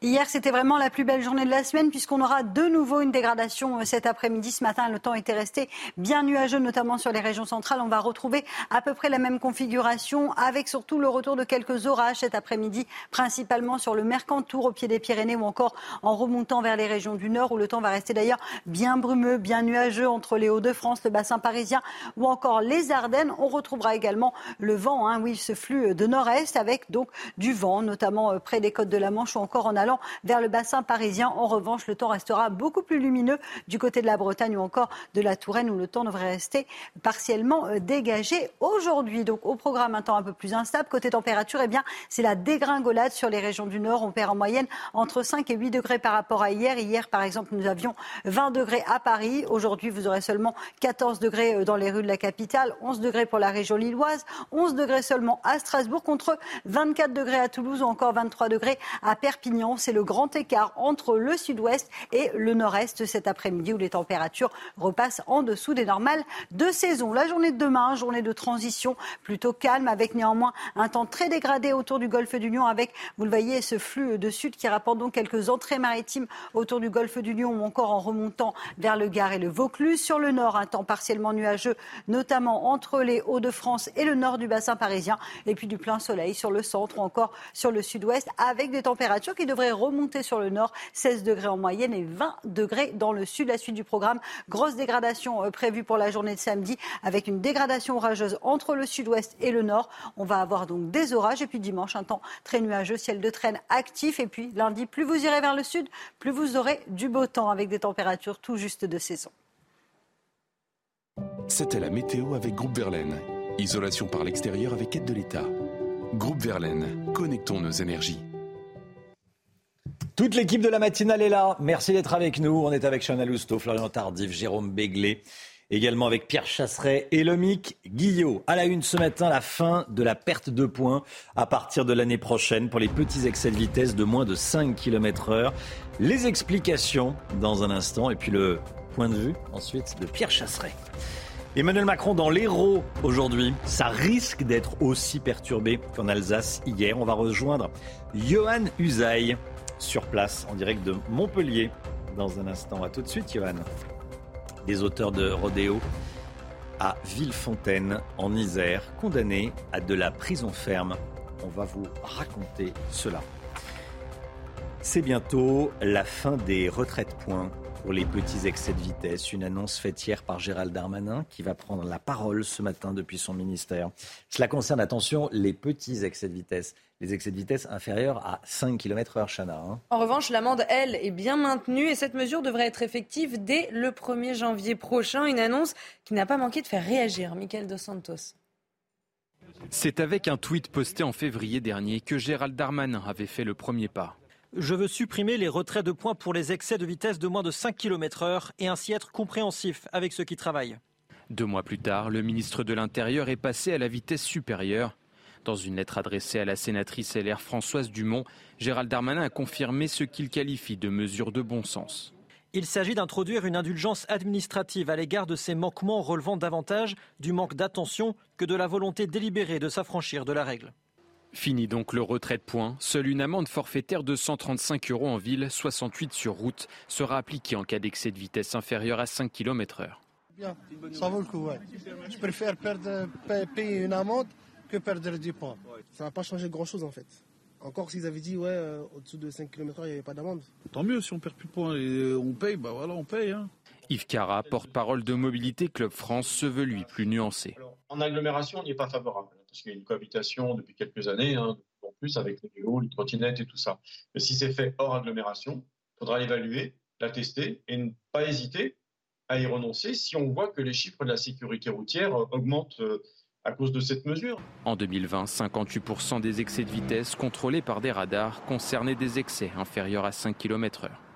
Hier, c'était vraiment la plus belle journée de la semaine puisqu'on aura de nouveau une dégradation euh, cet après-midi. Ce matin, le temps était resté bien nuageux, notamment sur les régions centrales. On va retrouver à peu près la même configuration avec surtout le retour de quelques orages cet après-midi, principalement sur le Mercantour au pied des Pyrénées ou encore en remontant vers les régions du Nord où le temps va rester d'ailleurs bien brumeux, bien nuageux entre les Hauts-de-France, le bassin parisien ou encore les Ardennes. On retrouvera également le vent, hein, oui, ce flux de nord-est avec donc du vent, notamment euh, près des côtes de la Manche ou encore en vers le bassin parisien. En revanche, le temps restera beaucoup plus lumineux du côté de la Bretagne ou encore de la Touraine où le temps devrait rester partiellement euh, dégagé aujourd'hui. Donc au programme un temps un peu plus instable. Côté température, eh bien c'est la dégringolade sur les régions du Nord. On perd en moyenne entre 5 et 8 degrés par rapport à hier. Hier, par exemple, nous avions 20 degrés à Paris. Aujourd'hui, vous aurez seulement 14 degrés euh, dans les rues de la capitale, 11 degrés pour la région lilloise, 11 degrés seulement à Strasbourg contre 24 degrés à Toulouse ou encore 23 degrés à Perpignan c'est le grand écart entre le sud-ouest et le nord-est cet après-midi où les températures repassent en dessous des normales de saison. La journée de demain, journée de transition plutôt calme avec néanmoins un temps très dégradé autour du golfe du Lion avec, vous le voyez, ce flux de sud qui rapporte donc quelques entrées maritimes autour du golfe du Lion ou encore en remontant vers le Gard et le Vaucluse. Sur le nord, un temps partiellement nuageux, notamment entre les Hauts-de-France et le nord du bassin parisien. Et puis du plein soleil sur le centre ou encore sur le sud-ouest avec des températures qui devraient remonter sur le nord, 16 degrés en moyenne et 20 degrés dans le sud. La suite du programme, grosse dégradation euh, prévue pour la journée de samedi avec une dégradation orageuse entre le sud-ouest et le nord. On va avoir donc des orages et puis dimanche un temps très nuageux, ciel de traîne actif et puis lundi, plus vous irez vers le sud, plus vous aurez du beau temps avec des températures tout juste de saison. C'était la météo avec Groupe Verlaine. Isolation par l'extérieur avec aide de l'État. Groupe Verlaine, connectons nos énergies. Toute l'équipe de la matinale est là. Merci d'être avec nous. On est avec Chana Lousteau, Florian Tardif, Jérôme Béglé, également avec Pierre Chasseret et Lomic Guillot. À la une ce matin, la fin de la perte de points à partir de l'année prochaine pour les petits excès de vitesse de moins de 5 km heure. Les explications dans un instant et puis le point de vue ensuite de Pierre Chasseret. Emmanuel Macron dans l'Hérault aujourd'hui. Ça risque d'être aussi perturbé qu'en Alsace hier. On va rejoindre Johan Usaï sur place en direct de Montpellier dans un instant. A tout de suite, Johan. Des auteurs de rodéo à Villefontaine en Isère, condamnés à de la prison ferme. On va vous raconter cela. C'est bientôt la fin des retraites points pour les petits excès de vitesse. Une annonce faite hier par Gérald Darmanin qui va prendre la parole ce matin depuis son ministère. Cela concerne, attention, les petits excès de vitesse les excès de vitesse inférieurs à 5 km h Chana. Hein. En revanche, l'amende, elle, est bien maintenue et cette mesure devrait être effective dès le 1er janvier prochain. Une annonce qui n'a pas manqué de faire réagir. Michael Dos Santos. C'est avec un tweet posté en février dernier que Gérald Darmanin avait fait le premier pas. Je veux supprimer les retraits de points pour les excès de vitesse de moins de 5 km h et ainsi être compréhensif avec ceux qui travaillent. Deux mois plus tard, le ministre de l'Intérieur est passé à la vitesse supérieure dans une lettre adressée à la sénatrice LR Françoise Dumont, Gérald Darmanin a confirmé ce qu'il qualifie de mesure de bon sens. Il s'agit d'introduire une indulgence administrative à l'égard de ces manquements relevant davantage du manque d'attention que de la volonté délibérée de s'affranchir de la règle. Fini donc le retrait de points. Seule une amende forfaitaire de 135 euros en ville, 68 sur route, sera appliquée en cas d'excès de vitesse inférieur à 5 km/h. ça vaut le coup, Je préfère perdre, payer une amende que perdre 10 points. Ça n'a pas changé grand-chose en fait. Encore s'ils avaient dit, ouais, euh, au-dessous de 5 km, il n'y avait pas d'amende. Tant mieux, si on perd plus de points et on paye, bah voilà, on paye. Hein. Yves Cara, porte-parole de Mobilité Club France, se veut lui plus nuancé. En agglomération, on n'y est pas favorable, parce qu'il y a une cohabitation depuis quelques années. Hein. donc plus avec les vélos, les trottinettes et tout ça. Mais si c'est fait hors agglomération, il faudra l'évaluer, la tester et ne pas hésiter à y renoncer si on voit que les chiffres de la sécurité routière augmentent euh, à cause de cette mesure. En 2020, 58% des excès de vitesse contrôlés par des radars concernaient des excès inférieurs à 5 km/h.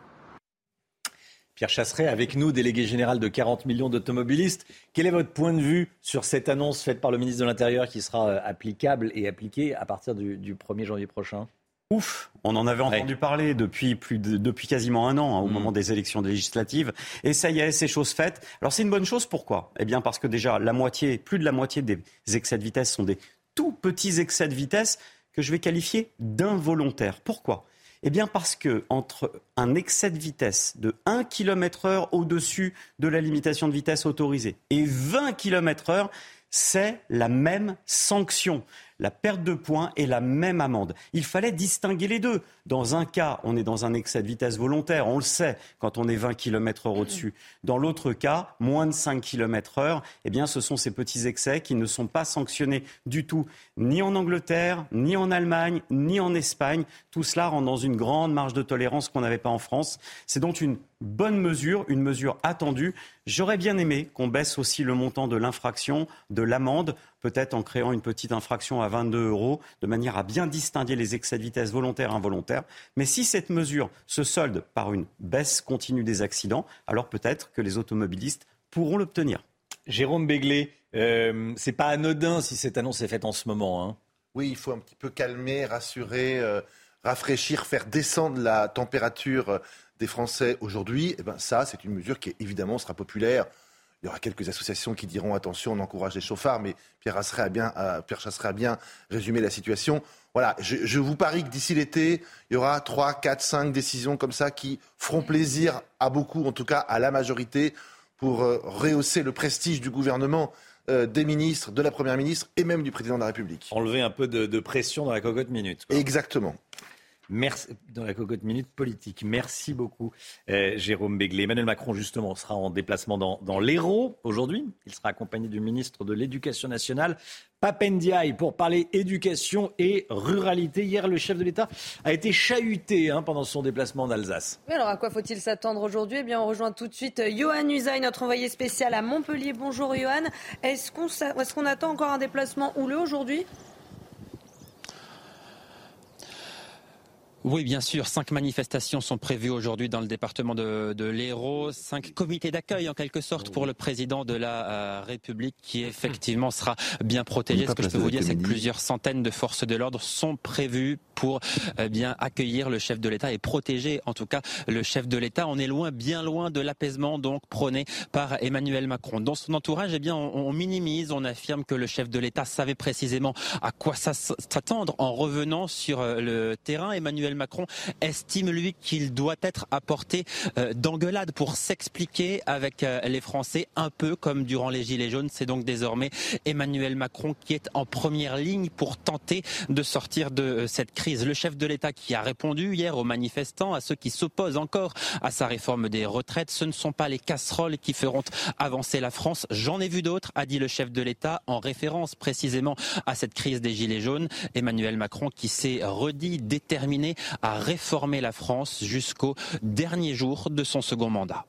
Pierre Chasseret, avec nous, délégué général de 40 millions d'automobilistes. Quel est votre point de vue sur cette annonce faite par le ministre de l'Intérieur qui sera euh, applicable et appliquée à partir du, du 1er janvier prochain? Ouf, on en avait entendu parler depuis plus de, depuis quasiment un an, hein, au Mm. moment des élections législatives. Et ça y est, c'est chose faite. Alors c'est une bonne chose. Pourquoi? Eh bien parce que déjà la moitié, plus de la moitié des excès de vitesse sont des tout petits excès de vitesse que je vais qualifier d'involontaires. Pourquoi? Eh bien parce que entre un excès de vitesse de 1 km heure au-dessus de la limitation de vitesse autorisée et 20 km heure, c'est la même sanction. La perte de points est la même amende. Il fallait distinguer les deux. Dans un cas, on est dans un excès de vitesse volontaire, on le sait, quand on est 20 km heure au-dessus. Dans l'autre cas, moins de 5 km heure, eh bien, ce sont ces petits excès qui ne sont pas sanctionnés du tout, ni en Angleterre, ni en Allemagne, ni en Espagne. Tout cela rend dans une grande marge de tolérance qu'on n'avait pas en France. C'est donc une bonne mesure, une mesure attendue. J'aurais bien aimé qu'on baisse aussi le montant de l'infraction, de l'amende, peut-être en créant une petite infraction à 22 euros, de manière à bien distinguer les excès de vitesse volontaires et involontaires. Mais si cette mesure se solde par une baisse continue des accidents, alors peut-être que les automobilistes pourront l'obtenir. Jérôme Béglé, euh, c'est pas anodin si cette annonce est faite en ce moment. Hein. Oui, il faut un petit peu calmer, rassurer, euh, rafraîchir, faire descendre la température euh, des Français aujourd'hui. Eh ben, ça, c'est une mesure qui, évidemment, sera populaire. Il y aura quelques associations qui diront attention, on encourage les chauffards, mais Pierre Chasseret a bien, euh, Pierre Chasseret a bien résumé la situation. Voilà, je, je vous parie que d'ici l'été, il y aura 3, 4, 5 décisions comme ça qui feront plaisir à beaucoup, en tout cas à la majorité, pour euh, rehausser le prestige du gouvernement, euh, des ministres, de la Première ministre et même du Président de la République. Enlever un peu de, de pression dans la cocotte minute. quoi. Exactement. Merci, dans la cocotte minute politique. Merci beaucoup, euh, Jérôme Béglé. Emmanuel Macron, justement, sera en déplacement dans, l'Hérault aujourd'hui. Il sera accompagné du ministre de l'Éducation nationale, Papendiaï, pour parler éducation et ruralité. Hier, le chef de l'État a été chahuté hein, pendant son déplacement en Alsace. Alors à quoi faut-il s'attendre aujourd'hui? Eh bien, on rejoint tout de suite euh, Johan Usaï, notre envoyé spécial à Montpellier. Bonjour Johan. Est-ce qu'on s'a- est-ce qu'on attend encore un déplacement houleux aujourd'hui? Oui, bien sûr. Cinq manifestations sont prévues aujourd'hui dans le département de, de l'Hérault. Cinq comités d'accueil, en quelque sorte, pour le président de la euh, République, qui effectivement sera bien protégé. Ce que je peux vous dire, c'est que plusieurs centaines de forces de l'ordre sont prévues pour euh, bien accueillir le chef de l'État et protéger, en tout cas, le chef de l'État. On est loin, bien loin de l'apaisement, donc prôné par Emmanuel Macron. Dans son entourage, eh bien, on, on minimise, on affirme que le chef de l'État savait précisément à quoi s'attendre en revenant sur euh, le terrain. Emmanuel Macron estime, lui, qu'il doit être apporté euh, d'engueulade pour s'expliquer avec euh, les Français, un peu comme durant les Gilets jaunes. C'est donc désormais Emmanuel Macron qui est en première ligne pour tenter de sortir de euh, cette crise. Le chef de l'État qui a répondu hier aux manifestants, à ceux qui s'opposent encore à sa réforme des retraites, ce ne sont pas les casseroles qui feront avancer la France. J'en ai vu d'autres, a dit le chef de l'État, en référence précisément à cette crise des Gilets jaunes. Emmanuel Macron qui s'est redit déterminé à réformer la France jusqu'au dernier jour de son second mandat.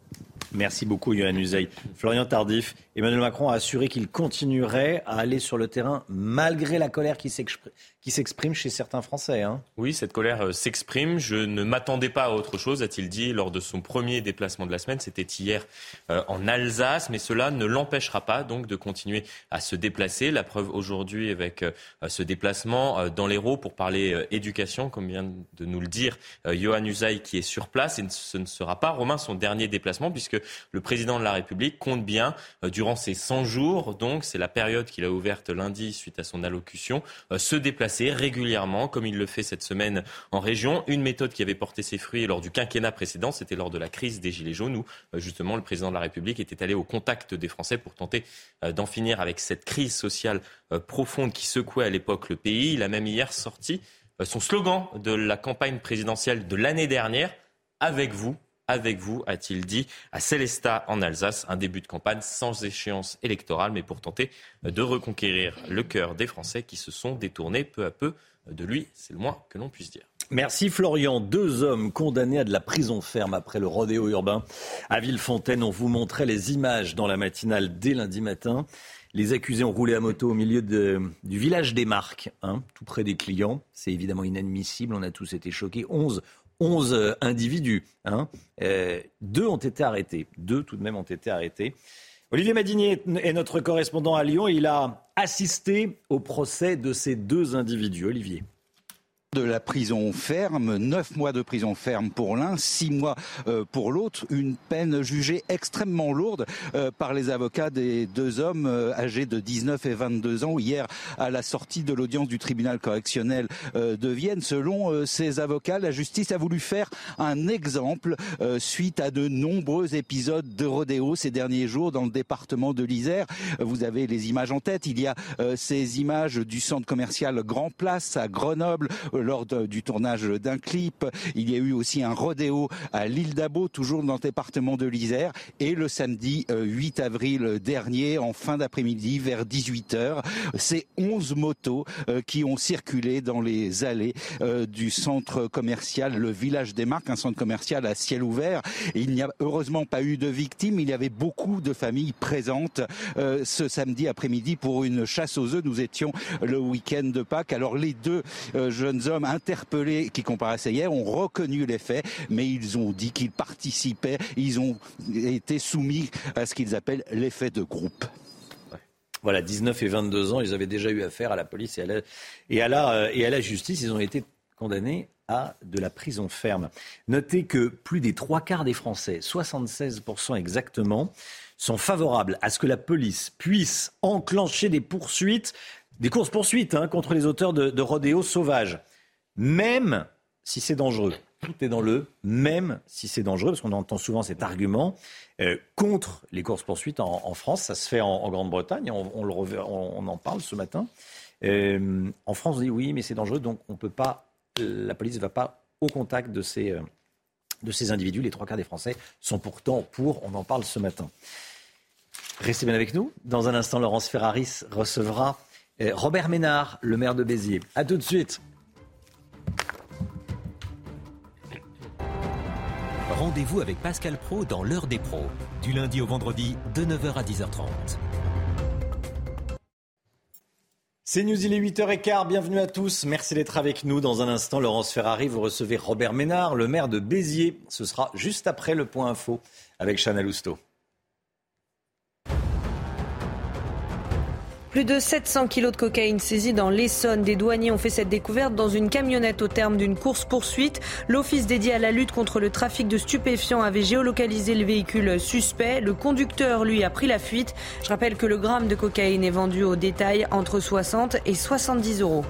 Merci beaucoup, Yohann Usaï. Florian Tardif, Emmanuel Macron a assuré qu'il continuerait à aller sur le terrain malgré la colère qui s'exprime chez certains Français. Hein. Oui, cette colère euh, s'exprime. Je ne m'attendais pas à autre chose, a-t-il dit lors de son premier déplacement de la semaine. C'était hier euh, en Alsace, mais cela ne l'empêchera pas donc de continuer à se déplacer. La preuve aujourd'hui avec euh, ce déplacement dans l'Hérault pour parler éducation, comme vient de nous le dire Johan Usaï qui est sur place. Et ce ne sera pas, Romain, son dernier déplacement puisque le président de la République compte bien, euh, durant ces 100 jours, donc c'est la période qu'il a ouverte lundi suite à son allocution, euh, se déplacer régulièrement, comme il le fait cette semaine en région. Une méthode qui avait porté ses fruits lors du quinquennat précédent, c'était lors de la crise des Gilets jaunes, où euh, justement le président de la République était allé au contact des Français pour tenter d'en finir avec cette crise sociale profonde qui secouait à l'époque le pays. Il a même hier sorti son slogan de la campagne présidentielle de l'année dernière, avec vous, avec vous, a-t-il dit, à Célestat en Alsace. Un début de campagne sans échéance électorale, mais pour tenter de reconquérir le cœur des Français qui se sont détournés peu à peu de lui. C'est le moins que l'on puisse dire. Merci Florian. Deux hommes condamnés à de la prison ferme après le rodéo urbain à Villefontaine. On vous montrait les images dans la matinale dès lundi matin. Les accusés ont roulé à moto au milieu du village des Marques, hein, tout près des clients. C'est évidemment inadmissible. On a tous été choqués. 11, 11 euh, individus. Hein. Euh, deux ont été arrêtés. Deux tout de même ont été arrêtés. Olivier Madinier est notre correspondant à Lyon. Il a assisté au procès de ces deux individus. Olivier de la prison ferme, neuf mois de prison ferme pour l'un, six mois euh, pour l'autre, une peine jugée extrêmement lourde euh, par les avocats des deux hommes euh, âgés de 19 et 22 ans hier à la sortie de l'audience du tribunal correctionnel de Vienne. Selon ces avocats, la justice a voulu faire un exemple suite à de nombreux épisodes de rodéo ces derniers jours dans le département de l'Isère. Vous avez les images en tête. Il y a ces images du centre commercial Grand Place à Grenoble lors du tournage d'un clip. Il y a eu aussi un rodéo à l'île d'Abo, toujours dans le département de l'Isère. Et le samedi 8 euh, avril dernier, en fin d'après-midi, vers 18h, c'est 11 motos euh, qui ont circulé dans les allées euh, du centre commercial Le Village des Marques, un centre commercial à ciel ouvert. Il n'y a heureusement pas eu de victimes. Il y avait beaucoup de familles présentes ce samedi après-midi pour une chasse aux œufs. Nous étions le week-end de Pâques. Alors les deux jeunes hommes interpellés qui comparaissaient hier ont reconnu les faits, mais ils ont dit qu'ils participaient, ils ont été soumis à ce qu'ils appellent l'effet de groupe. Voilà, 19 et 22 ans, ils avaient déjà eu affaire à la police euh, et à la justice. Ils ont été condamnés à de la prison ferme. Notez que plus des trois quarts des Français, 76% exactement, sont favorables à ce que la police puisse enclencher des poursuites, des courses-poursuites hein, contre les auteurs de, de rodéos sauvages même si c'est dangereux. Tout est dans le même si c'est dangereux, parce qu'on entend souvent cet argument euh, contre les courses-poursuites en, France. Ça se fait en, Grande-Bretagne, on, en parle ce matin. Euh, en France, on dit oui, mais c'est dangereux, donc on peut pas, la police ne va pas au contact de ces, euh, de ces individus. Les trois quarts des Français sont pourtant pour, on en parle ce matin. Restez bien avec nous. Dans un instant, Laurence Ferraris recevra Robert Ménard, le maire de Béziers. A tout de suite. Rendez-vous avec Pascal Pro dans l'heure des pros, du lundi au vendredi de 9h à 10h30. C'est News, il est 8h15, bienvenue à tous. Merci d'être avec nous. Dans un instant, Laurence Ferrari, vous recevez Robert Ménard, le maire de Béziers. Ce sera juste après le point info avec Chana Lousteau. Plus de 700 kilos de cocaïne saisis dans l'Essonne. Des douaniers ont fait cette découverte dans une camionnette au terme d'une course-poursuite. L'office dédié à la lutte contre le trafic de stupéfiants avait géolocalisé le véhicule suspect. Le conducteur, lui, a pris la fuite. Je rappelle que le gramme de cocaïne est vendu au détail entre 60 et 70 euros.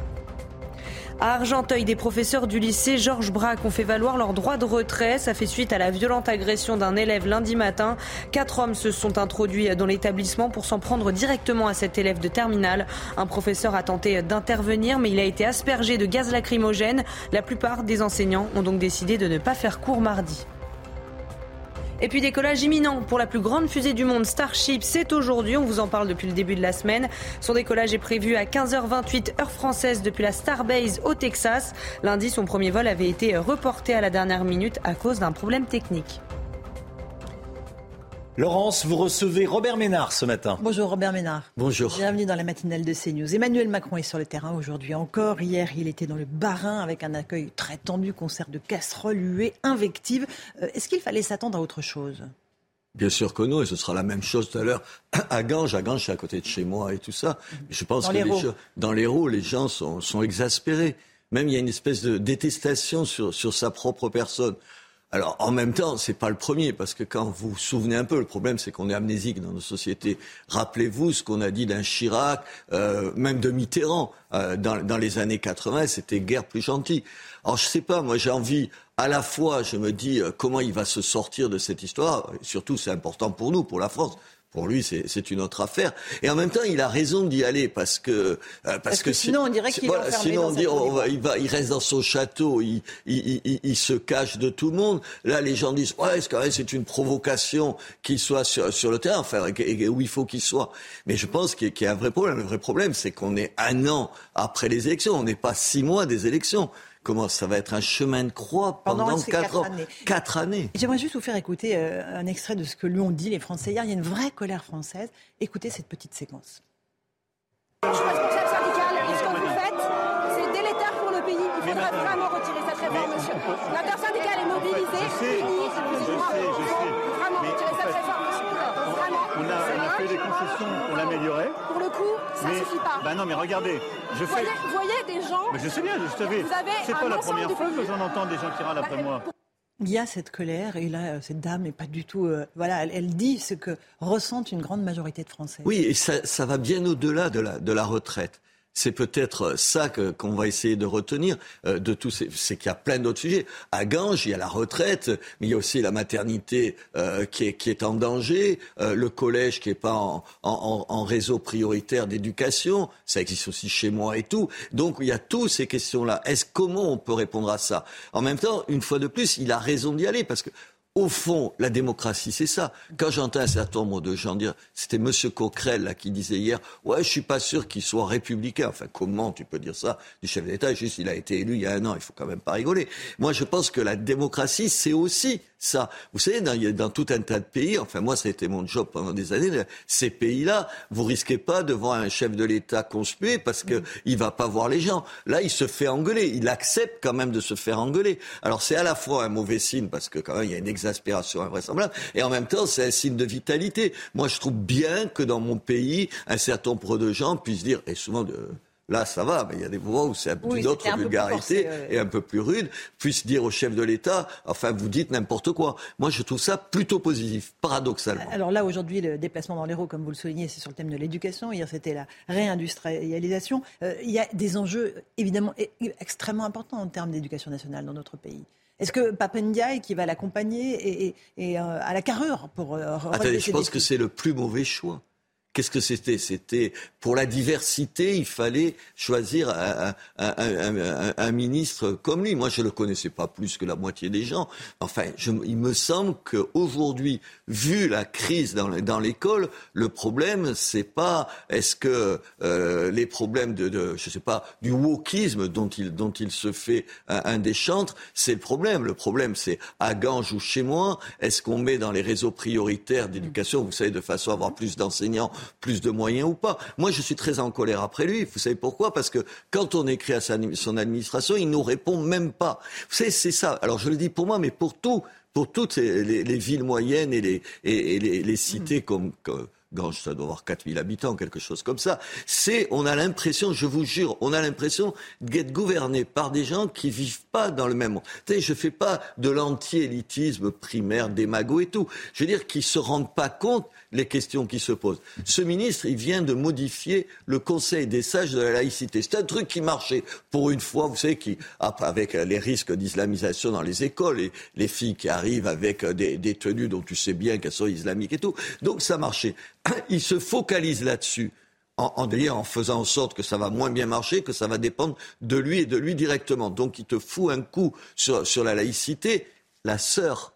À Argenteuil, des professeurs du lycée Georges Braque ont fait valoir leur droit de retrait. Ça fait suite à la violente agression d'un élève lundi matin. Quatre hommes se sont introduits dans l'établissement pour s'en prendre directement à cet élève de terminale. Un professeur a tenté d'intervenir, mais il a été aspergé de gaz lacrymogène. La plupart des enseignants ont donc décidé de ne pas faire cours mardi. Et puis décollage imminent pour la plus grande fusée du monde, Starship. C'est aujourd'hui, on vous en parle depuis le début de la semaine. Son décollage est prévu à 15h28 heure française depuis la Starbase au Texas. Lundi, son premier vol avait été reporté à la dernière minute à cause d'un problème technique. Laurence, vous recevez Robert Ménard ce matin. Bonjour Robert Ménard. Bonjour. Bienvenue dans la matinale de CNews. Emmanuel Macron est sur le terrain aujourd'hui encore. Hier, il était dans le Barin avec un accueil très tendu, concert de casseroles, huées, invectives. Euh, est-ce qu'il fallait s'attendre à autre chose? Bien sûr que non, et ce sera la même chose tout à l'heure à Ganges. À Ganges, c'est à côté de chez moi et tout ça. Je pense dans que les, dans les roues, les gens sont, sont, exaspérés. Même il y a une espèce de détestation sur, sur sa propre personne. Alors, en même temps, c'est pas le premier, parce que quand vous vous souvenez un peu, le problème, c'est qu'on est amnésique dans nos sociétés. Rappelez-vous ce qu'on a dit d'un Chirac, euh, même de Mitterrand, euh, dans, dans, les années 80, c'était guère plus gentil. Alors, je sais pas, moi, j'ai envie, à la fois, je me dis, euh, comment il va se sortir de cette histoire, et surtout, c'est important pour nous, pour la France, Pour lui, c'est une autre affaire. Et en même temps, il a raison d'y aller parce que euh, parce, Parce que sinon, on dirait qu'il voilà, sinon on dit on va- d'ivoire. il va, il reste dans son château, il, il, il, il se cache de tout le monde. Là, les gens disent ouais, c'est quand même c'est une provocation qu'il soit sur, sur le terrain, enfin où il faut qu'il soit. Mais je pense qu'il qu'il y a un vrai problème. Le vrai problème, c'est qu'on est un an après les élections, on n'est pas six mois des élections. Comment ça va être un chemin de croix pendant, Pendant ces quatre quatre ans, années. quatre années. Et J'aimerais juste vous faire écouter euh, un extrait de ce que lui ont dit les Français hier. Il y a une vraie colère française. Écoutez cette petite séquence. Je suis responsable syndicale et ce que vous faites, c'est délétère pour le pays. Il faudrait vraiment retirer cette réforme, monsieur. L'intersyndicale est mobilisée, unie. Il faut vraiment retirer cette réforme, monsieur. Vraiment. On a, C'est on a fait des concessions pour l'améliorer. Pour le coup, ça mais, suffit pas. Bah non, mais regardez, je fais. voyez, des gens. Mais je sais bien, je savais. C'est pas la première fois que j'en entends des gens qui râlent après moi. Il y a cette colère et là, euh, cette dame n'est pas du tout. euh, voilà, elle, elle dit ce que ressentent une grande majorité de Français. Oui, et ça, ça va bien au-delà de la, de la retraite. C'est peut-être ça qu'on va essayer de retenir euh, de ces. C'est qu'il y a plein d'autres sujets. À Ganges, il y a la retraite, mais il y a aussi la maternité euh, qui, est, qui est en danger, euh, le collège qui est pas en, en- en- en réseau prioritaire d'éducation. Ça existe aussi chez moi et tout. Donc il y a toutes ces questions-là. Est-ce comment on peut répondre à ça? En même temps, une fois de plus, il a raison d'y aller parce que au fond, la démocratie, c'est ça. Quand j'entends un certain nombre de gens dire, c'était Monsieur Coquerel là, qui disait hier, ouais, je suis pas sûr qu'il soit républicain. Enfin, comment tu peux dire ça du chef d'État? Juste, il a été élu il y a un an. Il faut quand même pas rigoler. Moi, je pense que la démocratie, c'est aussi ça. Vous savez, dans, tout un tas de pays, enfin moi, ça a été mon job pendant des années. Ces pays-là, vous risquez pas de voir un chef de l'État conspué parce que il va pas voir les gens. Là, il se fait engueuler. Il accepte quand même de se faire engueuler. Alors c'est à la fois un mauvais signe parce que quand même il y a une exaspération invraisemblable et en même temps c'est un signe de vitalité. Moi, je trouve bien que dans mon pays, un certain nombre de gens puissent dire et souvent de Là, ça va, mais il y a des moments où c'est un- Oui, plus vulgarité forcé, et un peu plus rude, puissent dire au chef de l'État, enfin, vous dites n'importe quoi. Moi, je trouve ça plutôt positif, paradoxalement. Alors là, aujourd'hui, le déplacement dans l'Hérault, comme vous le soulignez, c'est sur le thème de l'éducation. Hier, c'était la réindustrialisation. Euh, il y a des enjeux évidemment extrêmement importants en termes d'éducation nationale dans notre pays. Est-ce que Papendiaï, qui va l'accompagner, est, est- est, euh, à la carrure pour euh, Attendez, je pense défis que c'est le plus mauvais choix. Qu'est-ce que c'était? C'était pour la diversité, il fallait choisir un, ministre comme lui. Moi, je le connaissais pas plus que la moitié des gens. Enfin, il me semble qu'aujourd'hui, vu la crise dans, le- dans l'école, le problème, c'est pas est-ce que euh, les problèmes de, je sais pas, du wokisme dont il dont il se fait un, un des chantres, c'est le problème. Le problème, c'est à Ganges ou chez moi, est-ce qu'on met dans les réseaux prioritaires d'éducation, vous savez, de façon à avoir plus d'enseignants, plus de moyens ou pas Moi, je suis très en colère après lui. Vous savez pourquoi? Parce que quand on écrit à son administration, il nous répond même pas. Vous savez, c'est ça. Alors, je le dis pour moi, mais pour tout, pour toutes les, les- les villes moyennes et les, et, et les, les cités comme, comme Ganges, ça doit avoir 4000 habitants, quelque chose comme ça. C'est, on a l'impression, je vous jure, on a l'impression d'être gouverné par des gens qui vivent pas dans le même monde. Tu sais, je fais pas de l'anti-élitisme primaire, démago et tout. Je veux dire qu'ils se rendent pas compte les questions qui se posent. Ce ministre, il vient de modifier le Conseil des sages de la laïcité. C'est un truc qui marchait pour une fois, vous savez, qui, avec les risques d'islamisation dans les écoles, et les filles qui arrivent avec des, des tenues dont tu sais bien qu'elles sont islamiques et tout. Donc ça marchait. Il se focalise là-dessus. En faisant en sorte que ça va moins bien marcher, que ça va dépendre de lui et de lui directement. Donc, il te fout un coup sur, sur la laïcité. La sœur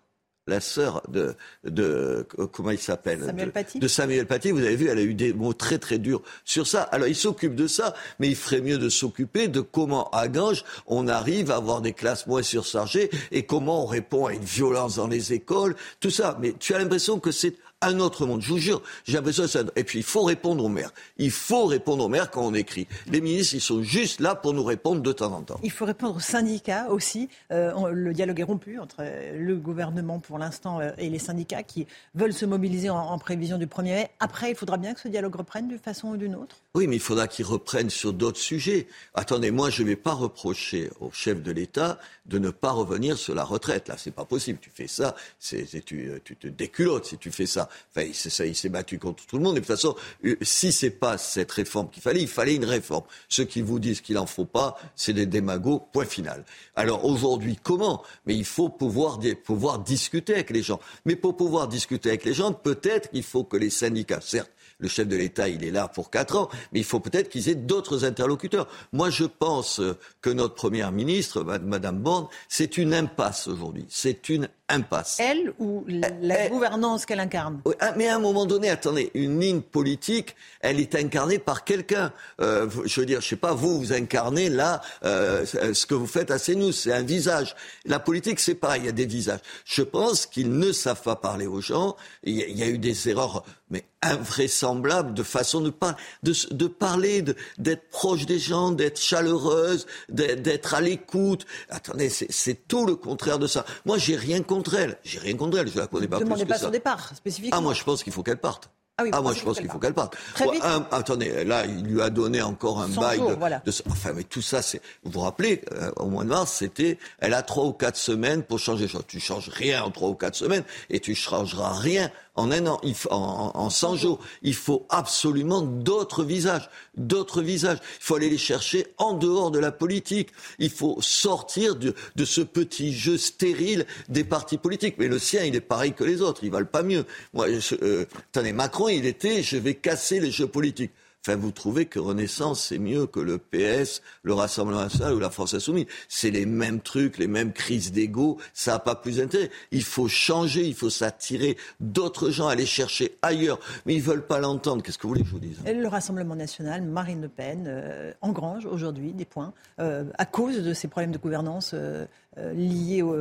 la sœur de, de comment il s'appelle? Samuel de, Paty. de Samuel Paty. Vous avez vu, elle a eu des mots très très durs sur ça. Alors il s'occupe de ça, mais il ferait mieux de s'occuper de comment à Ganges on arrive à avoir des classes moins surchargées et comment on répond à une violence dans les écoles, tout ça. Mais tu as l'impression que c'est un autre monde. Je vous jure, j'ai l'impression que ça. Et puis il faut répondre aux maires. Il faut répondre aux maires quand on écrit. Les ministres, ils sont juste là pour nous répondre de temps en temps. Il faut répondre aux syndicats aussi. Euh, le dialogue est rompu entre euh, le gouvernement pour l'instant euh, et les syndicats qui veulent se mobiliser en, en prévision du 1er mai. Après, il faudra bien que ce dialogue reprenne d'une façon ou d'une autre. Oui, mais il faudra qu'ils reprennent sur d'autres sujets. Attendez, moi, je ne vais pas reprocher au chef de l'État de ne pas revenir sur la retraite. Là, c'est pas possible. Tu fais ça, c'est- tu, tu te déculottes si tu fais ça. Il s'est battu contre tout le monde. Et de toute façon, euh, si c'est pas cette réforme qu'il fallait, il fallait une réforme. Ceux qui vous disent qu'il en faut pas, c'est des démagos. Point final. Alors aujourd'hui, comment? Mais il faut pouvoir, pouvoir discuter avec les gens. Mais pour pouvoir discuter avec les gens, peut-être qu'il faut que les syndicats, certes, le chef de l'État, il est là pour quatre ans, mais il faut peut-être qu'ils aient d'autres interlocuteurs. Moi, je pense que notre première ministre, Madame Borne, c'est une impasse aujourd'hui. C'est une impasse. Elle ou la gouvernance qu'elle incarne? ah, Mais à un moment donné, attendez, une ligne politique, elle est incarnée par quelqu'un. Euh, je veux dire, je sais pas, vous, vous incarnez là euh, ce que vous faites à CNews, c'est un visage. La politique, c'est pareil, il y a des visages. Je pense qu'ils ne savent pas parler aux gens. Il y a, il y a eu des erreurs, mais invraisemblables de façon de, par, de, de parler, d'être proche des gens, d'être chaleureuse, d'être à l'écoute. Attendez, c'est tout le contraire de ça. Moi, j'ai rien contre elle. J'ai rien contre elle. Je la connais pas plus que pas ça. son départ, spécifiquement. Ah, moi, je pense qu'il faut qu'elle parte. Ah, oui, ah moi je pense qu'il faut qu'elle parte. Très vite. attendez, là il lui a donné encore un bail de, voilà. de, Enfin mais tout ça, c'est. Vous vous rappelez, euh, au mois de mars, c'était, elle a trois ou quatre semaines pour changer. Tu changes rien en trois ou quatre semaines et tu changeras rien en un an, en, en 100 jours. Il faut absolument d'autres visages, d'autres visages. Il faut aller les chercher en dehors de la politique. Il faut sortir de, de ce petit jeu stérile des partis politiques. Mais le sien, il est pareil que les autres. Ils valent pas mieux. Moi, je, euh, attendez, Macron, il était, je vais casser les jeux politiques. Enfin, vous trouvez que Renaissance, c'est mieux que le PS, le Rassemblement national ou la France insoumise. C'est les mêmes trucs, les mêmes crises d'ego. Ça n'a pas plus d'intérêt. Il faut changer, il faut s'attirer d'autres gens, aller chercher ailleurs. Mais ils veulent pas l'entendre. Qu'est-ce que vous voulez que je vous dise Le Rassemblement national, Marine Le Pen, euh, engrange aujourd'hui des points euh, à cause de ces problèmes de gouvernance euh liés au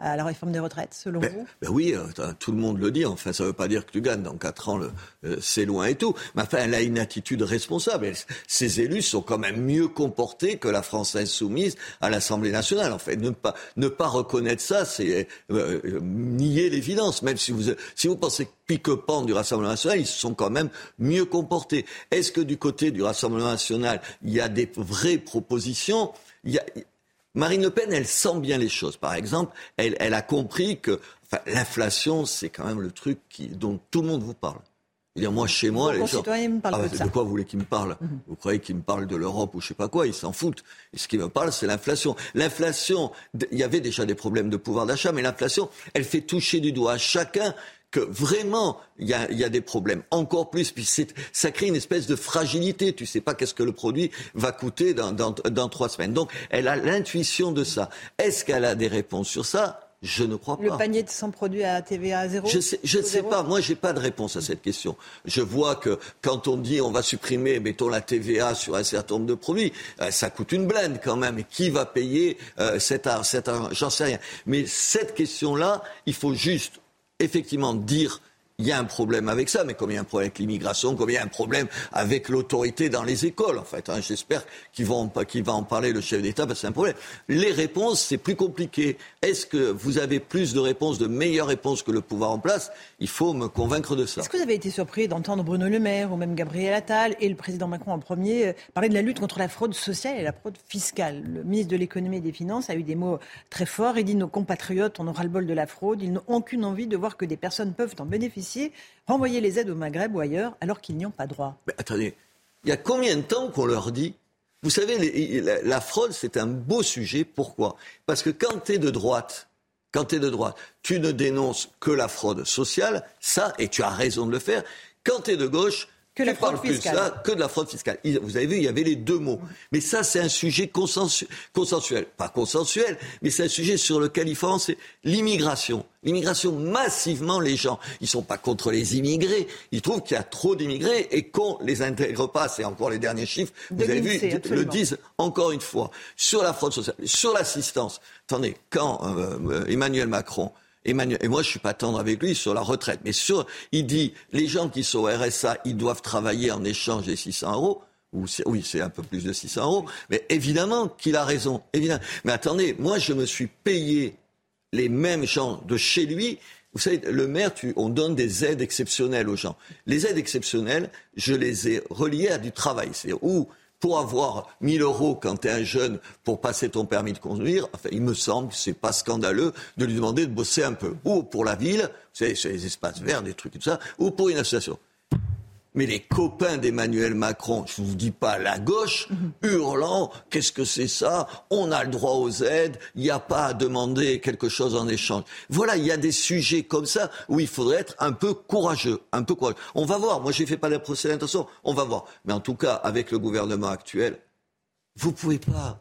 à la réforme des retraites, selon ben, vous ben Oui, euh, tout le monde le dit. Enfin, ça ne veut pas dire que tu gagnes dans 4 ans, euh, c'est loin et tout. Mais enfin, elle a une attitude responsable. Ces élus sont quand même mieux comportés que la France insoumise à l'Assemblée nationale. En fait, ne pas, ne pas reconnaître ça, c'est euh, nier l'évidence. Même si vous, si vous pensez que pique-pan du Rassemblement national, ils sont quand même mieux comportés. Est-ce que du côté du Rassemblement national, il y a des vraies propositions? Il y a, Marine Le Pen, elle sent bien les choses. Par exemple, elle, elle a compris que enfin, l'inflation, c'est quand même le truc qui, dont tout le monde vous parle. Dire, moi, chez moi, les gens... me ah, de, quoi vous voulez qu'ils me parlent mhm. Vous croyez qu'ils me parlent de l'Europe ou je sais pas quoi Ils s'en foutent. Et ce qu'ils me parlent, c'est l'inflation. L'inflation, il y avait déjà des problèmes de pouvoir d'achat, mais l'inflation, elle fait toucher du doigt à chacun que vraiment il y a, y a, des problèmes. Encore plus, puis ça crée une espèce de fragilité. Tu sais pas qu'est-ce que le produit va coûter dans, dans, dans trois semaines. Donc elle a l'intuition de ça. Est-ce qu'elle a des réponses sur ça? Je ne crois pas. Le panier de 100 produits à TVA à zéro Je ne sais, je sais pas. Moi, j'ai pas de réponse à cette question. Je vois que quand on dit on va supprimer, mettons, la TVA sur un certain nombre de produits, euh, ça coûte une blende quand même. Et qui va payer euh, cet argent? J'en sais rien. Mais cette question-là, il faut juste effectivement dire il y a un problème avec ça, mais comme il y a un problème avec l'immigration, comme il y a un problème avec l'autorité dans les écoles, en fait. Hein, J'espère qu'il va, va, en parler le chef d'État, parce que c'est un problème. Les réponses, c'est plus compliqué. Est-ce que vous avez plus de réponses, de meilleures réponses que le pouvoir en place? Il faut me convaincre de ça. Est-ce que vous avez été surpris d'entendre Bruno Le Maire ou même Gabriel Attal et le président Macron en premier euh, parler de la lutte contre la fraude sociale et la fraude fiscale? Le ministre de l'économie et des finances a eu des mots très forts. Il dit nos compatriotes, on aura le bol de la fraude. Ils n'ont aucune envie de voir que des personnes peuvent en bénéficier renvoyer les aides au Maghreb ou ailleurs alors qu'ils n'y ont pas droit. Mais attendez, il y a combien de temps qu'on leur dit Vous savez, la, fraude, c'est un beau sujet. Pourquoi? Parce que quand tu es de droite, quand tu es de droite, tu ne dénonces que la fraude sociale, ça, et tu as raison de le faire. Quand tu es de gauche, que la fraude fiscale. que de la fraude fiscale. Vous avez vu, il y avait les deux mots. Mais ça, c'est un sujet consensuel. Pas consensuel, mais c'est un sujet sur lequel il faut avancer. L'immigration. L'immigration, massivement, les gens, ils sont pas contre les immigrés. Ils trouvent qu'il y a trop d'immigrés et qu'on les intègre pas. C'est encore les derniers chiffres. Vous avez vu, le disent encore une fois. Sur la fraude sociale, sur l'assistance. Attendez, quand euh, euh, Emmanuel Macron Et moi je suis pas tendre avec lui sur la retraite, mais sur, il dit, les gens qui sont au RSA, ils doivent travailler en échange des 600 euros. Ou oui, c'est un peu plus de 600 euros. Mais évidemment qu'il a raison. Évidemment. Mais attendez, moi je me suis payé les mêmes gens de chez lui. Vous savez, le maire, on donne des aides exceptionnelles aux gens. Les aides exceptionnelles, je les ai reliées à du travail. C'est-à-dire où pour avoir 1000 euros quand tu es un jeune pour passer ton permis de conduire, enfin, il me semble que c'est pas scandaleux de lui demander de bosser un peu. Ou pour la ville, sur les espaces verts, des trucs comme ça, ou pour une association. Mais les copains d'Emmanuel Macron, je ne vous dis pas la gauche, hurlant, qu'est-ce que c'est ça? On a le droit aux aides, il n'y a pas à demander quelque chose en échange. Voilà, il y a des sujets comme ça où il faudrait être un peu courageux, un peu courageux. On va voir, moi je fait pas de procès d'intention, on va voir. Mais en tout cas, avec le gouvernement actuel, vous pouvez pas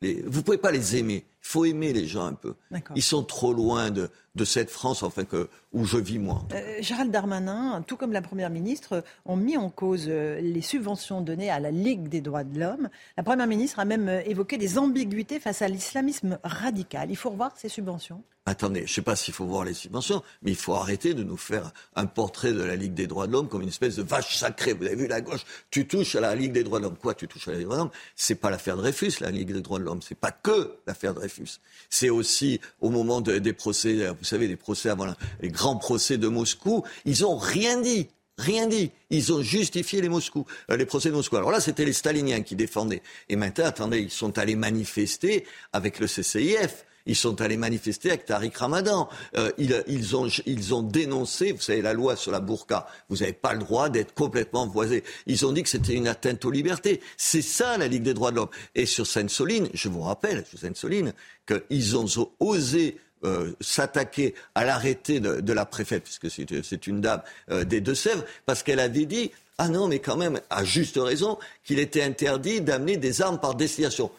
les, vous pouvez pas les aimer. Il faut aimer les gens un peu. Ils sont trop loin de, de cette France enfin, que, où je vis moi. Euh, Gérald Darmanin, tout comme la Première ministre, ont mis en cause euh, les subventions données à la Ligue des droits de l'homme. La Première ministre a même euh, évoqué des ambiguïtés face à l'islamisme radical. Il faut revoir ces subventions Attendez, je ne sais pas s'il faut voir les subventions, mais il faut arrêter de nous faire un portrait de la Ligue des droits de l'homme comme une espèce de vache sacrée. Vous avez vu la gauche, tu touches à la Ligue des droits de l'homme. Quoi, tu touches à la Ligue des droits de l'homme? C'est pas l'affaire Dreyfus, la Ligue des droits de l'homme. C'est pas que l'affaire Dreyfus. C'est aussi au moment de- des procès, vous savez, des procès avant les grands procès de Moscou, ils ont rien dit. Rien dit. Ils ont justifié les Moscou, euh, les procès de Moscou. Alors là, c'était les staliniens qui défendaient. Et maintenant, attendez, ils sont allés manifester avec le CCIF. Ils sont allés manifester avec Tariq Ramadan. Euh, ils, ont, dénoncé, vous savez, la loi sur la burqa. Vous n'avez pas le droit d'être complètement voisé. Ils ont dit que c'était une atteinte aux libertés. C'est ça, la Ligue des droits de l'homme. Et sur Sainte-Soline, je vous rappelle, sur Sainte-Soline, qu'ils ont osé euh, s'attaquer à l'arrêté de, la préfète, puisque c'est c'est une dame euh, des Deux-Sèvres, parce qu'elle avait dit ah non, mais quand même, à juste raison, qu'il était interdit d'amener des armes par destination.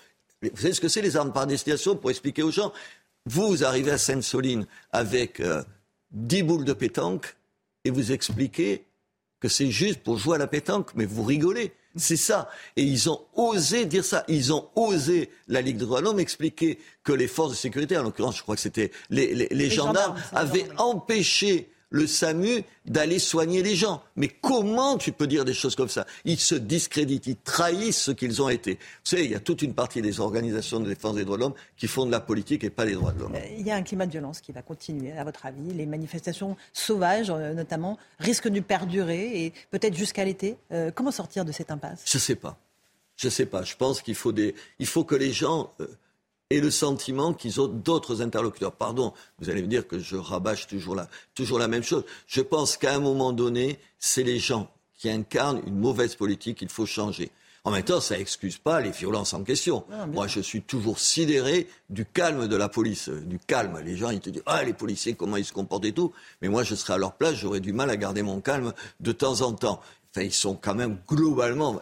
Vous savez ce que c'est les armes par destination pour expliquer aux gens Vous, arrivez à Sainte-Soline avec euh, 10 boules de pétanque et vous expliquez que c'est juste pour jouer à la pétanque, mais vous rigolez. C'est ça. Et ils ont osé dire ça. Ils ont osé, la Ligue des droits de l'homme, expliquer que les forces de sécurité, en l'occurrence, je crois que c'était les, les- les gendarmes, avaient empêché le SAMU d'aller soigner les gens. Mais comment tu peux dire des choses comme ça? Ils se discréditent, ils trahissent ce qu'ils ont été. Vous savez, il y a toute une partie des organisations de défense des droits de l'homme qui font de la politique et pas des droits de l'homme. Il y a un climat de violence qui va continuer, à votre avis. Les manifestations sauvages, euh, notamment, risquent de perdurer et peut-être jusqu'à l'été. Euh, comment sortir de cette impasse? Je sais pas. Je sais pas. Je pense qu'il faut des, il faut que les gens euh, aient le sentiment qu'ils ont d'autres interlocuteurs. Pardon, vous allez me dire que je rabâche toujours la, toujours la même chose. Je pense qu'à un moment donné, c'est les gens qui incarnent une mauvaise politique qu'il faut changer. En même temps, ça excuse pas les violences en question. Bien Moi, je suis toujours sidéré du calme de la police, euh, du calme. Les gens, ils te disent, ah, les policiers, comment ils se comportent et tout. Mais moi, je serais à leur place, j'aurais du mal à garder mon calme de temps en temps. Enfin, ils sont quand même globalement,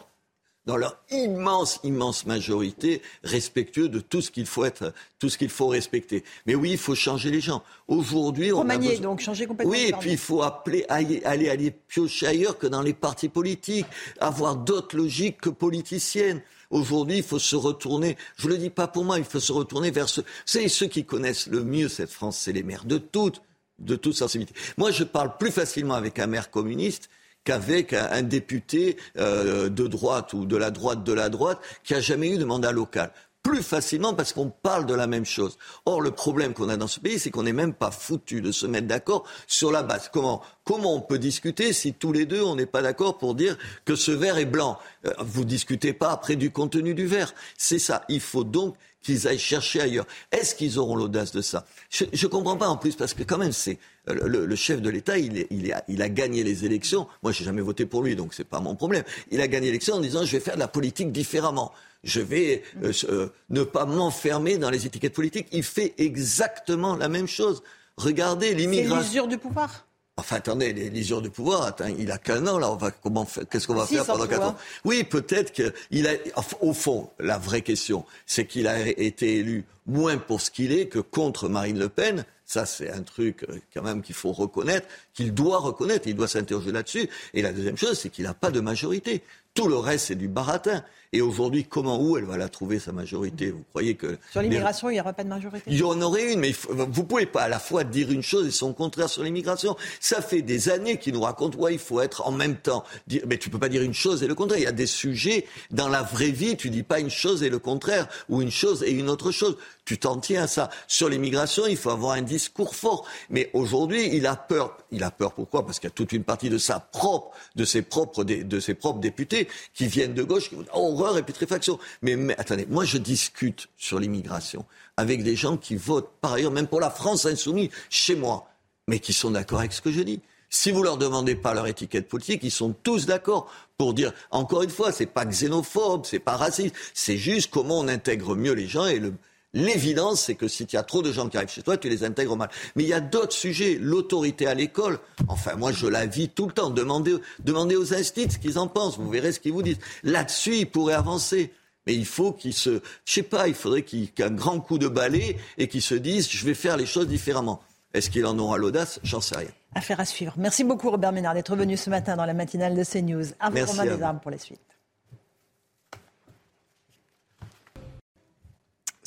dans leur immense, immense majorité, respectueux de tout ce qu'il faut être, tout ce qu'il faut respecter. Mais oui, il faut changer les gens. Aujourd'hui, on a Remanier, besoin- donc changer complètement. oui, et puis il faut appeler, aller, aller, aller piocher ailleurs que dans les partis politiques, avoir d'autres logiques que politiciennes. Aujourd'hui, il faut se retourner, je ne le dis pas pour moi, il faut se retourner vers ceux, c'est ceux qui connaissent le mieux cette France, c'est les maires de toutes, de toute sensibilité. Moi, je parle plus facilement avec un maire communiste qu'avec un, député euh, de droite ou de la droite de la droite qui a jamais eu de mandat local. Plus facilement parce qu'on parle de la même chose. Or, le problème qu'on a dans ce pays, c'est qu'on n'est même pas foutu de se mettre d'accord sur la base. Comment, on peut discuter si tous les deux, on n'est pas d'accord pour dire que ce verre est blanc? Euh, Vous discutez pas après du contenu du verre. C'est ça. Il faut donc qu'ils aillent chercher ailleurs. Est-ce qu'ils auront l'audace de ça? Je ne comprends pas en plus parce que quand même c'est euh, le, le chef de l'État, il, est- il, est- il a gagné les élections. Moi, j'ai jamais voté pour lui, donc c'est pas mon problème. Il a gagné l'élection en disant je vais faire de la politique différemment. Je vais euh, euh, ne pas m'enfermer dans les étiquettes politiques. Il fait exactement la même chose. Regardez C'est l'immigration. l'usure du pouvoir? Enfin, attendez, les du pouvoir, attends, il a qu'un an, là, on va, comment, qu'est-ce qu'on va Si, faire pendant quatre ans? Oui, peut-être qu'il a, enfin, au fond, la vraie question, c'est qu'il a été élu moins pour ce qu'il est que contre Marine Le Pen. Ça, c'est un truc, euh, quand même, qu'il faut reconnaître, qu'il doit reconnaître, il doit s'interroger là-dessus. Et la deuxième chose, c'est qu'il n'a pas de majorité. Tout le reste, c'est du baratin. Et aujourd'hui, comment, où elle va la trouver, sa majorité? Vous croyez que... Sur les- l'immigration, il n'y aura pas de majorité? il y en aurait une, mais vous pouvez pas à la fois dire une chose et son contraire sur l'immigration. Ça fait des années qu'ils nous racontent, ouais, il faut être en même temps. Mais tu peux pas dire une chose et le contraire. Il y a des sujets, dans la vraie vie, tu dis pas une chose et le contraire, ou une chose et une autre chose. Tu t'en tiens à ça. Sur l'immigration, il faut avoir un discours fort. Mais aujourd'hui, il a peur. Il a peur pourquoi? Parce qu'il y a toute une partie de sa propre, de ses propres, de ses propres députés qui viennent de gauche, qui vont dire oh, et putréfaction. Mais, mais attendez, moi je discute sur l'immigration avec des gens qui votent, par ailleurs, même pour la France insoumise, chez moi, mais qui sont d'accord avec ce que je dis. Si vous leur demandez pas leur étiquette politique, ils sont tous d'accord pour dire, encore une fois, c'est pas xénophobe, c'est pas raciste, c'est juste comment on intègre mieux les gens et le, L'évidence, c'est que si tu as trop de gens qui arrivent chez toi, tu les intègres mal. Mais il y a d'autres sujets. L'autorité à l'école, enfin, moi, je la vis tout le temps. Demandez, demandez aux instituts ce qu'ils en pensent. Vous verrez ce qu'ils vous disent. Là-dessus, ils pourraient avancer. Mais il faut qu'ils se, je sais pas, il faudrait qu'ils aient un grand coup de balai et qu'ils se disent, je vais faire les choses différemment. Est-ce qu'il en aura l'audace? J'en sais rien. Affaire à suivre. Merci beaucoup Robert Ménard d'être venu ce matin dans la matinale de CNews. Vous, Merci Romain à Desarmes, pour la suite.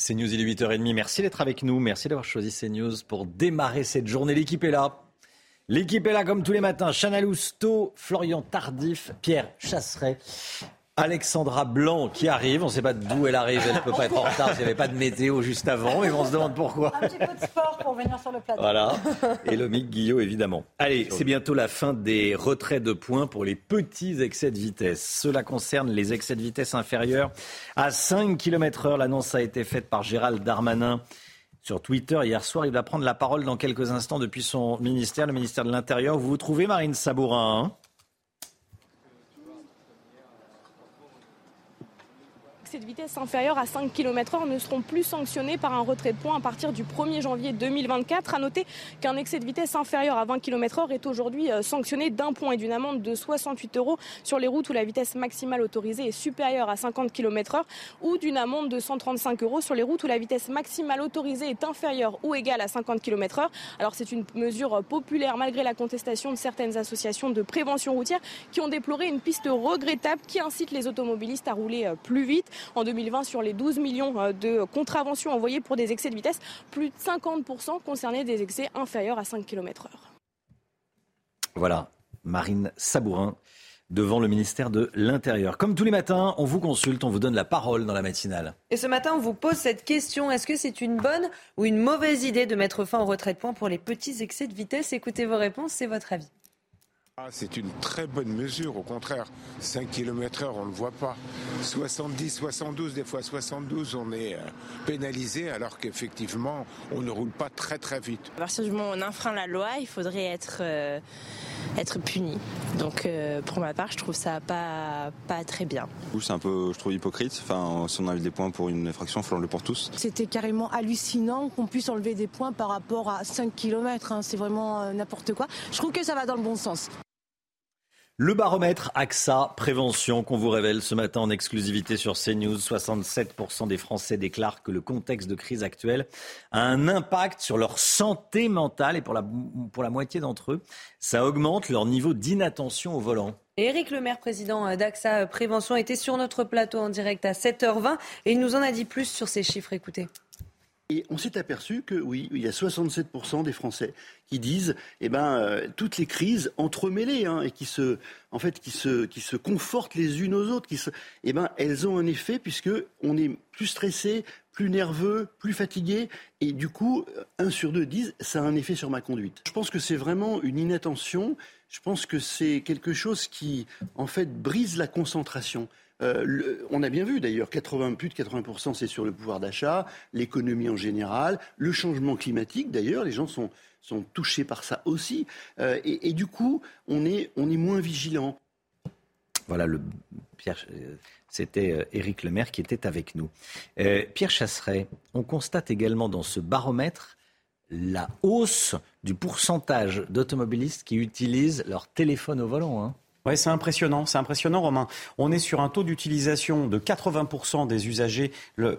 CNews, il est 8h30. Merci d'être avec nous. Merci d'avoir choisi CNews pour démarrer cette journée. L'équipe est là. L'équipe est là comme tous les matins. Chana Lousteau, Florian Tardif, Pierre Chasseret, Alexandra Blanc qui arrive. On ne sait pas d'où elle arrive. Elle ne peut pas être en retard s'il n'y avait pas de météo juste avant. Mais on se demande pourquoi. Un petit peu de sport pour venir sur le plateau. Voilà. Et Lomique Guillot, évidemment. Allez, c'est bientôt la fin des retraits de points pour les petits excès de vitesse. Cela concerne les excès de vitesse inférieurs à 5 km heure. L'annonce a été faite par Gérald Darmanin sur Twitter hier soir. Il va prendre la parole dans quelques instants depuis son ministère, le ministère de l'Intérieur. Vous vous trouvez, Marine Sabourin hein? De vitesse inférieur à 5 km h ne seront plus sanctionnés par un retrait de points à partir du 1er janvier 2024. À noter qu'un excès de vitesse inférieur à 20 km h est aujourd'hui euh, sanctionné d'un point et d'une amende de 68 euros sur les routes où la vitesse maximale autorisée est supérieure à 50 km h ou d'une amende de 135 euros sur les routes où la vitesse maximale autorisée est inférieure ou égale à 50 km h Alors c'est une mesure populaire malgré la contestation de certaines associations de prévention routière qui ont déploré une piste regrettable qui incite les automobilistes à rouler euh, plus vite. En 2020, sur les 12 millions euh, de contraventions envoyées pour des excès de vitesse, plus de 50% concernaient des excès inférieurs à 5 km heure. Voilà, Marine Sabourin devant le ministère de l'Intérieur. Comme tous les matins, on vous consulte, on vous donne la parole dans la matinale. Et ce matin, on vous pose cette question. Est-ce que c'est une bonne ou une mauvaise idée de mettre fin au retrait de points pour les petits excès de vitesse? Écoutez vos réponses, c'est votre avis. Ah, c'est une très bonne mesure, au contraire. 5 km heure, on ne le voit pas. 70, 72, des fois 72, on est euh, pénalisé alors qu'effectivement, on ne roule pas très très vite. À partir du moment où on enfreint la loi, il faudrait être, euh, être puni. Donc euh, pour ma part, je trouve ça pas, pas très bien. C'est un peu, je trouve, hypocrite. Enfin, si on enlève des points pour une infraction, il faut l'enlever pour tous. C'était carrément hallucinant qu'on puisse enlever des points par rapport à 5 km. C'est vraiment euh, n'importe quoi. Je trouve que ça va dans le bon sens. Le baromètre AXA Prévention qu'on vous révèle ce matin en exclusivité sur CNews. 67% des Français déclarent que le contexte de crise actuelle a un impact sur leur santé mentale et pour la, pour la moitié d'entre eux, ça augmente leur niveau d'inattention au volant. Éric Lemaire, président d'AXA Prévention, était sur notre plateau en direct à 7h20 et il nous en a dit plus sur ces chiffres. Écoutez. Et on s'est aperçu que oui, il y a 67% des Français qui disent, eh ben, euh, toutes les crises entremêlées hein, et qui se, en fait, qui se, qui se confortent les unes aux autres, qui eh ben, elles ont un effet puisque on est plus stressé, plus nerveux, plus fatigué, et du coup, un sur deux disent, ça a un effet sur ma conduite. Je pense que c'est vraiment une inattention. Je pense que c'est quelque chose qui, en fait, brise la concentration. Euh, on a bien vu d'ailleurs, 80, plus de 80% c'est sur le pouvoir d'achat, l'économie en général, le changement climatique d'ailleurs, les gens sont, sont touchés par ça aussi. Euh, et, du coup, on est, on est moins vigilant. Voilà, le, Pierre, c'était Éric Lemaire qui était avec nous. Euh, Pierre Chasseret, on constate également dans ce baromètre la hausse du pourcentage d'automobilistes qui utilisent leur téléphone au volant. Hein. Oui, c'est impressionnant, c'est impressionnant, Romain. On est sur un taux d'utilisation de 80% des usagers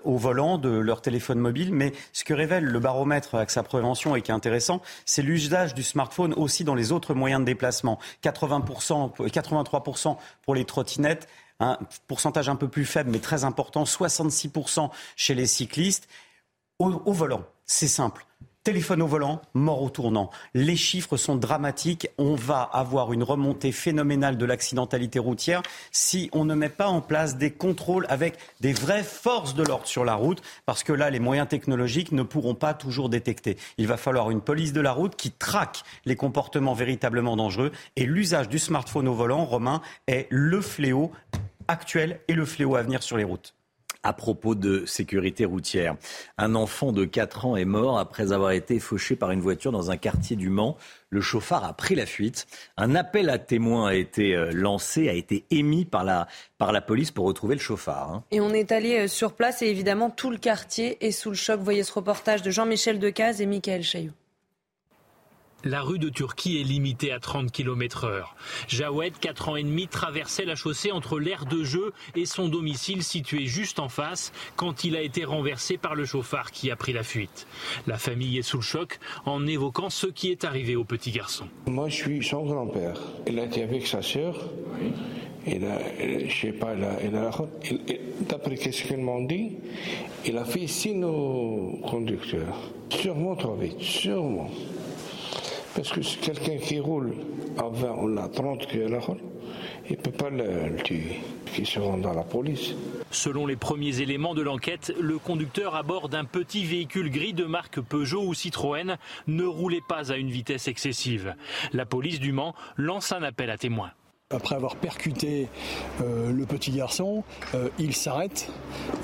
au volant de leur téléphone mobile, mais ce que révèle le baromètre avec sa prévention et qui est intéressant, c'est l'usage du smartphone aussi dans les autres moyens de déplacement. 80%, 83% pour les trottinettes, un pourcentage un peu plus faible, mais très important, 66% chez les cyclistes. Au volant, c'est simple. Téléphone au volant, mort au tournant. Les chiffres sont dramatiques. On va avoir une remontée phénoménale de l'accidentalité routière si on ne met pas en place des contrôles avec des vraies forces de l'ordre sur la route, parce que là, les moyens technologiques ne pourront pas toujours détecter. Il va falloir une police de la route qui traque les comportements véritablement dangereux. Et l'usage du smartphone au volant, Romain, est le fléau actuelle et le fléau à venir sur les routes. À propos de sécurité routière, un enfant de 4 ans est mort après avoir été fauché par une voiture dans un quartier du Mans. Le chauffard a pris la fuite. Un appel à témoins a été euh, lancé, a été émis par la, par la police pour retrouver le chauffard. hein. Et on est allé euh, sur place et évidemment tout le quartier est sous le choc. Voyez ce reportage de Jean-Michel Decaze et Michael Chailloux. La rue de Turquie est limitée à 30 km heure. Jawed, 4 ans et demi, traversait la chaussée entre l'aire de jeu et son domicile situé juste en face quand il a été renversé par le chauffard qui a pris la fuite. La famille est sous le choc en évoquant ce qui est arrivé au petit garçon. Moi, je suis son grand-père. Il a été avec sa sœur. Il a, je sais pas, d'après ce qu'ils m'ont dit, il a fait signe au conducteur. Sûrement trop vite, sûrement. Parce que c'est quelqu'un qui roule à 20 ou à 30 km il ne peut pas le, tuer. Il se rend à la police. Selon les premiers éléments de l'enquête, le conducteur à bord d'un petit véhicule gris de marque Peugeot ou Citroën ne roulait pas à une vitesse excessive. La police du Mans lance un appel à témoins. Après avoir percuté euh, le petit garçon, euh, il s'arrête.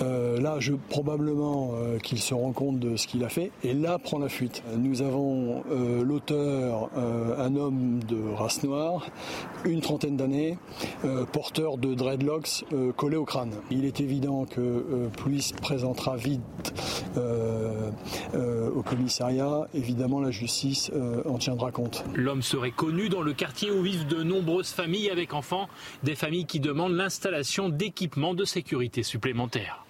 Euh, là, je, probablement qu'il se rend compte de ce qu'il a fait et là prend la fuite. Nous avons l'auteur, un homme de race noire, une trentaine d'années, porteur de dreadlocks collés au crâne. Il est évident que se présentera vite au commissariat, évidemment la justice en tiendra compte. L'homme serait connu dans le quartier où vivent de nombreuses familles avec enfants, des familles qui demandent l'installation d'équipements de sécurité supplémentaires.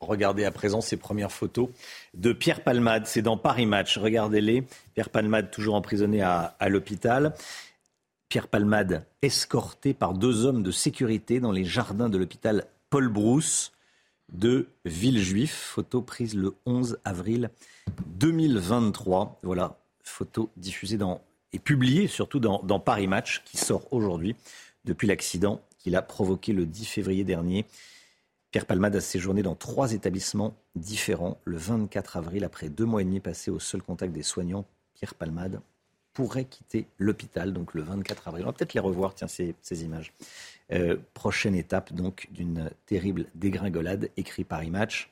Regardez à présent ces premières photos de Pierre Palmade. C'est dans Paris Match. Regardez-les. Pierre Palmade, toujours emprisonné à, l'hôpital. Pierre Palmade, escorté par deux hommes de sécurité dans les jardins de l'hôpital Paul Brousse de Villejuif. Photo prise le 11 avril 2023. Voilà, photo diffusée dans, et publiée surtout dans, Paris Match, qui sort aujourd'hui depuis l'accident qu'il a provoqué le 10 février dernier. Pierre Palmade a séjourné dans trois établissements différents. Le 24 avril, après deux mois et demi passés au seul contact des soignants, Pierre Palmade pourrait quitter l'hôpital, donc le 24 avril. On va peut-être les revoir, tiens, ces, ces images. Euh, prochaine étape, donc, d'une terrible dégringolade, écrit Paris Match.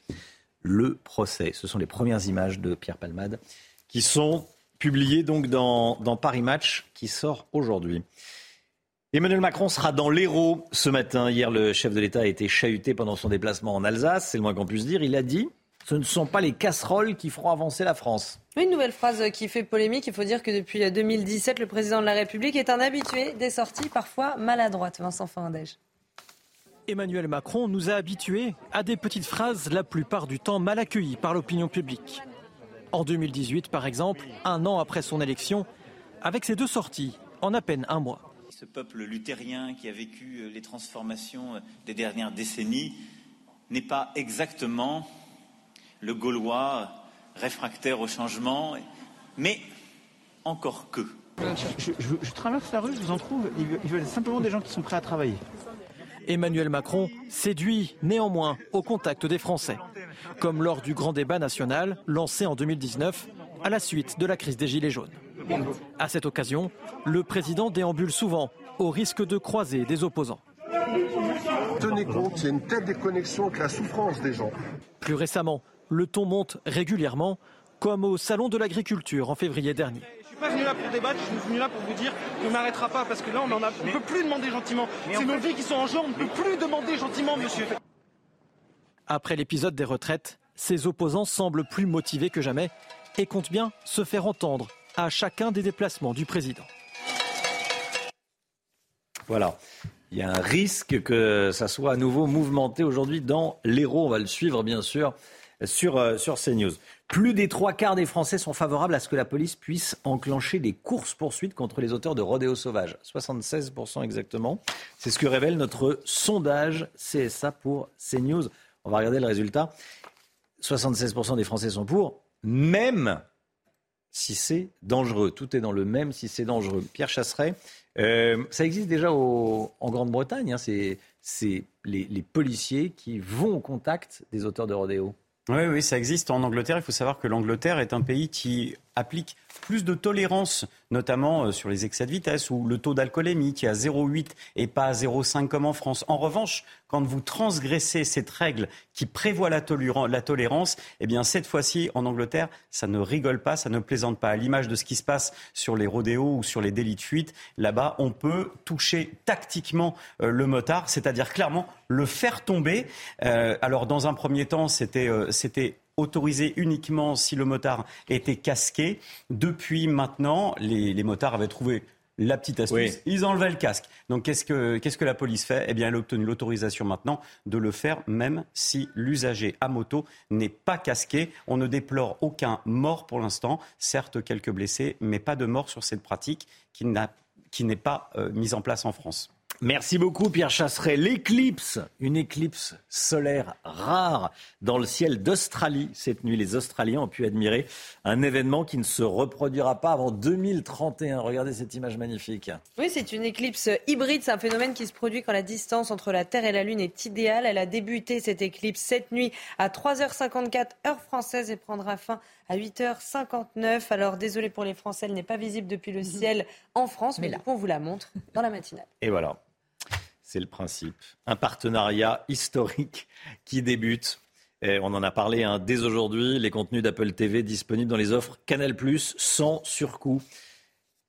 Le procès. Ce sont les premières images de Pierre Palmade qui sont publiées donc dans, dans Paris Match, qui sort aujourd'hui. Emmanuel Macron sera dans l'Hérault ce matin. Hier, le chef de l'État a été chahuté pendant son déplacement en Alsace, c'est le moins qu'on puisse dire. Il a dit ce ne sont pas les casseroles qui feront avancer la France. Une nouvelle phrase qui fait polémique. Il faut dire que depuis 2017, le président de la République est un habitué des sorties parfois maladroites. Vincent Fandège. Emmanuel Macron nous a habitués à des petites phrases la plupart du temps mal accueillies par l'opinion publique. En 2018, par exemple, un an après son élection, avec ses deux sorties en à peine un mois. Ce peuple luthérien qui a vécu euh, les transformations euh, des dernières décennies n'est pas exactement le Gaulois réfractaire au changement, mais encore que. Je, je- je traverse la rue, je vous en trouve. Ils veulent simplement des gens qui sont prêts à travailler. Emmanuel Macron séduit néanmoins au contact des Français, comme lors du grand débat national lancé en 2019 à la suite de la crise des Gilets jaunes. À cette occasion, le président déambule souvent au risque de croiser des opposants. Tenez compte, il y a une telle déconnexion avec la souffrance des gens. Plus récemment, le ton monte régulièrement, comme au Salon de l'agriculture en février dernier. Je suis pas venu là pour débattre, je suis venu là pour vous dire qu'on n'arrêtera pas parce que là on en a, on peut plus demander gentiment. C'est nos vies qui sont en jeu, on ne peut plus demander gentiment, monsieur. Après l'épisode des retraites, ses opposants semblent plus motivés que jamais et comptent bien se faire entendre à chacun des déplacements du président. Voilà. Il y a un risque que ça soit à nouveau mouvementé aujourd'hui dans l'Hérault. On va le suivre, bien sûr, sur, euh, sur CNews. Plus des trois quarts des Français sont favorables à ce que la police puisse enclencher des courses-poursuites contre les auteurs de rodéo sauvage. 76% exactement. C'est ce que révèle notre sondage CSA pour CNews. On va regarder le résultat. 76% des Français sont pour, même si c'est dangereux. Tout est dans le même si c'est dangereux. Pierre Chasseret, euh, ça existe déjà en Grande-Bretagne. hein, c'est les policiers qui vont au contact des auteurs de rodéo. Oui, oui, ça existe en Angleterre. Il faut savoir que l'Angleterre est un pays qui applique plus de tolérance, notamment euh, sur les excès de vitesse ou le taux d'alcoolémie qui est à 0,8 et pas à 0,5 comme en France. En revanche, quand vous transgressez cette règle qui prévoit la, tolérance, eh bien cette fois-ci en Angleterre, ça ne rigole pas, ça ne plaisante pas. À l'image de ce qui se passe sur les rodéos ou sur les délits de fuite, là-bas, on peut toucher tactiquement euh, le motard, c'est-à-dire clairement le faire tomber. Euh, alors dans un premier temps, c'était autorisé uniquement si le motard était casqué. Depuis maintenant, les, motards avaient trouvé la petite astuce, ils enlevaient le casque. Donc qu'est-ce que, qu'est-ce que la police fait? Eh bien, elle a obtenu l'autorisation maintenant de le faire, même si l'usager à moto n'est pas casqué. On ne déplore aucun mort pour l'instant, certes quelques blessés, mais pas de mort sur cette pratique qui, n'a, qui n'est pas euh, mise en place en France. Merci beaucoup Pierre Chasseret. L'éclipse, une éclipse solaire rare dans le ciel d'Australie. Cette nuit, les Australiens ont pu admirer un événement qui ne se reproduira pas avant 2031. Regardez cette image magnifique. Oui, c'est une éclipse hybride. C'est un phénomène qui se produit quand la distance entre la Terre et la Lune est idéale. Elle a débuté cette éclipse cette nuit à 3h54 heure française et prendra fin à 8h59. Alors désolé pour les Français, elle n'est pas visible depuis le ciel en France, mais, là, on vous la montre dans la matinale. Et voilà. C'est le principe. Un partenariat historique qui débute. Et on en a parlé hein, dès aujourd'hui. Les contenus d'Apple TV disponibles dans les offres Canal sans surcoût.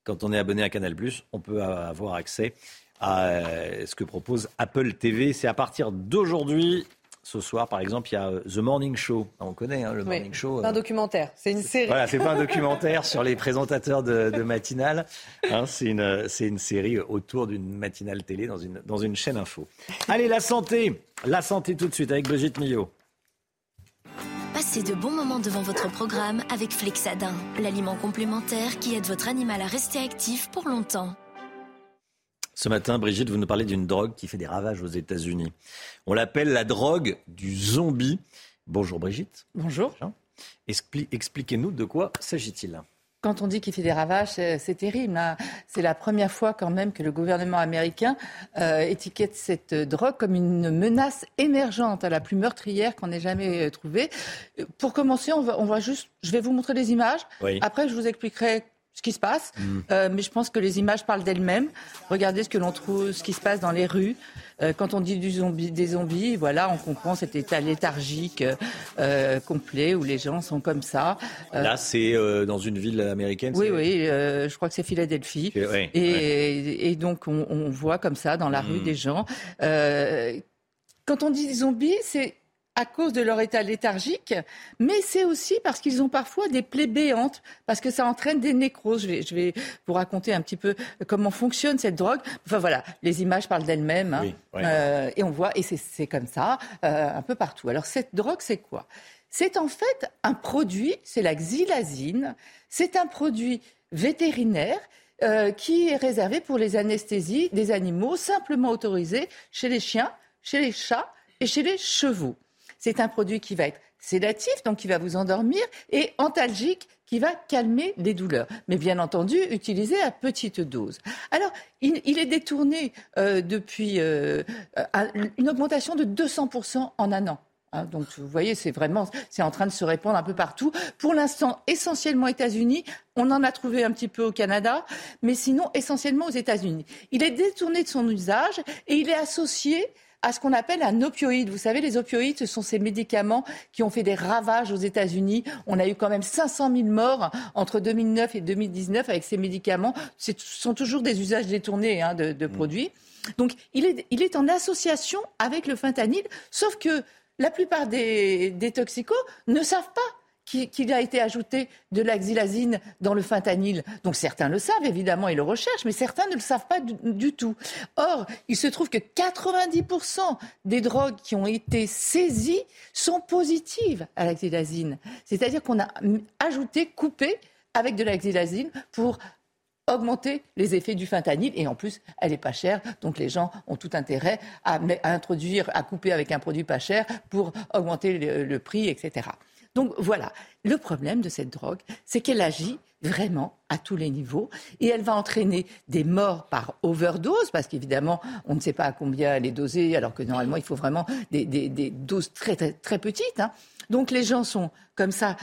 Quand on est abonné à Canal on peut avoir accès à euh, ce que propose Apple TV. C'est à partir d'aujourd'hui ce soir, par exemple, il y a euh, The Morning Show. On connaît hein, le Morning Show. C'est un euh. documentaire, c'est une série. Voilà, c'est pas un documentaire sur les présentateurs de, de matinale. Hein, c'est une, une, série autour d'une matinale télé dans une, dans une chaîne info. Allez, la santé. La santé tout de suite avec Brigitte Millot. Passez de bons moments devant votre programme avec Flexadin, l'aliment complémentaire qui aide votre animal à rester actif pour longtemps. Ce matin, Brigitte, vous nous parlez d'une drogue qui fait des ravages aux États-Unis. On l'appelle la drogue du zombie. Bonjour Brigitte. Bonjour. Expliquez-nous de quoi s'agit-il quand on dit qu'il fait des ravages, c'est terrible. Hein. C'est la première fois quand même que le gouvernement américain euh, étiquette cette drogue comme une menace émergente, à la plus meurtrière qu'on ait jamais euh, trouvée. Pour commencer, on va, on va, juste, je vais vous montrer des images. Après, je vous expliquerai ce qui se passe. Mm. Euh, mais je pense que les images parlent d'elles-mêmes. Regardez ce que l'on trouve, ce qui se passe dans les rues. Euh, quand on dit du zombie, des zombies, voilà, on comprend cet état léthargique euh, complet où les gens sont comme ça. Là, c'est dans une ville américaine. Oui, oui, je crois que c'est Philadelphie. et, et, donc on, on, voit comme ça dans la rue mm. des gens. quand on dit zombies, c'est à cause de leur état léthargique, mais c'est aussi parce qu'ils ont parfois des plaies béantes, parce que ça entraîne des nécroses. Je vais, vous raconter un petit peu comment fonctionne cette drogue. Enfin voilà, les images parlent d'elles-mêmes, hein. euh, et on voit, et c'est comme ça euh, un peu partout. Alors cette drogue, c'est quoi? C'est en fait un produit, c'est la xylazine, c'est un produit vétérinaire euh, qui est réservé pour les anesthésies des animaux simplement autorisés chez les chiens, chez les chats et chez les chevaux. C'est un produit qui va être sédatif, donc qui va vous endormir, et antalgique, qui va calmer les douleurs. Mais bien entendu, utilisé à petite dose. Alors, il, est détourné euh, depuis euh, une augmentation de 200% en un an. Hein. donc vous voyez, c'est vraiment, c'est en train de se répandre un peu partout. Pour l'instant, essentiellement États-Unis. On en a trouvé un petit peu au Canada, mais sinon essentiellement aux États-Unis. Il est détourné de son usage et il est associé à ce qu'on appelle un opioïde. Vous savez, les opioïdes, ce sont ces médicaments qui ont fait des ravages aux États-Unis. On a eu quand même 500 000 morts entre 2009 et 2019 avec ces médicaments. Ce sont toujours des usages détournés hein, de, mmh. produits. Donc, il est, il est en association avec le fentanyl, sauf que la plupart des, des toxicos ne savent pas qu'il a été ajouté de la xylazine dans le fentanyl. Donc certains le savent, évidemment, ils le recherchent, mais certains ne le savent pas du, tout. Or, il se trouve que 90% des drogues qui ont été saisies sont positives à la xylazine. C'est-à-dire qu'on a ajouté, coupé avec de la xylazine pour augmenter les effets du fentanyl et en plus elle est pas chère donc les gens ont tout intérêt à, introduire à couper avec un produit pas cher pour augmenter le prix etc. Donc voilà, le problème de cette drogue, c'est qu'elle agit vraiment à tous les niveaux et elle va entraîner des morts par overdose parce qu'évidemment on ne sait pas à combien elle est dosée alors que normalement il faut vraiment des, doses très très, très petites. Hein. Donc les gens sont comme ça,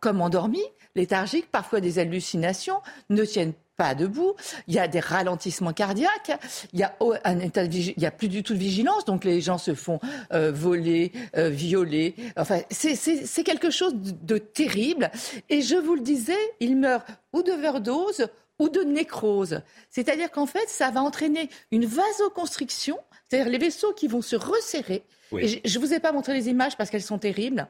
comme endormis. léthargiques, parfois des hallucinations, ne tiennent pas debout, il y a des ralentissements cardiaques, il y a un état il y a plus du tout de vigilance, donc les gens se font euh, voler, euh, violer. Enfin, c'est quelque chose de, terrible. Et je vous le disais, ils meurent ou d'overdose ou de nécrose. C'est-à-dire qu'en fait, ça va entraîner une vasoconstriction, c'est-à-dire les vaisseaux qui vont se resserrer. Et je ne vous ai pas montré les images parce qu'elles sont terribles.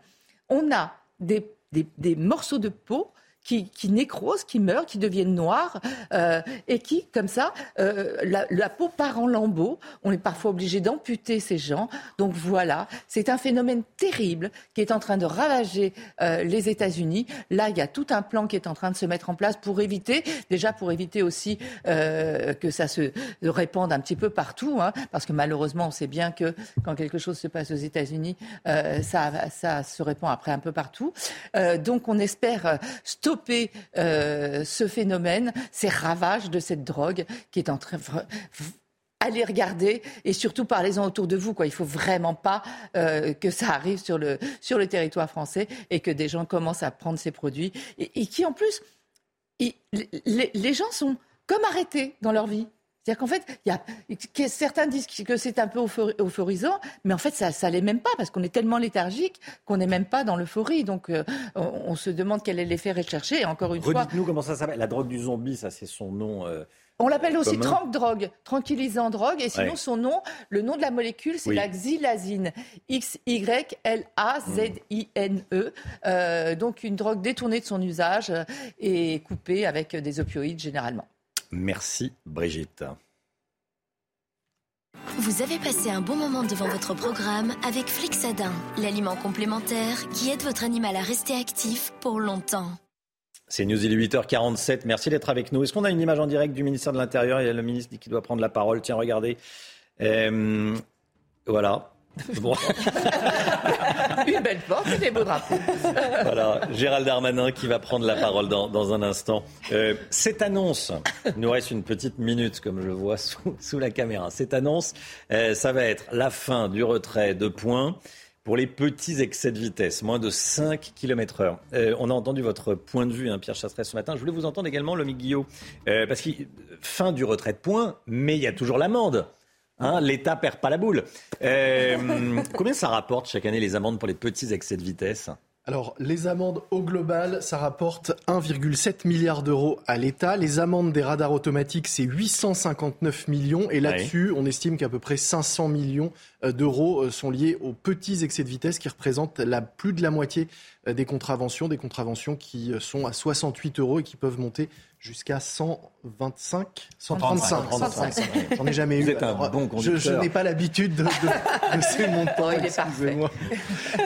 On a des, des morceaux de peau qui, qui nécrosent, qui meurent, qui deviennent noirs, euh, et qui, comme ça, euh, la, peau part en lambeaux. On est parfois obligé d'amputer ces gens. Donc voilà, c'est un phénomène terrible qui est en train de ravager euh, les États-Unis. Là, il y a tout un plan qui est en train de se mettre en place pour éviter, déjà pour éviter aussi que ça se répande un petit peu partout, hein, parce que malheureusement, on sait bien que quand quelque chose se passe aux États-Unis, ça, ça se répand après un peu partout. donc on espère stopper stopper euh, ce phénomène, ces ravages de cette drogue qui est en train allez regarder et surtout parlez-en autour de vous. Quoi. Il ne faut vraiment pas euh, que ça arrive sur le, sur le territoire français et que des gens commencent à prendre ces produits et, qui en plus, les, les, gens sont comme arrêtés dans leur vie. C'est-à-dire qu'en fait, y a, certains disent que c'est un peu euphorisant, mais en fait, ça ne l'est même pas, parce qu'on est tellement léthargique qu'on n'est même pas dans l'euphorie. Donc, euh, on, se demande quel est l'effet recherché. Et encore une fois. Dites-nous comment ça s'appelle. La drogue du zombie, ça, c'est son nom. Euh, on l'appelle aussi trank drogue, tranquillisant drogue, et sinon son nom, le nom de la molécule, c'est la xylazine, X-Y-L-A-Z-I-N-E, euh, donc une drogue détournée de son usage et coupée avec des opioïdes généralement. Merci Brigitte. Vous avez passé un bon moment devant votre programme avec Flixadin, l'aliment complémentaire qui aide votre animal à rester actif pour longtemps. C'est News, il est 8h47. Merci d'être avec nous. Est-ce qu'on a une image en direct du ministère de l'Intérieur? Il y a le ministre qui doit prendre la parole. Tiens, regardez. Euh, voilà. Une belle porte et des beaux drapeaux. voilà, Gérald Darmanin qui va prendre la parole dans, un instant. Euh, cette annonce, il nous reste une petite minute comme je le vois sous, la caméra. Cette annonce, euh, ça va être la fin du retrait de points pour les petits excès de vitesse, moins de 5 km heure. Euh, on a entendu votre point de vue, hein, Pierre Chasseret, ce matin. Je voulais vous entendre également, Lomi Guillot, parce que fin du retrait de points, mais il y a toujours l'amende. Hein, L'État perd pas la boule. Euh, combien ça rapporte chaque année les amendes pour les petits excès de vitesse? Alors, les amendes au global, ça rapporte 1,7 milliard d'euros à l'État. Les amendes des radars automatiques, c'est 859 millions. Et là-dessus, on estime qu'à peu près 500 millions euh, d'euros euh, sont liés aux petits excès de vitesse qui représentent la, plus de la moitié des contraventions, des contraventions qui sont à 68 euros et qui peuvent monter jusqu'à 125, 135. J'en ai jamais eu. un bon Je, je n'ai pas l'habitude de, ces montants. excusez-moi.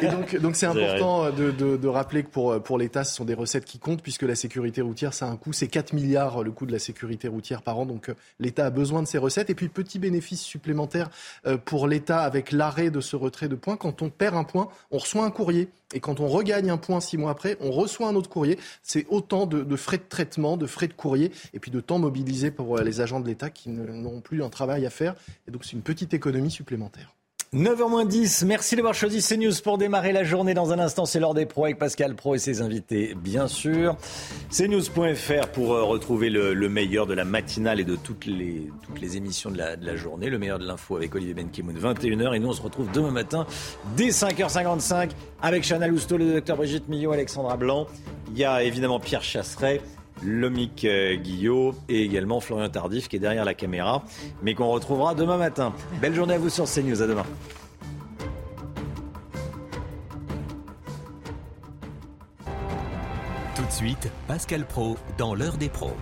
Et donc, donc c'est important de, de, rappeler que pour, pour l'État, ce sont des recettes qui comptent puisque la sécurité routière, ça a un coût. C'est 4 milliards le coût de la sécurité routière par an. Donc l'État a besoin de ces recettes. Et puis petit bénéfice supplémentaire euh, pour l'État avec l'arrêt de ce retrait de points. Quand on perd un point, on reçoit un courrier. Et quand on regagne un point six mois après, on reçoit un autre courrier. C'est autant de, de frais de traitement, de frais de courrier et puis de temps mobilisé pour euh, les agents de l'État qui n'ont plus un travail à faire. Et donc c'est une petite économie supplémentaire. 9h10, merci d'avoir choisi CNews pour démarrer la journée. Dans un instant, c'est l'heure des pros avec Pascal Pro et ses invités, bien sûr. CNews.fr pour euh, retrouver le, meilleur de la matinale et de toutes les, émissions de la, journée. Le meilleur de l'info avec Olivier Benkimoun, 21h. Et nous, on se retrouve demain matin dès 5h55 avec Chana Lousteau, le docteur Brigitte Millot, Alexandra Blanc. Il y a évidemment Pierre Chasseret. Lomic euh, Guillot et également Florian Tardif qui est derrière la caméra, mais qu'on retrouvera demain matin. Belle journée à vous sur CNews. À demain. Tout de suite, Pascal Pro dans l'heure des pros.